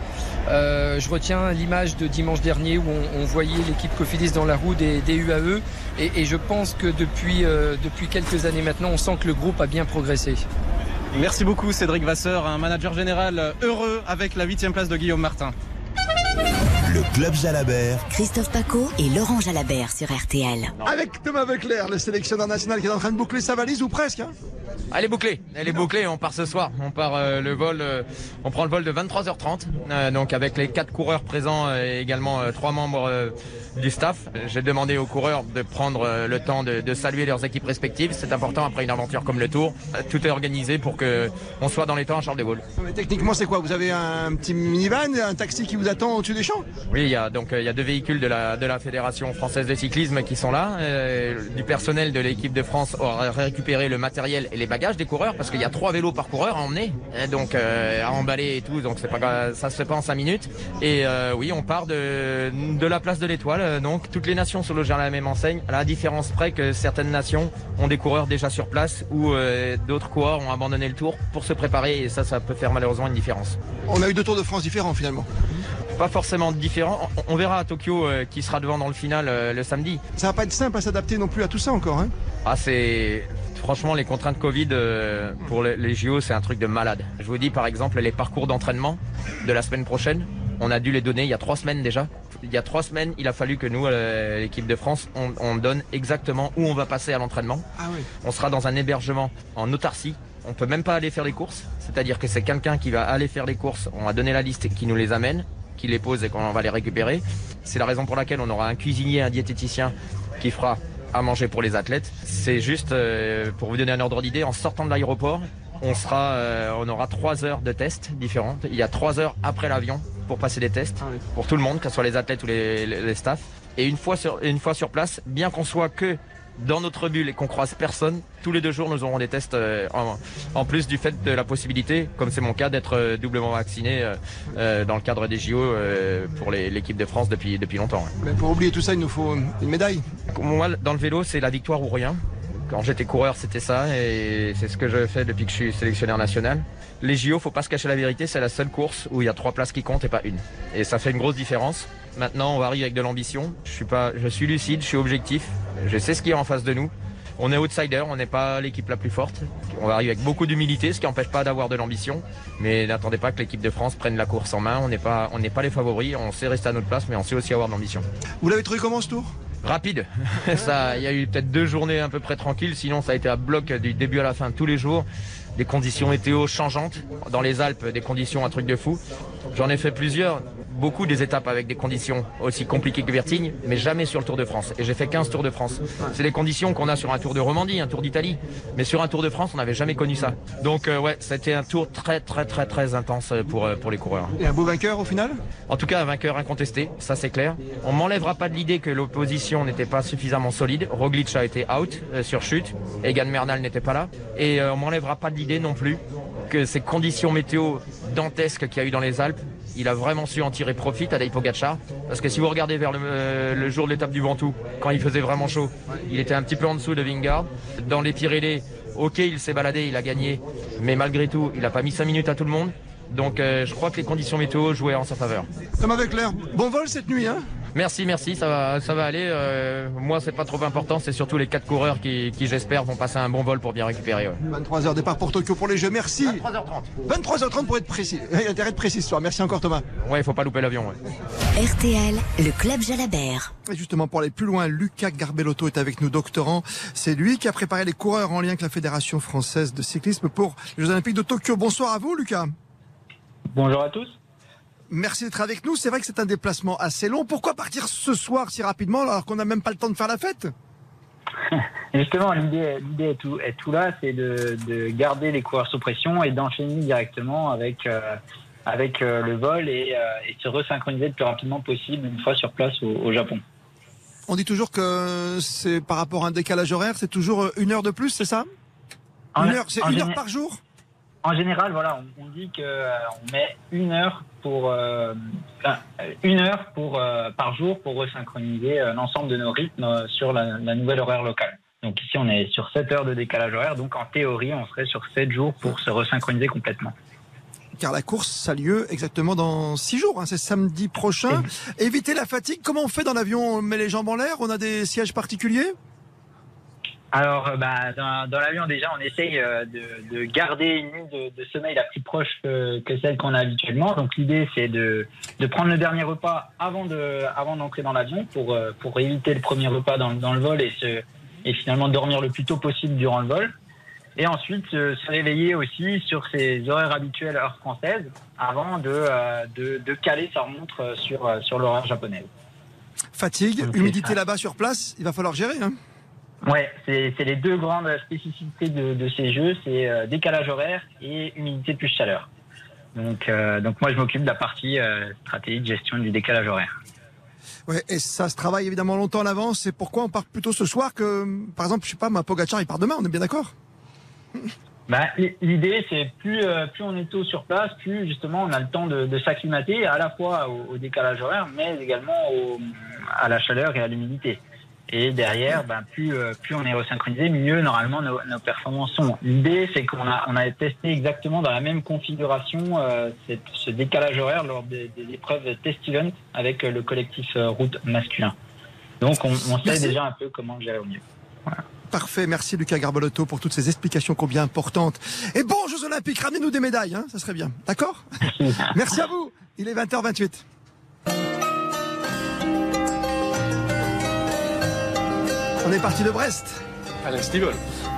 Euh, je retiens l'image de dimanche dernier où on, on voyait l'équipe Cofidis dans la roue des, UAE. Et, je pense que depuis, euh, depuis quelques années maintenant, on sent que le groupe a bien progressé. Merci beaucoup Cédric Vasseur, un manager général heureux avec la huitième place de Guillaume Martin. Le club Jalabert. Christophe Paco et Laurent Jalabert sur RTL. Avec Thomas Veuclair, le sélectionneur national qui est en train de boucler sa valise ou presque. hein. Elle est bouclée, elle est bouclée. On part ce soir. On part euh, le vol, euh, on prend le vol de 23h30. euh, donc avec les quatre coureurs présents euh, et également euh, trois membres euh, du staff. J'ai demandé aux coureurs de prendre euh, le temps de, de saluer leurs équipes respectives. C'est important après une aventure comme le Tour. Euh, Tout est organisé pour que on soit dans les temps à Charles de Gaulle. Mais techniquement, c'est quoi? Vous avez un petit minivan, un taxi qui vous attend au-dessus des champs? Oui, il y a donc euh, il y a deux véhicules de la de la fédération française de cyclisme qui sont là. Euh, du personnel de l'équipe de France aura récupéré le matériel et les bagages des coureurs parce qu'il y a trois vélos par coureur à emmener, donc euh, à emballer et tout. Donc c'est pas ça se fait pas en cinq minutes. Et oui, on part de de la place de l'Étoile. Donc toutes les nations sont logées à la même enseigne. À la différence près que certaines nations ont des coureurs déjà sur place ou d'autres coureurs ont abandonné le tour pour se préparer et ça ça peut faire malheureusement une différence On a eu deux Tours de France différents finalement. Pas forcément différent. On on verra à Tokyo euh, qui sera devant dans le final euh, le samedi. Ça va pas être simple à s'adapter non plus à tout ça encore. Hein Ah, c'est franchement les contraintes Covid euh, pour les, les JO, c'est un truc de malade. Je vous dis par exemple les parcours d'entraînement de la semaine prochaine. On a dû les donner il y a trois semaines déjà. Il y a trois semaines, il a fallu que nous, euh, l'équipe de France, on, on donne exactement où on va passer à l'entraînement. Ah oui. On sera dans un hébergement en autarcie. On peut même pas aller faire les courses. C'est-à-dire que c'est quelqu'un qui va aller faire les courses. On va donner la liste qui nous les amène, qui les pose et qu'on va les récupérer. C'est la raison pour laquelle on aura un cuisinier, un diététicien qui fera à manger pour les athlètes. C'est juste euh, pour vous donner un ordre d'idée. En sortant de l'aéroport, on sera, euh, on aura trois heures de tests différentes. Il y a trois heures après l'avion pour passer des tests pour tout le monde, que ce soit les athlètes ou les, les, les staffs. Et une fois sur, une fois sur place, bien qu'on soit que dans notre bulle et qu'on croise personne, tous les deux jours nous aurons des tests euh, en, en plus du fait de la possibilité, comme c'est mon cas, d'être euh, doublement vacciné euh, dans le cadre des JO pour l'équipe de France depuis, depuis longtemps. Mais pour oublier tout ça, il nous faut une médaille. Moi, dans le vélo, c'est la victoire ou rien. Quand j'étais coureur, c'était ça, et c'est ce que je fais depuis que je suis sélectionneur national. Les JO, faut pas se cacher la vérité, c'est la seule course où il y a trois places qui comptent et pas une. Et ça fait une grosse différence. Maintenant, on va arriver avec de l'ambition. Je suis pas, je suis lucide, je suis objectif. Je sais ce qu'il y a en face de nous. On est outsider, on n'est pas l'équipe la plus forte. On va arriver avec beaucoup d'humilité, ce qui n'empêche pas d'avoir de l'ambition. Mais n'attendez pas que l'équipe de France prenne la course en main. On n'est pas, on n'est pas les favoris. On sait rester à notre place, mais on sait aussi avoir de l'ambition. Vous l'avez trouvé comment ce tour? Rapide. ça, il y a eu peut-être deux journées à peu près tranquilles. Sinon, ça a été à bloc du début à la fin tous les jours. Des conditions météo changeantes. Dans les Alpes, des conditions un truc de fou. J'en ai fait plusieurs. Beaucoup des étapes avec des conditions aussi compliquées que Vertigne, mais jamais sur le Tour de France. Et j'ai fait 15 Tours de France. C'est les conditions qu'on a sur un Tour de Romandie, un Tour d'Italie. Mais sur un Tour de France, on n'avait jamais connu ça. Donc euh, ouais, c'était un tour très très très très intense pour, euh, pour les coureurs. Et un beau vainqueur au final? En tout cas, un vainqueur incontesté, ça c'est clair. On m'enlèvera pas de l'idée que l'opposition n'était pas suffisamment solide. Roglic a été out euh, sur chute, Egan Bernal n'était pas là, et euh, on m'enlèvera pas de l'idée non plus que ces conditions météo dantesques qu'il y a eu dans les Alpes, il a vraiment su en tirer profit, Tadej Pogacar. Parce que si vous regardez vers le, euh, le jour de l'étape du Ventoux, quand il faisait vraiment chaud, il était un petit peu en dessous de Vingard. Dans les Pyrénées, ok, il s'est baladé, il a gagné, mais malgré tout, il a pas mis 5 minutes à tout le monde. Donc euh, je crois que les conditions météo jouaient en sa faveur. Thomas Veuclair, bon vol cette nuit, hein? Merci, merci, ça va, ça va aller. Euh, moi, c'est pas trop important, c'est surtout les quatre coureurs qui, qui j'espère, vont passer un bon vol pour bien récupérer. ouais. 23h départ pour Tokyo pour les Jeux, merci. 23h30. 23h30 pour être précis. Il y a intérêt de précis ce soir. Merci encore Thomas. Ouais, il faut pas louper l'avion. Ouais. RTL, le club Jalabert. Et justement, pour aller plus loin, Lucas Garbellotto est avec nous, doctorant. C'est lui qui a préparé les coureurs en lien avec la Fédération française de cyclisme pour les Jeux Olympiques de Tokyo. Bonsoir à vous, Lucas. Bonjour à tous. Merci d'être avec nous. C'est vrai que c'est un déplacement assez long. Pourquoi partir ce soir si rapidement alors qu'on n'a même pas le temps de faire la fête? Justement, l'idée, est tout, est tout là, c'est de, de garder les coureurs sous pression et d'enchaîner directement avec, euh, avec euh, le vol et, euh, et se resynchroniser le plus rapidement possible une fois sur place au, au Japon. On dit toujours que c'est par rapport à un décalage horaire, c'est toujours une heure de plus, c'est ça? En- Une heure, c'est une heure par jour? En général, voilà, on, on dit que euh, met une heure pour euh, une heure pour euh, par jour pour resynchroniser l'ensemble de nos rythmes sur la, la nouvelle horaire locale. Donc ici, on est sur 7 heures de décalage horaire. Donc en théorie, on serait sur 7 jours pour se resynchroniser complètement. Car la course a lieu exactement dans six jours, hein, c'est samedi prochain. Éviter la fatigue, comment on fait dans l'avion? On met les jambes en l'air? On a des sièges particuliers? Alors, euh, bah, dans, dans l'avion, déjà, on essaye euh, de, de garder une nuit de, de sommeil la plus proche que, que celle qu'on a habituellement. Donc, l'idée, c'est de, de prendre le dernier repas avant de, avant d'entrer dans l'avion pour, euh, pour éviter le premier repas dans, dans le vol et, se, et finalement dormir le plus tôt possible durant le vol. Et ensuite, euh, se réveiller aussi sur ses horaires habituels heure française avant de, euh, de, de caler sa montre euh, sur, euh, sur l'horaire japonaise. Fatigue, humidité là-bas sur place, il va falloir gérer. Hein. Ouais, c'est les deux grandes spécificités de, de ces jeux, c'est euh, décalage horaire et humidité plus chaleur. Donc, euh, donc moi, je m'occupe de la partie euh, stratégie de gestion du décalage horaire. Ouais, et ça se travaille évidemment longtemps à l'avance. C'est pourquoi on part plutôt ce soir que, par exemple, je sais pas, ma Pogacar, il part demain, on est bien d'accord? Bah, L'idée, c'est plus, plus on est tôt sur place, plus justement on a le temps de, de s'acclimater à la fois au, au décalage horaire, mais également au- à la chaleur et à l'humidité. Et derrière, ben, plus, euh, plus on est resynchronisé, mieux normalement nos, nos performances sont. L'idée, c'est qu'on a, on a testé exactement dans la même configuration euh, cette- ce décalage horaire lors des, des épreuves test event avec euh, le collectif route masculin. Donc on, on sait déjà un peu comment gérer au mieux. Parfait, merci Lucas Garbolotto pour toutes ces explications combien importantes. Et bon, Jeux Olympiques, ramenez-nous des médailles, hein, ça serait bien. D'accord? Merci à vous. Il est 20h28. On est parti de Brest. Alain Stivel.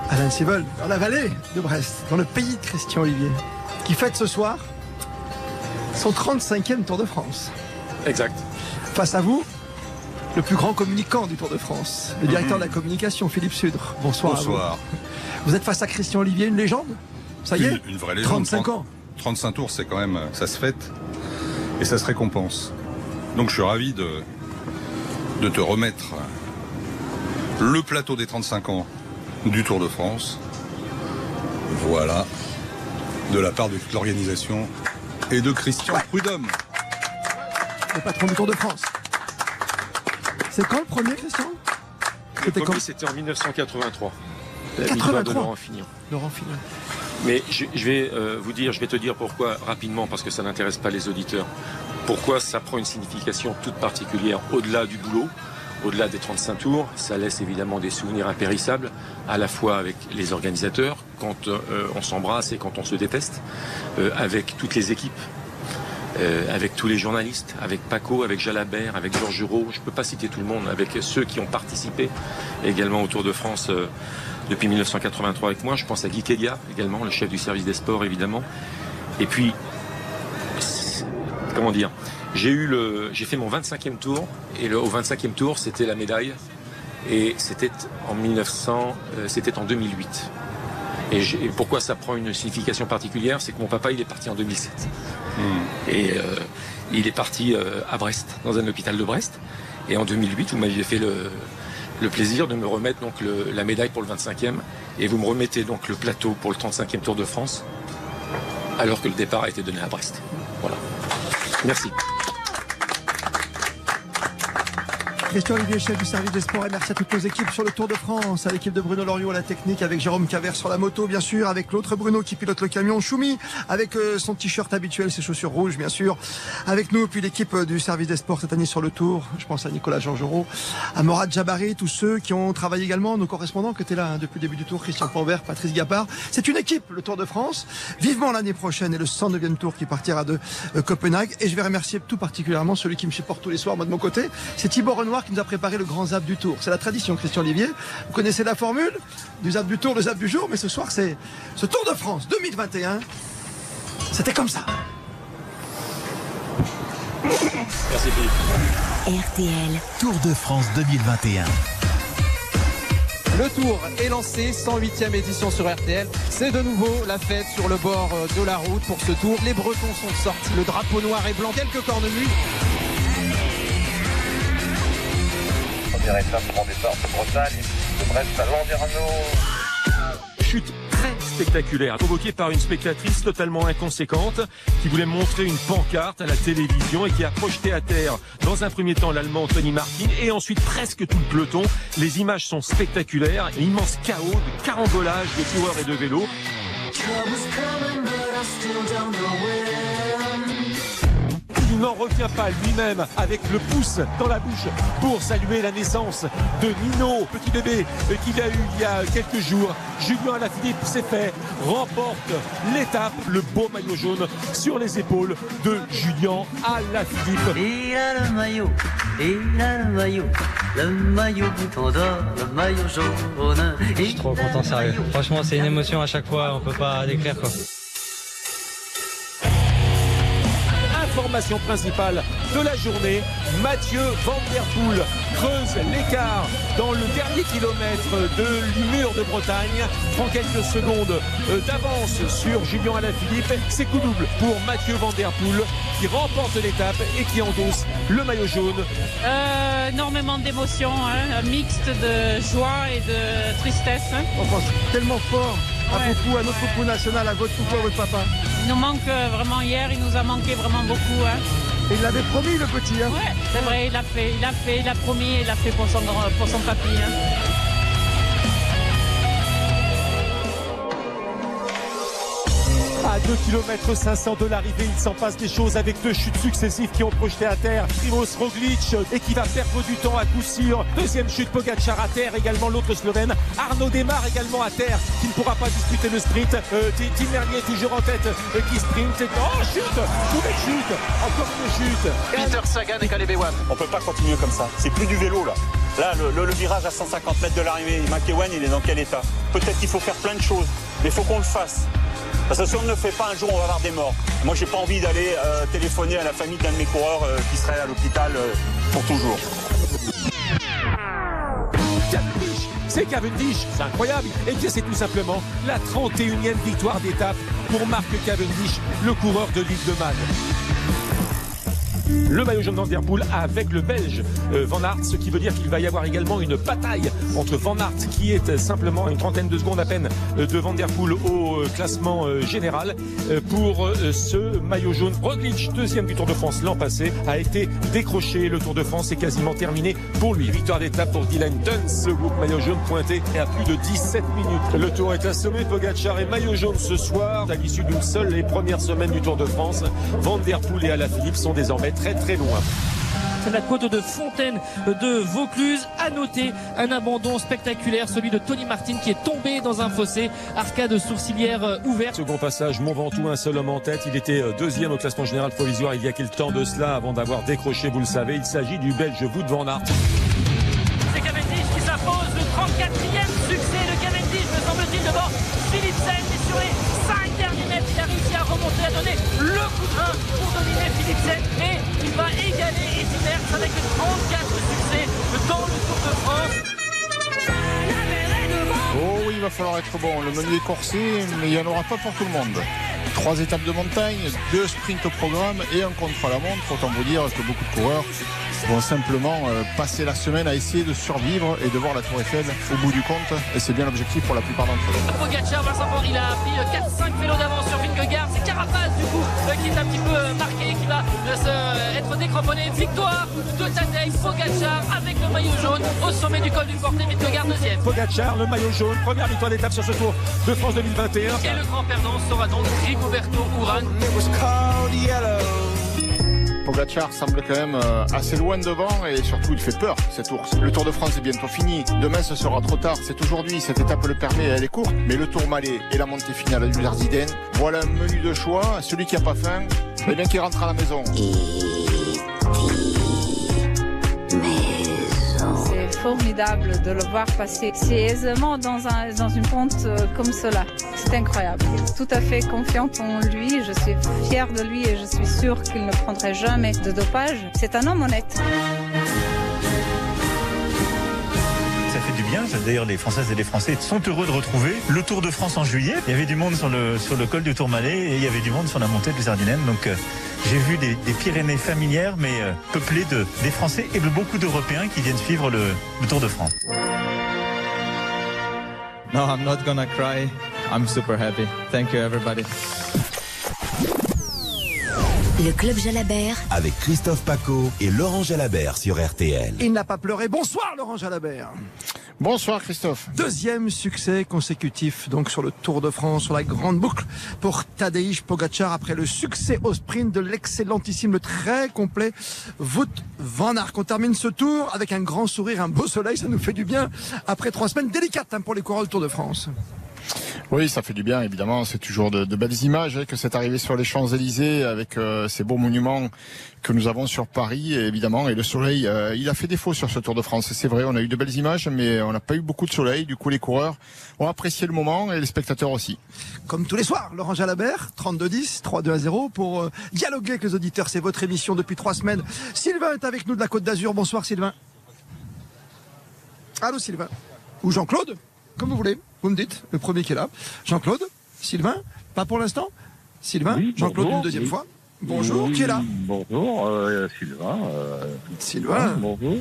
Alain Sivol, dans la vallée de Brest, dans le pays de Christian Olivier, qui fête ce soir son 35e Tour de France. Exact. Face à vous, le plus grand communicant du Tour de France, le directeur de la communication, Philippe Sudre. Bonsoir. à vous. Bonsoir. Vous êtes face à Christian Olivier, une légende? Ça y est Une, une vraie légende. 35 30 ans. 35 tours, c'est quand même, ça se fête et ça se récompense. Donc je suis ravi de, de te remettre le plateau des 35 ans du Tour de France. Voilà, de la part de toute l'organisation et de Christian Prudhomme. Le patron du Tour de France. C'est quand le premier, Christian? Le C'était premier, quand? c'était en 1983. La 83. victoire de Laurent Fignon. Laurent Fignon. Mais je, je vais euh, vous dire, je vais te dire pourquoi rapidement, parce que ça n'intéresse pas les auditeurs. Pourquoi ça prend une signification toute particulière au-delà du boulot, au-delà des 35 tours. Ça laisse évidemment des souvenirs impérissables, à la fois avec les organisateurs, quand euh, on s'embrasse et quand on se déteste, euh, avec toutes les équipes. euh, avec tous les journalistes, avec Paco, avec Jalabert, avec Georges Giraud, je ne peux pas citer tout le monde, avec ceux qui ont participé également au Tour de France depuis 1983 avec moi. Je pense à Guy Kedia également, le chef du service des sports évidemment. Et puis, comment dire, j'ai eu le, j'ai fait mon 25e tour et le, au 25e tour c'était la médaille et c'était en 1900, euh, c'était en 2008. Et, pourquoi ça prend une signification particulière, c'est que mon papa il est parti en 2007 et euh, il est parti euh, à Brest, dans un hôpital de Brest. Et en 2008, vous m'aviez fait le, le plaisir de me remettre donc le- la médaille pour le 25e et vous me remettez donc le plateau pour le 35e Tour de France alors que le départ a été donné à Brest. Voilà. Merci. Christian Olivier, chef du service des sports, et merci à toutes nos équipes sur le Tour de France, à l'équipe de Bruno Loriot à la technique, avec Jérôme Cavert sur la moto, bien sûr, avec l'autre Bruno qui pilote le camion, Choumi, avec euh, son t-shirt habituel, ses chaussures rouges, bien sûr, avec nous, puis l'équipe euh, du service des sports cette année sur le Tour, je pense à Nicolas Georgerot, à Morad Jabari, tous ceux qui ont travaillé également, nos correspondants qui étaient là hein, depuis le début du Tour, Christian Panvert, Patrice Gapard. C'est une équipe, le Tour de France, vivement l'année prochaine et le 109e Tour qui partira de euh, Copenhague. Et je vais remercier tout particulièrement celui qui me supporte tous les soirs, moi de mon côté, c'est Thibaut Renoir qui nous a préparé le grand zap du Tour. C'est la tradition, Christian Olivier. Vous connaissez la formule du zap du Tour, le zap du jour, mais ce soir c'est ce Tour de France 2021. C'était comme ça. Merci Philippe. RTL. Tour de France 2021. Le tour est lancé, 108e édition sur RTL. C'est de nouveau la fête sur le bord euh, de la route pour ce tour. Les Bretons sont sortis, le drapeau noir et blanc, quelques cornemuses. Première étape, grand départ de Bretagne, de Brest à Landerneau. Chute très spectaculaire, provoquée par une spectatrice totalement inconséquente qui voulait montrer une pancarte à la télévision et qui a projeté à terre dans un premier temps l'allemand Tony Martin et ensuite presque tout le peloton. Les images sont spectaculaires, immense chaos de carambolage de coureurs et de vélos. Qu'il n'en revient pas lui-même avec le pouce dans la bouche pour saluer la naissance de Nino, petit bébé euh, qu'il a eu il y a quelques jours. Julien Alaphilippe s'est fait, remporte l'étape, le beau maillot jaune sur les épaules de Julien Alaphilippe. Il a le maillot, il a le maillot, le maillot bouton d'or, le maillot jaune. Je suis trop content, sérieux. Franchement, c'est une émotion à chaque fois, on peut pas décrire quoi. Information principale de la journée, Mathieu Van Der Poel creuse l'écart dans le dernier kilomètre de mur de Bretagne. Prend quelques secondes euh, d'avance sur Julien Alaphilippe. C'est coup double pour Mathieu Van Der Poel qui remporte l'étape et qui endosse le maillot jaune. Euh, énormément d'émotions, hein, un mixte de joie et de tristesse. hein. On pense tellement fort à beaucoup, à notre coup national, à votre couple, à votre papa. Il nous manque euh, vraiment hier, il nous a manqué vraiment beaucoup. Hein. Et il l'avait promis, le petit. Hein. Ouais, c'est vrai, il a fait, il a fait, il a promis, il a fait pour son, grand- pour son papy. hein. À 2 km 500 de l'arrivée, il s'en passe des choses avec deux chutes successives qui ont projeté à terre Primoz Roglic et qui va perdre du temps à coup sûr. Deuxième chute, Pogacar à terre, également l'autre Slovène. Arnaud démarre également à terre, qui ne pourra pas disputer le sprint. Euh, Tim Merlier toujours en tête, euh, qui sprint. Oh, chute Nouvelle chute Encore une chute Peter Sagan et Caleb Ewan. On peut pas continuer comme ça. C'est plus du vélo là. Là, le, le- le virage à 150 mètres de l'arrivée, McEwan, il est dans quel état? Peut-être qu'il faut faire plein de choses, mais il faut qu'on le fasse. Parce que si on ne le fait pas, un jour, on va avoir des morts. Moi, j'ai pas envie d'aller euh, téléphoner à la famille d'un de mes coureurs euh, qui serait à l'hôpital euh, pour toujours. Cavendish, c'est Cavendish, c'est incroyable. Et bien c'est tout simplement la 31e victoire d'étape pour Marc Cavendish, le coureur de l'île de Man. Le maillot jaune Van Der Poel avec le Belge euh, Van Aert, ce qui veut dire qu'il va y avoir également une bataille entre Van Aert, qui est simplement une trentaine de secondes à peine euh, de Van Der Poel au euh, classement général, pour ce maillot jaune. Roglic, deuxième du Tour de France l'an passé, a été décroché. Le Tour de France est quasiment terminé pour lui. Victoire d'étape pour Dylan Tuns, ce groupe maillot jaune pointé à plus de 17 minutes. Le Tour est assommé, Pogacar et maillot jaune ce soir, à l'issue d'une seule et première semaine du Tour de France. Van Der Poel et Alaphilippe sont désormais très très loin. la côte de Fontaine de Vaucluse. À noter un abandon spectaculaire, celui de Tony Martin qui est tombé dans un fossé, arcade sourcilière euh, ouverte. Second passage, Mont Ventoux, un seul homme en tête. Il était euh, deuxième au classement général provisoire il y a quelque temps de cela avant d'avoir décroché, vous le savez. Il s'agit du Belge Wout van Aert. Donner le coup de rein pour dominer Philipsen. Et il va égaler Eddy Merckx avec 34 succès dans le Tour de France. Oh oui, il va falloir être bon. Le menu est corsé, mais il n'y en aura pas pour tout le monde. Trois étapes de montagne, deux sprints au programme et un contre-la-montre. Autant vous dire que beaucoup de coureurs vont simplement euh, passer la semaine à essayer de survivre et de voir la Tour Eiffel au bout du compte. Et c'est bien l'objectif pour la plupart d'entre eux. Pogacar, Vincent Fort, il a pris euh, 4-5 vélos d'avance sur Vingegaard. C'est Carapaz du coup euh, qui est un petit peu euh, marqué, qui va euh, se- euh, être décramponné. Victoire de Tadej Pogacar avec le maillot jaune au sommet du col du Portet. Vingegaard deuxième. Pogacar, le maillot jaune, première victoire d'étape sur ce Tour de France 2021. Et le grand perdant sera donc Rigoberto Urán. Pogacar semble quand même euh, assez loin devant et surtout il fait peur cette ours. Le Tour de France est bientôt fini. Demain ce sera trop tard. C'est aujourd'hui. Cette étape le permet. Elle est courte. Mais le Tour Malais et la montée finale du Darziden. Voilà un menu de choix. Celui qui a pas faim, eh bien qui rentre à la maison. Formidable de le voir passer si aisément dans, un, dans une pente euh, comme cela. C'est incroyable. Tout à fait confiante en lui. Je suis fière de lui et je suis sûre qu'il ne prendrait jamais de dopage. C'est un homme honnête. D'ailleurs, les Françaises et les Français sont heureux de retrouver le Tour de France en juillet. Il y avait du monde sur le, sur le col du Tourmalet et il y avait du monde sur la montée du Ardennene. Donc, euh, j'ai vu des, des Pyrénées familières, mais euh, peuplées de, des Français et de beaucoup d'Européens qui viennent suivre le, Tour de France. Super. Le club Jalabert. Avec Christophe Paco et Laurent Jalabert sur RTL. Il n'a pas pleuré. Bonsoir Laurent Jalabert. Bonsoir Christophe. Deuxième succès consécutif donc sur le Tour de France, sur la grande boucle pour Tadej Pogacar après le succès au sprint de l'excellentissime, le très complet Wout van Aert. On termine ce tour avec un grand sourire, un beau soleil, ça nous fait du bien après trois semaines délicates hein, pour les coureurs du Tour de France. Oui, ça fait du bien, évidemment. C'est toujours de, belles images hein, que cette arrivée sur les Champs-Élysées avec euh, ces beaux monuments que nous avons sur Paris, évidemment. Et le soleil, euh, il a fait défaut sur ce Tour de France. C'est vrai, on a eu de belles images, mais on n'a pas eu beaucoup de soleil. Du coup, les coureurs ont apprécié le moment et les spectateurs aussi. Comme tous les soirs, Laurent Jalabert, 32-10, 3-2-0 pour euh, dialoguer avec les auditeurs. C'est votre émission depuis trois semaines. Sylvain est avec nous de la Côte d'Azur. Bonsoir Sylvain. Allô Sylvain. Ou Jean-Claude, comme vous voulez. Vous me dites, le premier qui est là. Jean-Claude, Sylvain, pas pour l'instant Sylvain, Oui, Jean-Claude une deuxième oui. fois. Bonjour, Oui, qui est là Bonjour, euh, Sylvain. euh, Sylvain. Bonjour.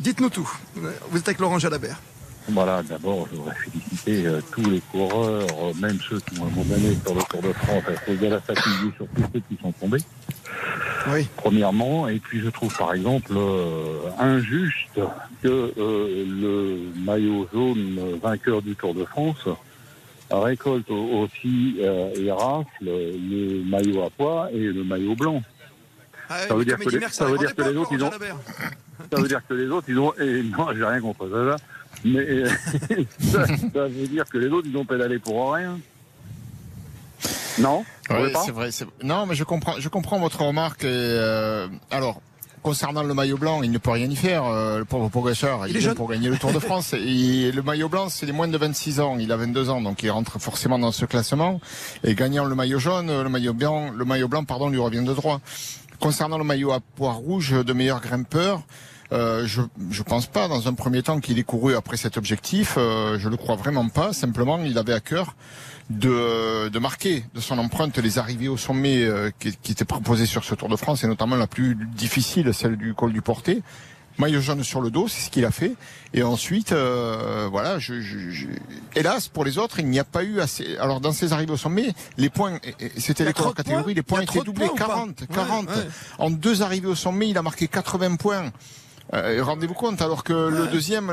Dites-nous tout. Vous êtes avec Laurent Jalabert. Voilà, d'abord, je voudrais féliciter euh, tous les coureurs, euh, même ceux qui ont abandonné sur le Tour de France à cause de la fatigue surtout ceux qui sont tombés. Oui. Premièrement, et puis je trouve par exemple euh, injuste que le maillot jaune vainqueur du Tour de France récolte au- aussi et rafle le maillot à pois et le maillot blanc. Ah, ça veut dire que les, ça veut dire que les autres ils ont ça veut dire que les autres ils ont et non j'ai rien contre ça mais euh, ça, ça veut dire que les autres ils ont pédalé pour rien non? Oui, c'est vrai. Non, mais je comprends, je comprends votre remarque. Et, euh, alors, concernant le maillot blanc, il ne peut rien y faire. euh, le pauvre Pogacar, il, Il est vient jeune. pour gagner le Tour de France. et le maillot blanc, c'est les moins de 26 ans. Il a 22 ans, donc il rentre forcément dans ce classement. Et gagnant le maillot jaune, le maillot blanc, le maillot blanc, pardon, lui revient de droit. Concernant le maillot à pois rouge de meilleur grimpeur. Euh, je je pense pas dans un premier temps qu'il ait couru après cet objectif. Euh, je le crois vraiment pas. Simplement, il avait à cœur de, de marquer de son empreinte les arrivées au sommet euh, qui, qui étaient proposées sur ce Tour de France et notamment la plus difficile, celle du col du Portet. Maillot jaune sur le dos, c'est ce qu'il a fait. Et ensuite, euh, voilà, je, je- je- hélas pour les autres, il n'y a pas eu assez. Alors dans ces arrivées au sommet, les points, c'était les de catégories, points les points étaient doublés, points ou pas 40, Ouais, 40. ouais. En deux arrivées au sommet, il a marqué 80 points. Euh, Rendez-vous compte, alors que le deuxième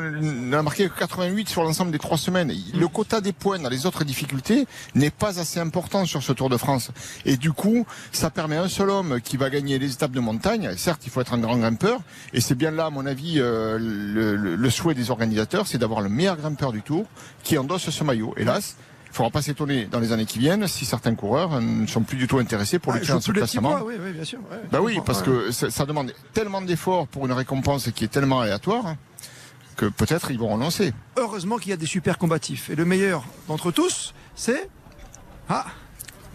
n'a marqué que 88 sur l'ensemble des trois semaines. Le quota des points dans les autres difficultés n'est pas assez important sur ce Tour de France. Et du coup, ça permet à un seul homme qui va gagner les étapes de montagne. Certes, il faut être un grand grimpeur. Et c'est bien là, à mon avis, euh, le, le- le souhait des organisateurs, c'est d'avoir le meilleur grimpeur du Tour qui endosse ce maillot. Hélas, faudra pas s'étonner dans les années qui viennent si certains coureurs ne sont plus du tout intéressés pour Ah, lutter je dans ce classement. oui, oui, bien sûr. ouais, Bah oui, parce que ça, ça demande tellement d'efforts pour une récompense qui est tellement aléatoire hein, que peut-être ils vont renoncer. Heureusement qu'il y a des super combatifs. Et le meilleur d'entre tous, c'est. Ah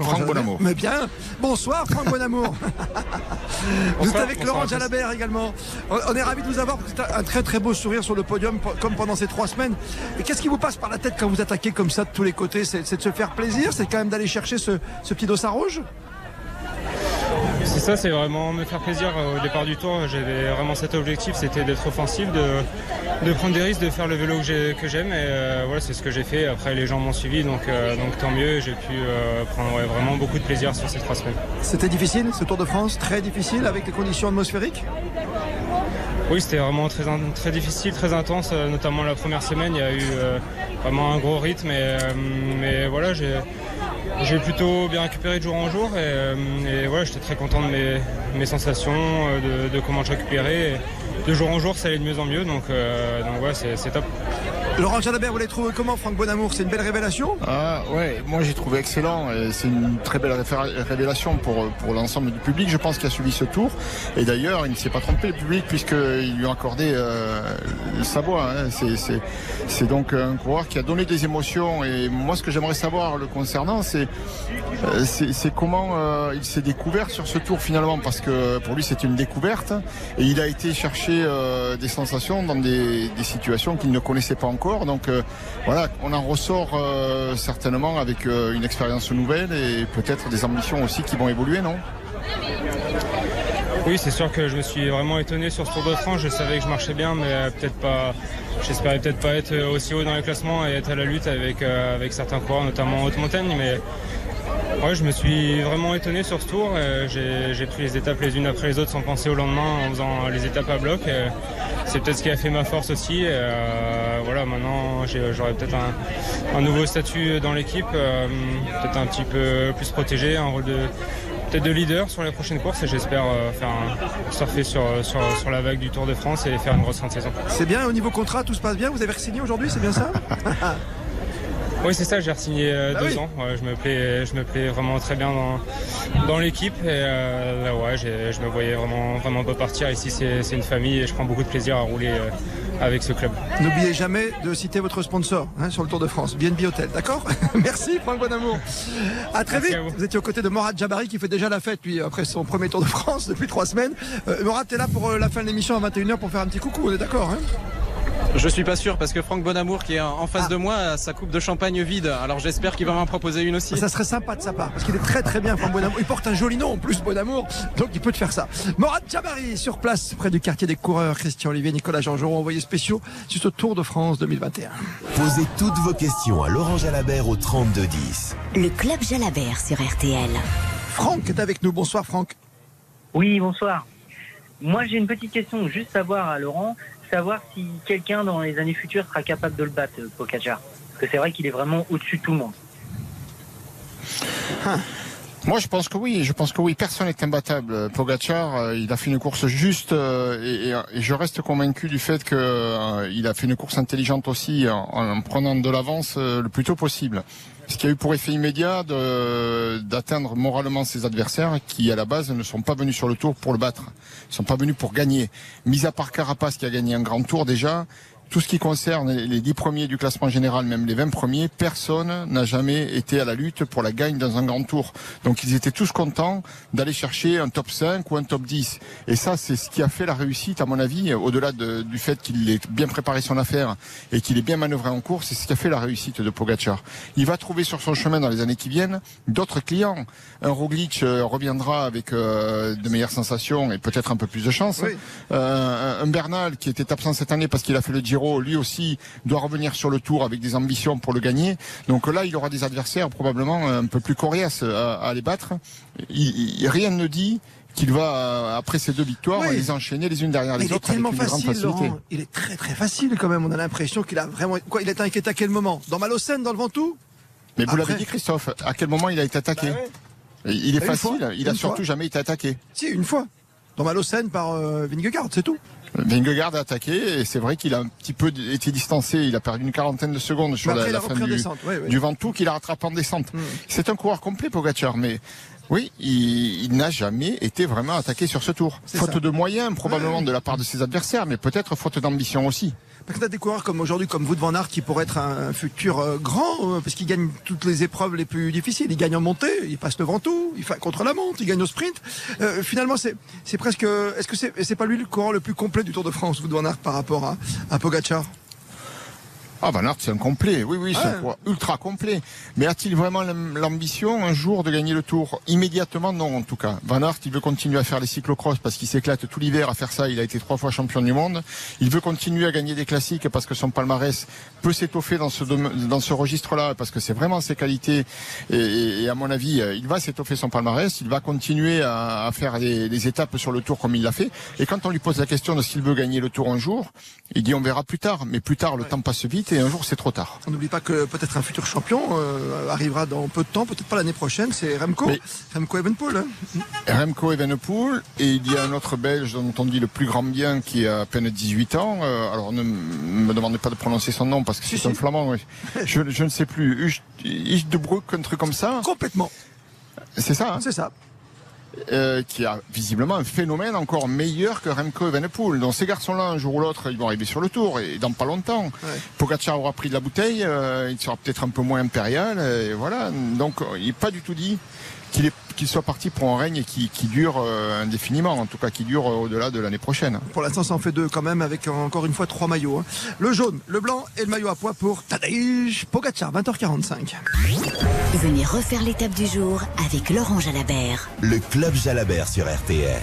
Franck. Bonamour. Mais bien Bonsoir Franck Bonamour Vous êtes avec Laurent. Jalabert également. On est ravis de vous avoir c'est un très très beau sourire sur le podium po- comme pendant ces trois semaines. Et qu'est-ce qui vous passe par la tête quand vous attaquez comme ça de tous les côtés? C'est c'est de se faire plaisir? C'est quand même d'aller chercher ce, ce petit dossard rouge? C'est ça, c'est vraiment me faire plaisir euh, au départ du tour. J'avais vraiment cet objectif, c'était d'être offensif, de, de prendre des risques, de faire le vélo que j'ai- que j'aime. Et euh, voilà, c'est ce que j'ai fait. Après, les gens m'ont suivi, donc, euh, donc tant mieux. J'ai pu euh, prendre ouais, vraiment beaucoup de plaisir sur ces trois semaines. C'était difficile ce Tour de France Très difficile avec les conditions atmosphériques? Oui, c'était vraiment très, difficile, très intense, notamment la première semaine. Il y a eu vraiment un gros rythme, et, mais voilà, j'ai j'ai plutôt bien récupéré de jour en jour, et, euh, j'étais très content de mes, sensations, euh, de, comment je récupérais. De jour en jour, ça allait de mieux en mieux, donc, euh, c'est top. Laurent Jalabert, vous l'avez trouvé comment Franck Bonamour? C'est une belle révélation? Ah ouais, moi j'ai trouvé excellent. et C'est une très belle révélation pour, pour l'ensemble du public, je pense, qui a suivi ce tour. Et d'ailleurs, il ne s'est pas trompé, le public, puisqu'il lui a accordé euh, sa voix. hein. C'est- donc un coureur qui a donné des émotions. Et moi, ce que j'aimerais savoir le concernant, c'est euh, c'est comment euh, il s'est découvert sur ce tour finalement, parce que pour lui, c'est une découverte. Et il a été chercher euh, des sensations dans des situations qu'il ne connaissait pas encore. Donc euh, voilà, on en ressort euh, certainement avec euh, une expérience nouvelle et peut-être des ambitions aussi qui vont évoluer, non? Oui, c'est sûr que je me suis vraiment étonné sur ce Tour de France. Je savais que je marchais bien, mais peut-être pas. J'espérais peut-être pas être aussi haut dans les classements et être à la lutte avec, avec certains coureurs, notamment en haute montagne. Mais, Ouais, je me suis vraiment étonné sur ce tour. Euh, J'ai pris les étapes les unes après les autres sans penser au lendemain en faisant les étapes à bloc. Euh, C'est peut-être ce qui a fait ma force aussi. Euh, voilà, maintenant j'aurai peut-être un, un nouveau statut dans l'équipe, euh, peut-être un petit peu plus protégé, un rôle de peut-être de leader sur les prochaines courses et j'espère euh, faire un, surfer sur, sur, sur la vague du Tour de France et faire une grosse fin de saison. C'est bien, au niveau contrat, tout se passe bien Vous avez signé aujourd'hui, c'est bien ça? Oui, c'est ça, j'ai re-signé euh, Ah deux oui. ans. Ouais, je, me plais, je me plais vraiment très bien dans, dans l'équipe. Et euh, là, ouais, je me voyais vraiment, vraiment pas partir. Ici, c'est c'est une famille et je prends beaucoup de plaisir à rouler euh, avec ce club. N'oubliez jamais de citer votre sponsor hein, sur le Tour de France, BNB Hotel, d'accord? Merci Franck Bonamour. À très Merci vite. à vous. Vous. étiez aux côtés de Morad Jabari qui fait déjà la fête lui après son premier Tour de France depuis trois semaines. Euh, Morad, t'es là pour la fin de l'émission à 21h pour faire un petit coucou, on est d'accord hein? Je suis pas sûr parce que Franck Bonamour qui est en Ah. face de moi a sa coupe de champagne vide. Alors j'espère qu'il va m'en proposer une aussi. Ça serait sympa de sa part parce qu'il est très très bien Franck Bonamour. Il porte un joli nom en plus Bonamour, donc il peut te faire ça. Morad Jabari sur place près du quartier des coureurs. Christian Olivier, Nicolas Jean-Jean, envoyés spéciaux sur ce Tour de France 2021. Posez toutes vos questions à Laurent Jalabert au 3210. Le club Jalabert sur RTL. Franck est avec nous. Bonsoir Franck. Oui, bonsoir. Moi, j'ai une petite question, juste savoir à Laurent, savoir si quelqu'un dans les années futures sera capable de le battre, euh, Pogacar. Parce que c'est vrai qu'il est vraiment au-dessus de tout le monde. Moi, je pense que oui. Je pense que oui. Personne n'est imbattable. Pogacar, euh, il a fait une course juste euh, et, je reste convaincu du fait que euh, il a fait une course intelligente aussi en, en prenant de l'avance euh, le plus tôt possible. Ce qui a eu pour effet immédiat d'atteindre moralement ses adversaires qui, à la base, ne sont pas venus sur le tour pour le battre. Ils sont pas venus pour gagner. Mis à part Carapace qui a gagné un grand tour déjà, tout ce qui concerne les les 10 premiers du classement général, même les 20 premiers, personne n'a jamais été à la lutte pour la gagne dans un grand tour. Donc ils étaient tous contents d'aller chercher un top 5 ou un top 10. Et ça, c'est ce qui a fait la réussite, à mon avis, au-delà de- du fait qu'il ait bien préparé son affaire et qu'il ait bien manœuvré en course, c'est ce qui a fait la réussite de Pogacar. Il va trouver sur son chemin dans les années qui viennent d'autres clients. Un Roglic euh, reviendra avec euh, de meilleures sensations et peut-être un peu plus de chance. Euh, un- un Bernal qui était absent cette année parce qu'il a fait le Giro, lui aussi doit revenir sur le Tour avec des ambitions pour le gagner. Donc là, il aura des adversaires probablement un peu plus coriaces à, à les battre. Il- il- rien ne dit qu'il va, euh, après ces deux victoires, Oui. les enchaîner les unes derrière Mais les il est autres avec tellement une grande facile. Laurent. Il est très très facile quand même. On a l'impression qu'il a vraiment. Quoi, il est inquiété à quel moment? Dans Malocène, dans le Ventoux? Mais vous l'avez dit, Christophe, à quel moment il a été attaqué? Il est Bah, facile, fois, il a une surtout fois. jamais été attaqué. Si, une fois. Dans Malocène par euh, Vingegaard, c'est tout. Vingegaard a attaqué et c'est vrai qu'il a un petit peu été distancé. Il a perdu une quarantaine de secondes sur après, la, il a la fin du, descente, du Ventoux qu'il a rattrapé en descente. C'est un coureur complet, Pogacar, mais oui, il, il n'a jamais été vraiment attaqué sur ce tour. Faute ça. de moyens, probablement de la part de ses adversaires, mais peut-être faute d'ambition aussi. Parce as des coureurs comme aujourd'hui, comme Wout van qui pourrait être un, futur euh, grand, euh, parce qu'il gagne toutes les épreuves les plus difficiles. Il gagne en montée, il passe le Ventoux, il fait contre la montre, il gagne au sprint. Euh, finalement, c'est c'est presque. Est-ce que c'est c'est pas lui le coureur le plus complet du Tour de France, Wout van par rapport à, à Pogacar? Ah, Van Aert, c'est un complet. Oui, oui, c'est un coureur ultra complet. Mais a-t-il vraiment l'am- l'ambition un jour de gagner le tour? Immédiatement, non, en tout cas. Van Aert, il veut continuer à faire les cyclocross parce qu'il s'éclate tout l'hiver à faire ça. Il a été trois fois champion du monde. Il veut continuer à gagner des classiques parce que son palmarès peut s'étoffer dans ce, dans ce registre-là parce que c'est vraiment ses qualités. Et, et- et à mon avis, euh, il va s'étoffer son palmarès. Il va continuer à, à faire des, des étapes sur le tour comme il l'a fait. Et quand on lui pose la question de s'il veut gagner le tour un jour, il dit on verra plus tard. Mais plus tard, le temps passe vite et un jour, c'est trop tard. On n'oublie pas que peut-être un futur champion euh, arrivera dans peu de temps, peut-être pas l'année prochaine, c'est Remco. Remco Evenpool. hein. Remco Evenepoel et il y a un autre Belge dont on dit le plus grand bien qui a à peine 18 ans. Euh, alors ne me demandez pas de prononcer son nom parce que c'est un flamand. oui. Je, je ne sais plus. Hucht de Broek, un truc comme ça. Complètement. C'est ça. hein C'est ça. Euh, qui a visiblement un phénomène encore meilleur que Remco Evenepoel. Donc ces garçons-là, un jour ou l'autre, ils vont arriver sur le tour et dans pas longtemps. Pogacar aura pris de la bouteille, euh, il sera peut-être un peu moins impérial, et voilà. Donc il n'est pas du tout dit qu'il est- qu'il soit parti pour un règne qui, qui dure euh, indéfiniment, en tout cas qui dure euh, au-delà de l'année prochaine. Pour l'instant, ça en fait deux quand même, avec euh, encore une fois trois maillots. hein. Le jaune, le blanc et le maillot à poids pour Tadej Pogacar, 20h45. Venez refaire l'étape du jour avec Laurent Jalabert. Le club Jalabert sur RTL.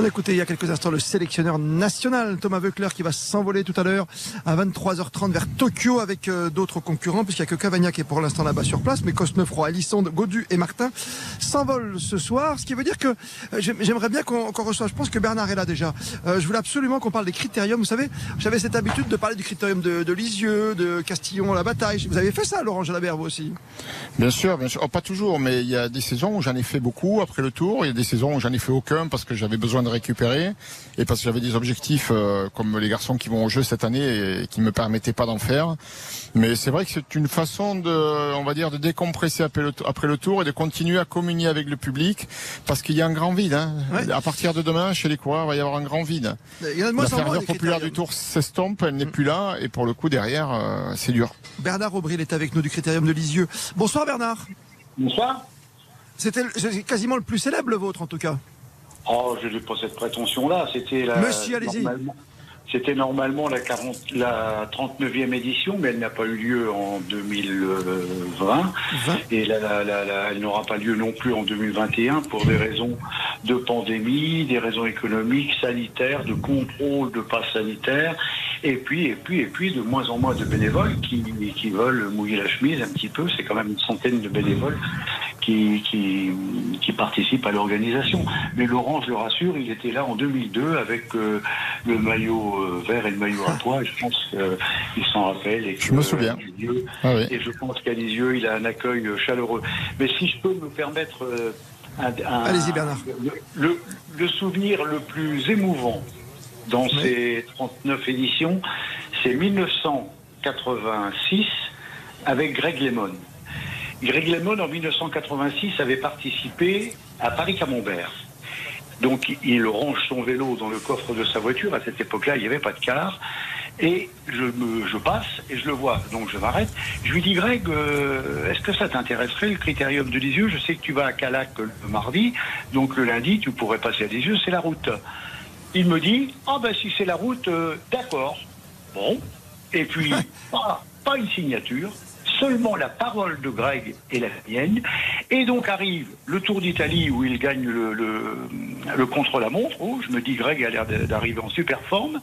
On a écouté il y a quelques instants le sélectionneur national Thomas Voeckler qui va s'envoler tout à l'heure à 23h30 vers Tokyo avec euh, d'autres concurrents puisqu'il n'y a que Cavagna qui est pour l'instant là-bas sur place. Mais Cosnefroy, Alisonde, Godu et Martin s'envolent ce soir. Ce qui veut dire que euh, j'aim- j'aimerais bien qu'on reçoive je pense que Bernard est là déjà. Euh, je voulais absolument qu'on parle des critériums. Vous savez j'avais cette habitude de parler du critérium de, de Lisieux de Castillon la bataille. Vous avez fait ça Laurent Jalabert vous aussi? Bien sûr, bien sûr. Oh, pas toujours, mais il y a des saisons où j'en ai fait beaucoup après le tour. Il y a des saisons où j'en ai fait aucun parce que j'avais besoin de récupérer et parce que j'avais des objectifs euh, comme les garçons qui vont au jeu cette année et qui me permettaient pas d'en faire. Mais c'est vrai que c'est une façon de, on va dire, de décompresser après le, après le tour et de continuer à communier avec le public parce qu'il y a un grand vide. Hein. À partir de demain, chez les coureurs, il va y avoir un grand vide. Il y en a de moins La ferveur populaire du tour s'estompe, elle n'est plus là et pour le coup derrière, euh, c'est dur. Bernard Aubry est avec nous du critérium de Lisieux bonsoir Bernard Bonsoir. c'était quasiment le plus célèbre le vôtre en tout cas Oh, je n'ai pas cette prétention-là. C'était la. Monsieur, allez-y. normalement- C'était normalement la, 40, la 39e édition, mais elle n'a pas eu lieu en 2020. Et la- la- la- la- elle n'aura pas lieu non plus en 2021 pour des raisons de pandémie, des raisons économiques, sanitaires, de contrôle de passe sanitaire. Et puis, et puis, et puis, de moins en moins de bénévoles qui, qui veulent mouiller la chemise un petit peu. C'est quand même une centaine de bénévoles qui, qui, qui participent à l'organisation. Mais Laurent, je le rassure, il était là en 2002 avec euh, le maillot euh, vert et le maillot à pois. Et je pense qu'il s'en rappelle. Et Je me souviens. Lisieux- Ah oui. Et je pense qu'à Lisieux, il a un accueil euh, chaleureux. Mais si je peux me permettre euh, un, un- Allez-y, Bernard. Le, le- le souvenir le plus émouvant dans ces 39 éditions, c'est 1986 avec Greg Lemon. Greg Lemon, en 1986, avait participé à Paris-Camembert. Donc, il range son vélo dans le coffre de sa voiture. À cette époque-là, il n'y avait pas de car. Et je, me, je passe et je le vois. Donc, je m'arrête. Je lui dis, Greg, euh, est-ce que ça t'intéresserait, le critérium de Lisieux? Je sais que tu vas à Calac le mardi. Donc, le lundi, tu pourrais passer à Lisieux. C'est la route. Il me dit, ah ben, si c'est la route, euh, d'accord. Bon. Et puis, pas, pas une signature, seulement la parole de Greg et la mienne. Et donc arrive le Tour d'Italie où il gagne le, le, le contre-la-montre. Oh, je me dis, Greg a l'air d'arriver en super forme.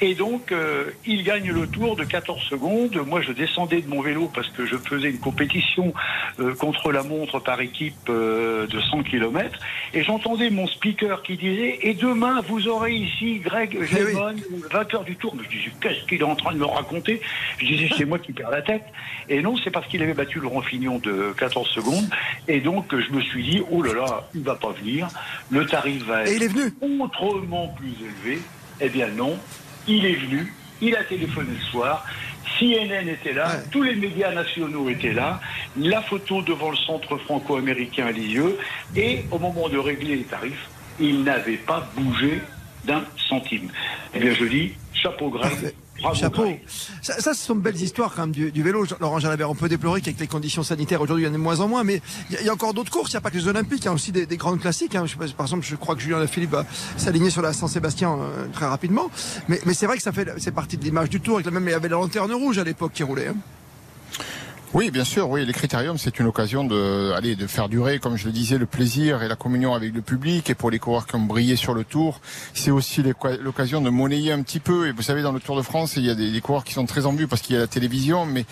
Et donc, euh, il gagne le Tour de 14 secondes. Moi, je descendais de mon vélo parce que je faisais une compétition euh, contre-la-montre par équipe euh, de 100 km. Et j'entendais mon speaker qui disait, et demain, vous aurez ici Greg Gelmon, vainqueur du Tour. Mais je disais, qu'est-ce qu'il est en train de me raconter? Je disais, c'est moi qui perds la tête. Et non, c'est parce qu'il avait battu Laurent Fignon de 14 secondes. Et donc, je me suis dit, oh là là, il va pas venir. Le tarif va être Et il est venu. autrement plus élevé. Eh bien non, il est venu, il a téléphoné le soir. CNN était là, tous les médias nationaux étaient là, la photo devant le centre franco-américain à Lisieux, et au moment de régler les tarifs, il n'avait pas bougé d'un centime. Eh bien je dis, chapeau Greg, bravo Chapeau. Ça, ça, ce sont de belles histoires quand même du, du vélo. Laurent Jalabert, on peut déplorer qu'avec les conditions sanitaires aujourd'hui, il y en a de moins en moins, mais il y, a- il y a encore d'autres courses. Il n'y a pas que les Olympiques, il y a aussi des, des grandes classiques. hein. Je sais pas, par exemple, je crois que Julien Philippe va s'aligner sur la Saint-Sébastien euh, très rapidement. Mais, mais c'est vrai que ça fait, c'est partie de l'image du tour. Et que même il y avait la lanterne rouge à l'époque qui roulait. hein. Oui, bien sûr, oui. Les critériums, c'est une occasion de, aller, de faire durer, comme je le disais, le plaisir et la communion avec le public. Et pour les coureurs qui ont brillé sur le Tour, c'est aussi l'occasion de monnayer un petit peu. Et vous savez, dans le Tour de France, il y a des, coureurs qui sont très en vue parce qu'il y a la télévision, mais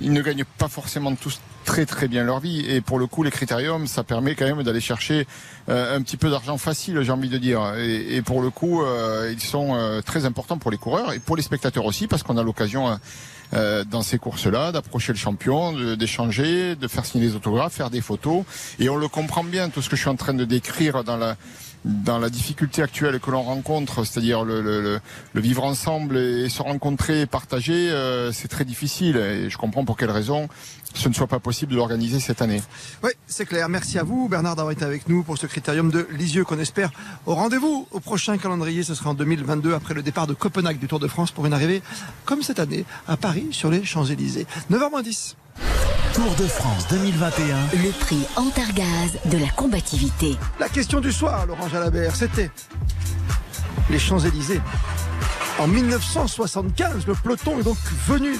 ils ne gagnent pas forcément tous très très bien leur vie. Et pour le coup, les critériums, ça permet quand même d'aller chercher euh, un petit peu d'argent facile, j'ai envie de dire. Et, pour le coup, euh, ils sont euh, très importants pour les coureurs et pour les spectateurs aussi, parce qu'on a l'occasion euh, dans ces courses-là d'approcher le champion, de- d'échanger, de faire signer des autographes, faire des photos. Et on le comprend bien, tout ce que je suis en train de décrire dans la dans la difficulté actuelle que l'on rencontre, c'est-à-dire le, le, le- vivre ensemble et se rencontrer et partager, euh, c'est très difficile. Et je comprends pour quelles raisons ce ne soit pas possible de l'organiser cette année. Oui, c'est clair. Merci à vous, Bernard, d'avoir été avec nous pour ce critérium de Lisieux qu'on espère au rendez-vous au prochain calendrier. Ce sera en 2022 après le départ de Copenhague du Tour de France pour une arrivée comme cette année à Paris sur les Champs-Élysées. 9h10. Tour de France 2021. Le prix Antargaz de la combativité. La question du soir, Laurent Jalabert, c'était les Champs-Élysées. En 1975, le peloton est donc venu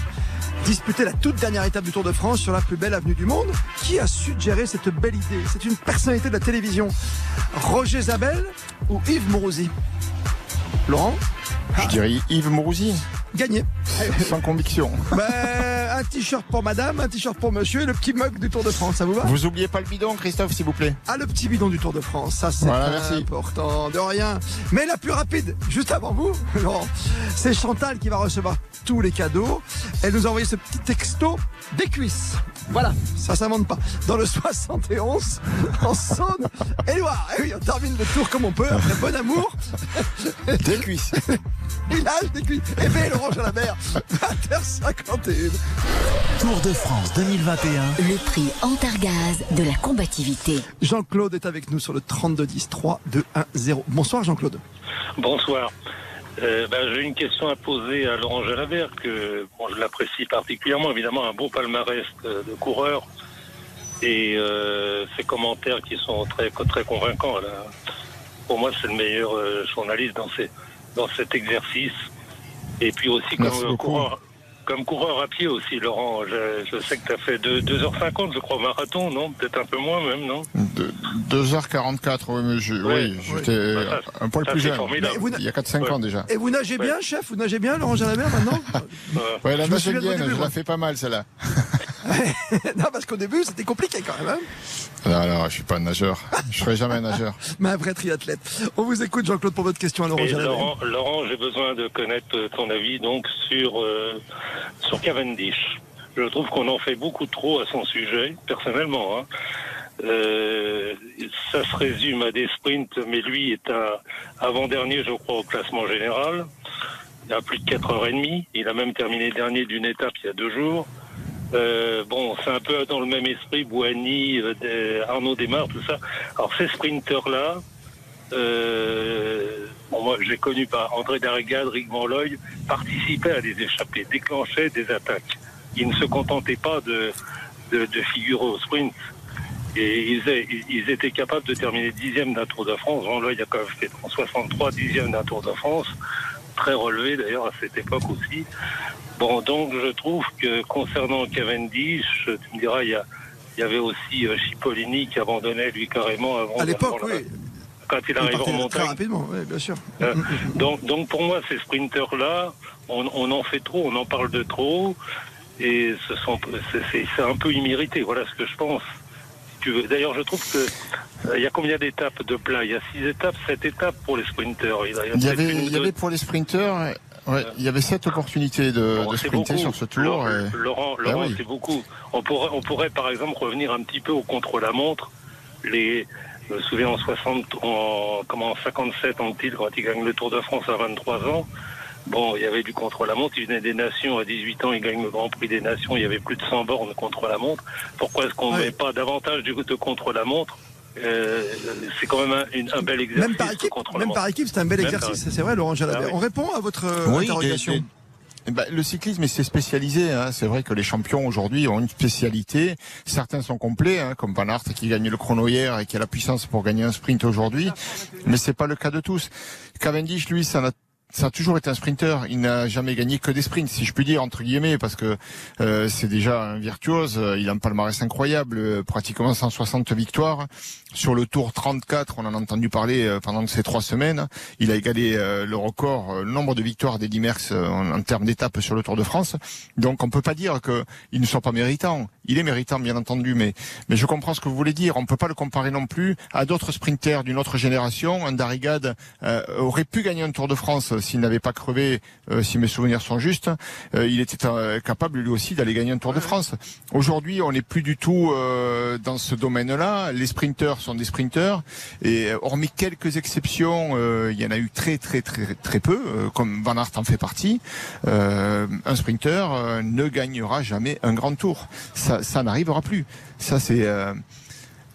disputer la toute dernière étape du Tour de France sur la plus belle avenue du monde. Qui a suggéré cette belle idée? C'est une personnalité de la télévision. Roger Zabel ou Yves Mourouzi? Laurent Je dirais Yves Mourouzi. Gagné. Sans conviction. Ben, un t-shirt pour madame, un t-shirt pour monsieur et le petit mug du Tour de France, ça vous va? Vous oubliez pas le bidon, Christophe, s'il vous plaît? Ah, le petit bidon du Tour de France, ça c'est Voilà, merci. important, de rien. Mais la plus rapide, juste avant vous, Laurent, c'est Chantal qui va recevoir tous les cadeaux. Elle nous a envoyé ce petit texto des cuisses. Voilà, ça s'invente pas. Dans le 71, en Saône et Loire. Et oui, on termine le tour comme on peut, après bon amour. Des cuisses. Des cuisses. Et bien, Laurent Jalabert, 20h51. Tour de France 2021. Le prix Antargaz de la combativité. Jean-Claude est avec nous sur le 32 10 3 2 1 0. Bonsoir Jean-Claude. Bonsoir. Euh, ben, J'ai une question à poser à Laurent Jalabert, que bon, je l'apprécie particulièrement, évidemment, un beau palmarès de, de coureur et euh, ses commentaires qui sont très, très convaincants. Là. Pour moi, c'est le meilleur euh, journaliste dans, ces, dans cet exercice. Et puis aussi comme euh, coureur, comme coureur à pied aussi, Laurent. Je, je sais que tu as fait deux- 2h50, je crois, au marathon, non? Peut-être un peu moins même, non? De- 2h44, oui, mais je- oui, j'étais Bah, un poil ça, plus jeune. vous Il y a 4-5 ans déjà. Et vous nagez bien, chef? Vous nagez bien, Laurent Jalabert, maintenant? Ouais, la Je nage je moi. la fais pas mal, celle-là. Non, parce qu'au début, c'était compliqué quand même. Hein Non, non, je suis pas un nageur. Je serai jamais un nageur. Mais un vrai triathlète. On vous écoute, Jean-Claude, pour votre question à Laurent Et. Laurent, Laurent j'ai besoin de connaître euh, ton avis donc sur euh, sur Cavendish. Je trouve qu'on en fait beaucoup trop à son sujet, personnellement. hein. Euh, ça se résume à des sprints, mais lui est un avant-dernier, je crois, au classement général. Il a plus de 4h30. Il a même terminé dernier d'une étape il y a deux jours. Euh, bon, c'est un peu dans le même esprit, Boigny, euh, Arnaud Desmar, tout ça. Alors ces sprinteurs-là, euh, bon, moi j'ai connu par André Darrigade, Rick Van Looy, participaient à des échappées, déclenchaient des attaques. Ils ne se contentaient pas de, de, de figurer au sprint. Et ils, ils étaient capables de terminer dixième d'un Tour de France. Van Looy a quand même fait en 63 dixième d'un Tour de France, très relevé d'ailleurs à cette époque aussi. Bon, donc je trouve que concernant Cavendish, tu me diras, il y, a- il y avait aussi euh, Cipollini qui abandonnait lui carrément avant. À l'époque, oui. Quand il arrive en partait très montagne. rapidement, oui, bien sûr. Euh, donc, donc pour moi, ces sprinters-là, on, on en fait trop, on en parle de trop, et ce sont, c'est un peu immérité. Voilà ce que je pense. Si tu veux. D'ailleurs, je trouve que euh, il y a combien d'étapes de plat Il y a six étapes, sept étapes pour les sprinters. Il y avait, il y pour les sprinteurs, ouais, il y avait sept opportunités de, Bon, de c'est sprinter beaucoup. sur ce tour. Laurent, et- Laurent, Laurent, oui. c'est beaucoup. On pourrait, on pourrait par exemple revenir un petit peu au contre-la-montre. Les, je me souviens en 60, en, comment, en 57 en titre quand il gagne le Tour de France à 23 ans. Bon, il y avait du contre-la-montre. Il venait des Nations à 18 ans. Il gagne le Grand Prix des Nations. Il y avait plus de 100 bornes contre-la-montre. Pourquoi est-ce qu'on ne met pas davantage du de contre-la-montre? Euh, C'est quand même un, une- un bel exercice. Même par équipe, même par équipe, c'est un bel Même exercice. C'est vrai, Laurent Jalabert. Ah oui. On répond à votre euh, Oui, interrogation. ben, le cyclisme, c'est spécialisé. hein. C'est vrai que les champions aujourd'hui ont une spécialité. Certains sont complets, hein, comme Van Aert qui gagne le chrono hier et qui a la puissance pour gagner un sprint aujourd'hui. Mais c'est pas le cas de tous. Cavendish, lui, ça n'a ça a toujours été un sprinter. Il n'a jamais gagné que des sprints, si je puis dire entre guillemets, parce que euh, c'est déjà un virtuose. Il a un palmarès incroyable, euh, pratiquement 160 victoires sur le Tour 34. On en a entendu parler euh, pendant ces trois semaines. Il a égalé euh, le record, le nombre de victoires d'Eddy Merckx en, termes d'étapes sur le Tour de France. Donc on peut pas dire que il ne soit pas méritant. Il est méritant, bien entendu, mais mais je comprends ce que vous voulez dire. On peut pas le comparer non plus à d'autres sprinters d'une autre génération. Un Darrigade euh, aurait pu gagner un Tour de France s'il n'avait pas crevé, euh, si mes souvenirs sont justes. Euh, il était euh, capable lui aussi d'aller gagner un Tour de France. Aujourd'hui, on n'est plus du tout euh, dans ce domaine-là. Les sprinters sont des sprinters et euh, hormis quelques exceptions, euh, il y en a eu très très très très peu, euh, comme Van Aert en fait partie. Euh, un sprinter euh, ne gagnera jamais un grand tour. Ça, ça n'arrivera plus. Ça c'est euh,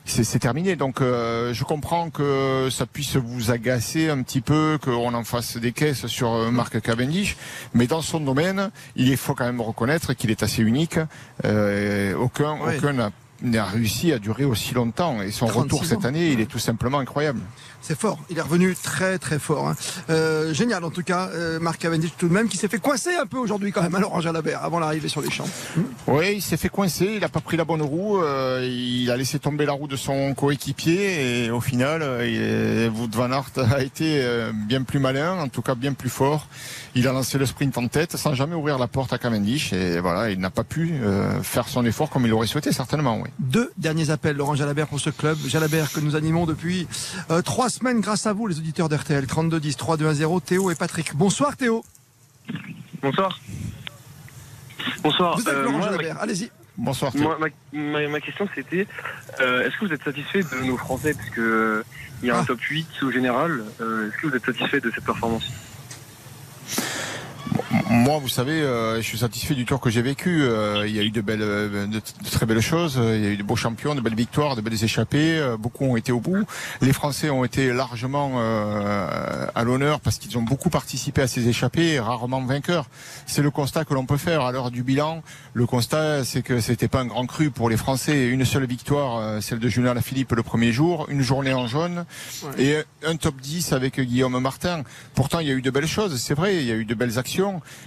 c'est terminé. Donc euh, je comprends que ça puisse vous agacer un petit peu, qu'on en fasse des caisses sur euh, Marc Cavendish, mais dans son domaine, il faut quand même reconnaître qu'il est assez unique. Euh, aucun, Oui. aucun n'a réussi à durer aussi longtemps. Et son 36 retour cette ans. année, il est tout simplement incroyable. C'est fort. Il est revenu très très fort. hein. Euh, génial en tout cas, euh, Marc Cavendish tout de même, qui s'est fait coincer un peu aujourd'hui quand même à Laurent Jalabert avant l'arrivée sur les champs. Oui, il s'est fait coincer, il n'a pas pris la bonne roue, euh, il a laissé tomber la roue de son coéquipier et au final, euh, Wout van Aert a été bien plus malin, en tout cas bien plus fort. Il a lancé le sprint en tête sans jamais ouvrir la porte à Cavendish et voilà, il n'a pas pu faire son effort comme il l'aurait souhaité certainement. Oui. Deux derniers appels, Laurent Jalabert pour ce club. Jalabert que nous animons depuis trois grâce à vous, les auditeurs d'RTL. 32 10 3 2 1 0. Théo et Patrick. Bonsoir Théo. Bonsoir. Bonsoir. Vous êtes Euh, moi, Jalabert. Allez-y. Bonsoir ma, moi, ma, ma- ma question c'était euh, est-ce que vous êtes satisfait de nos Français? Parce que euh, il y a un top 8 au général. euh, est-ce que vous êtes satisfait de cette performance? Moi, vous savez, euh, je suis satisfait du tour que j'ai vécu. Euh, il y a eu de belles, euh, de, de très belles choses. Il y a eu de beaux champions, de belles victoires, de belles échappées. Euh, beaucoup ont été au bout. Les Français ont été largement à l'honneur parce qu'ils ont beaucoup participé à ces échappées, rarement vainqueurs. C'est le constat que l'on peut faire à l'heure du bilan. Le constat, c'est que c'était pas un grand cru pour les Français. Une seule victoire, celle de Julien Lafilippe le premier jour, une journée en jaune et un top 10 avec Guillaume Martin. Pourtant, il y a eu de belles choses, c'est vrai, il y a eu de belles actions,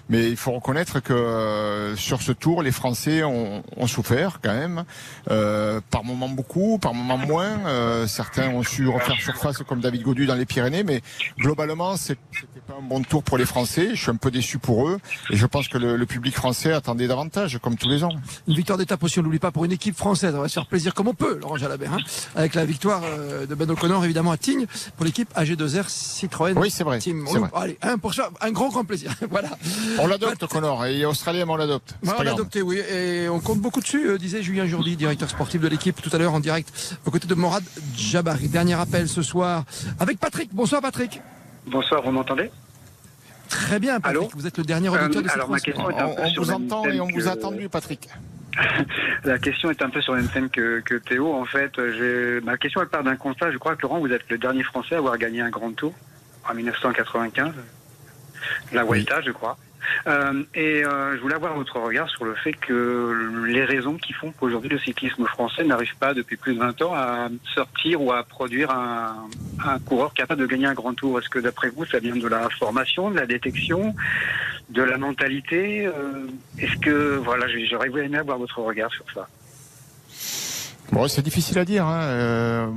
mais il faut reconnaître que euh, sur ce tour, les Français ont, ont souffert quand même, euh, par moments beaucoup, par moments moins. Euh, certains ont su refaire surface comme David Godu dans les Pyrénées, mais globalement, c'était pas un bon tour pour les Français. Je suis un peu déçu pour eux, et je pense que le, le public français attendait davantage, comme tous les ans. Une victoire d'étape aussi, on n'oublie pas, pour une équipe française. On va se faire plaisir comme on peut, Laurent Jalabert. hein. avec la victoire euh, de Ben O'Connor, évidemment, à Tignes, pour l'équipe AG2R Citroën. Oui, c'est vrai, Team. c'est On- vrai. Allez, un pour ça, un grand, grand plaisir. voilà. On l'adopte, Connor, et Australien, on l'adopte. On l'a adopté, oui. Et on compte beaucoup dessus, euh, disait Julien Jourdi, directeur sportif de l'équipe, tout à l'heure en direct, aux côtés de Morad Jabari. Dernier appel ce soir avec Patrick. Bonsoir Patrick. Bonsoir, vous m'entendez? Très bien, Patrick. vous êtes le dernier auditeur Euh, de cette alors, ma question est un peu On sur vous la entend même et on thème vous a attendu, Patrick. La question est un peu sur la même scène que, que Théo. En fait, ma question elle part d'un constat. Je crois que Laurent, vous êtes le dernier Français à avoir gagné un grand tour en 1995, la Vuelta, je crois. Euh, et euh, je voulais avoir votre regard sur le fait que les raisons qui font qu'aujourd'hui le cyclisme français n'arrive pas depuis plus de 20 ans à sortir ou à produire un, un coureur capable de gagner un grand tour. Est-ce que d'après vous, ça vient de la formation, de la détection, de la mentalité euh, Est-ce que voilà, j'aurais aimé avoir votre regard sur ça. Bon, c'est difficile à dire. Hein.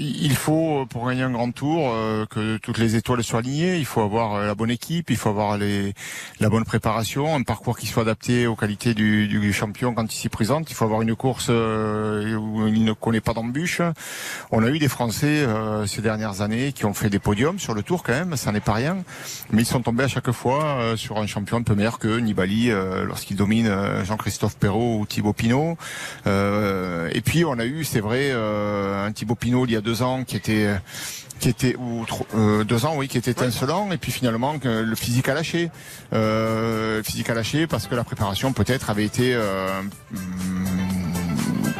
Euh, il faut, pour gagner un grand tour, euh, que toutes les étoiles soient alignées. Il faut avoir euh, la bonne équipe, il faut avoir la bonne préparation, un parcours qui soit adapté aux qualités du, champion quand il s'y présente. Il faut avoir une course euh, où il ne connaît pas d'embûches. On a eu des Français euh, ces dernières années qui ont fait des podiums sur le tour quand même, ça n'est pas rien. Mais ils sont tombés à chaque fois euh, sur un champion un peu meilleur que Nibali euh, lorsqu'il domine euh, Jean-Christophe Perrault ou Thibaut Pinot. Euh, et puis on a eu, c'est vrai, euh, un Thibaut Pinot il y a deux ans qui était qui était ou euh, deux ans oui qui était étincelant et puis finalement que le physique a lâché. Euh, le physique a lâché parce que la préparation peut-être avait été euh, hum,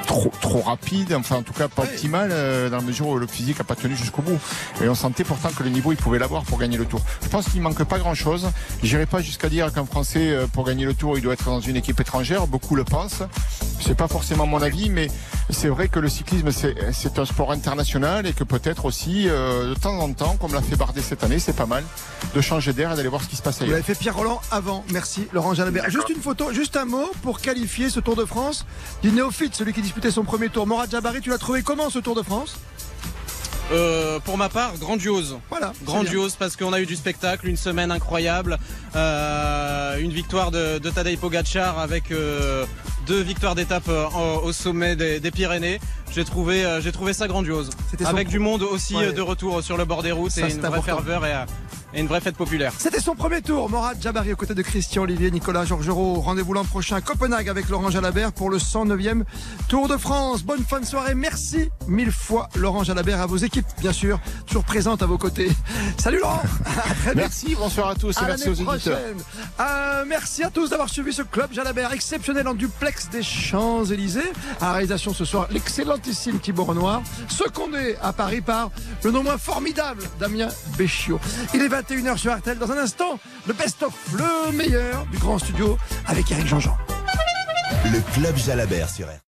trop trop rapide enfin en tout cas pas optimale euh, dans la mesure où le physique a pas tenu jusqu'au bout. Et on sentait pourtant que le niveau il pouvait l'avoir pour gagner le tour. Je pense qu'il manque pas grand chose j'irai pas jusqu'à dire qu'un français euh, pour gagner le tour il doit être dans une équipe étrangère. Beaucoup le pensent. C'est pas forcément mon avis mais c'est vrai que le cyclisme c'est un sport international et que peut-être aussi euh, de temps en temps comme l'a fait Bardet cette année c'est pas mal de changer d'air et d'aller voir ce qui se passe Vous ailleurs. l'avez fait Pierre Roland avant. Merci Laurent Jalabert. Juste une photo, juste un mot pour qualifier ce Tour de France du néophyte, celui qui disputait son premier tour. Morad Jabari, tu l'as trouvé comment ce Tour de France? Euh, pour ma part, grandiose. Voilà. Grandiose parce qu'on a eu du spectacle, une semaine incroyable, euh, une victoire de, de Tadej Pogacar avec euh, deux victoires d'étape au, sommet des, des Pyrénées. J'ai trouvé, j'ai trouvé ça grandiose. Avec du monde aussi Ouais. de retour sur le bord des routes Ça, et une vraie important. ferveur et, et une vraie fête populaire. C'était son premier tour. Morad Jabari aux côtés de Christian Olivier, Nicolas Georgerot. Rendez-vous l'an prochain à Copenhague avec Laurent Jalabert pour le 109e Tour de France. Bonne fin de soirée. Merci mille fois Laurent Jalabert à vos équipes, bien sûr, toujours présentes à vos côtés. Salut Laurent. Merci bonsoir à tous et À merci aux éditeurs. Euh, merci à tous d'avoir suivi ce club Jalabert exceptionnel en duplex des Champs-Élysées. À la réalisation ce soir, l'excellentissime Thibaut Renoir, secondé à Paris par le non moins formidable Damien Béchiot. Il est 21h sur RTL. Dans un instant, le best-of, le meilleur du grand studio avec Eric Jean-Jean. Le club Jalabert sur R.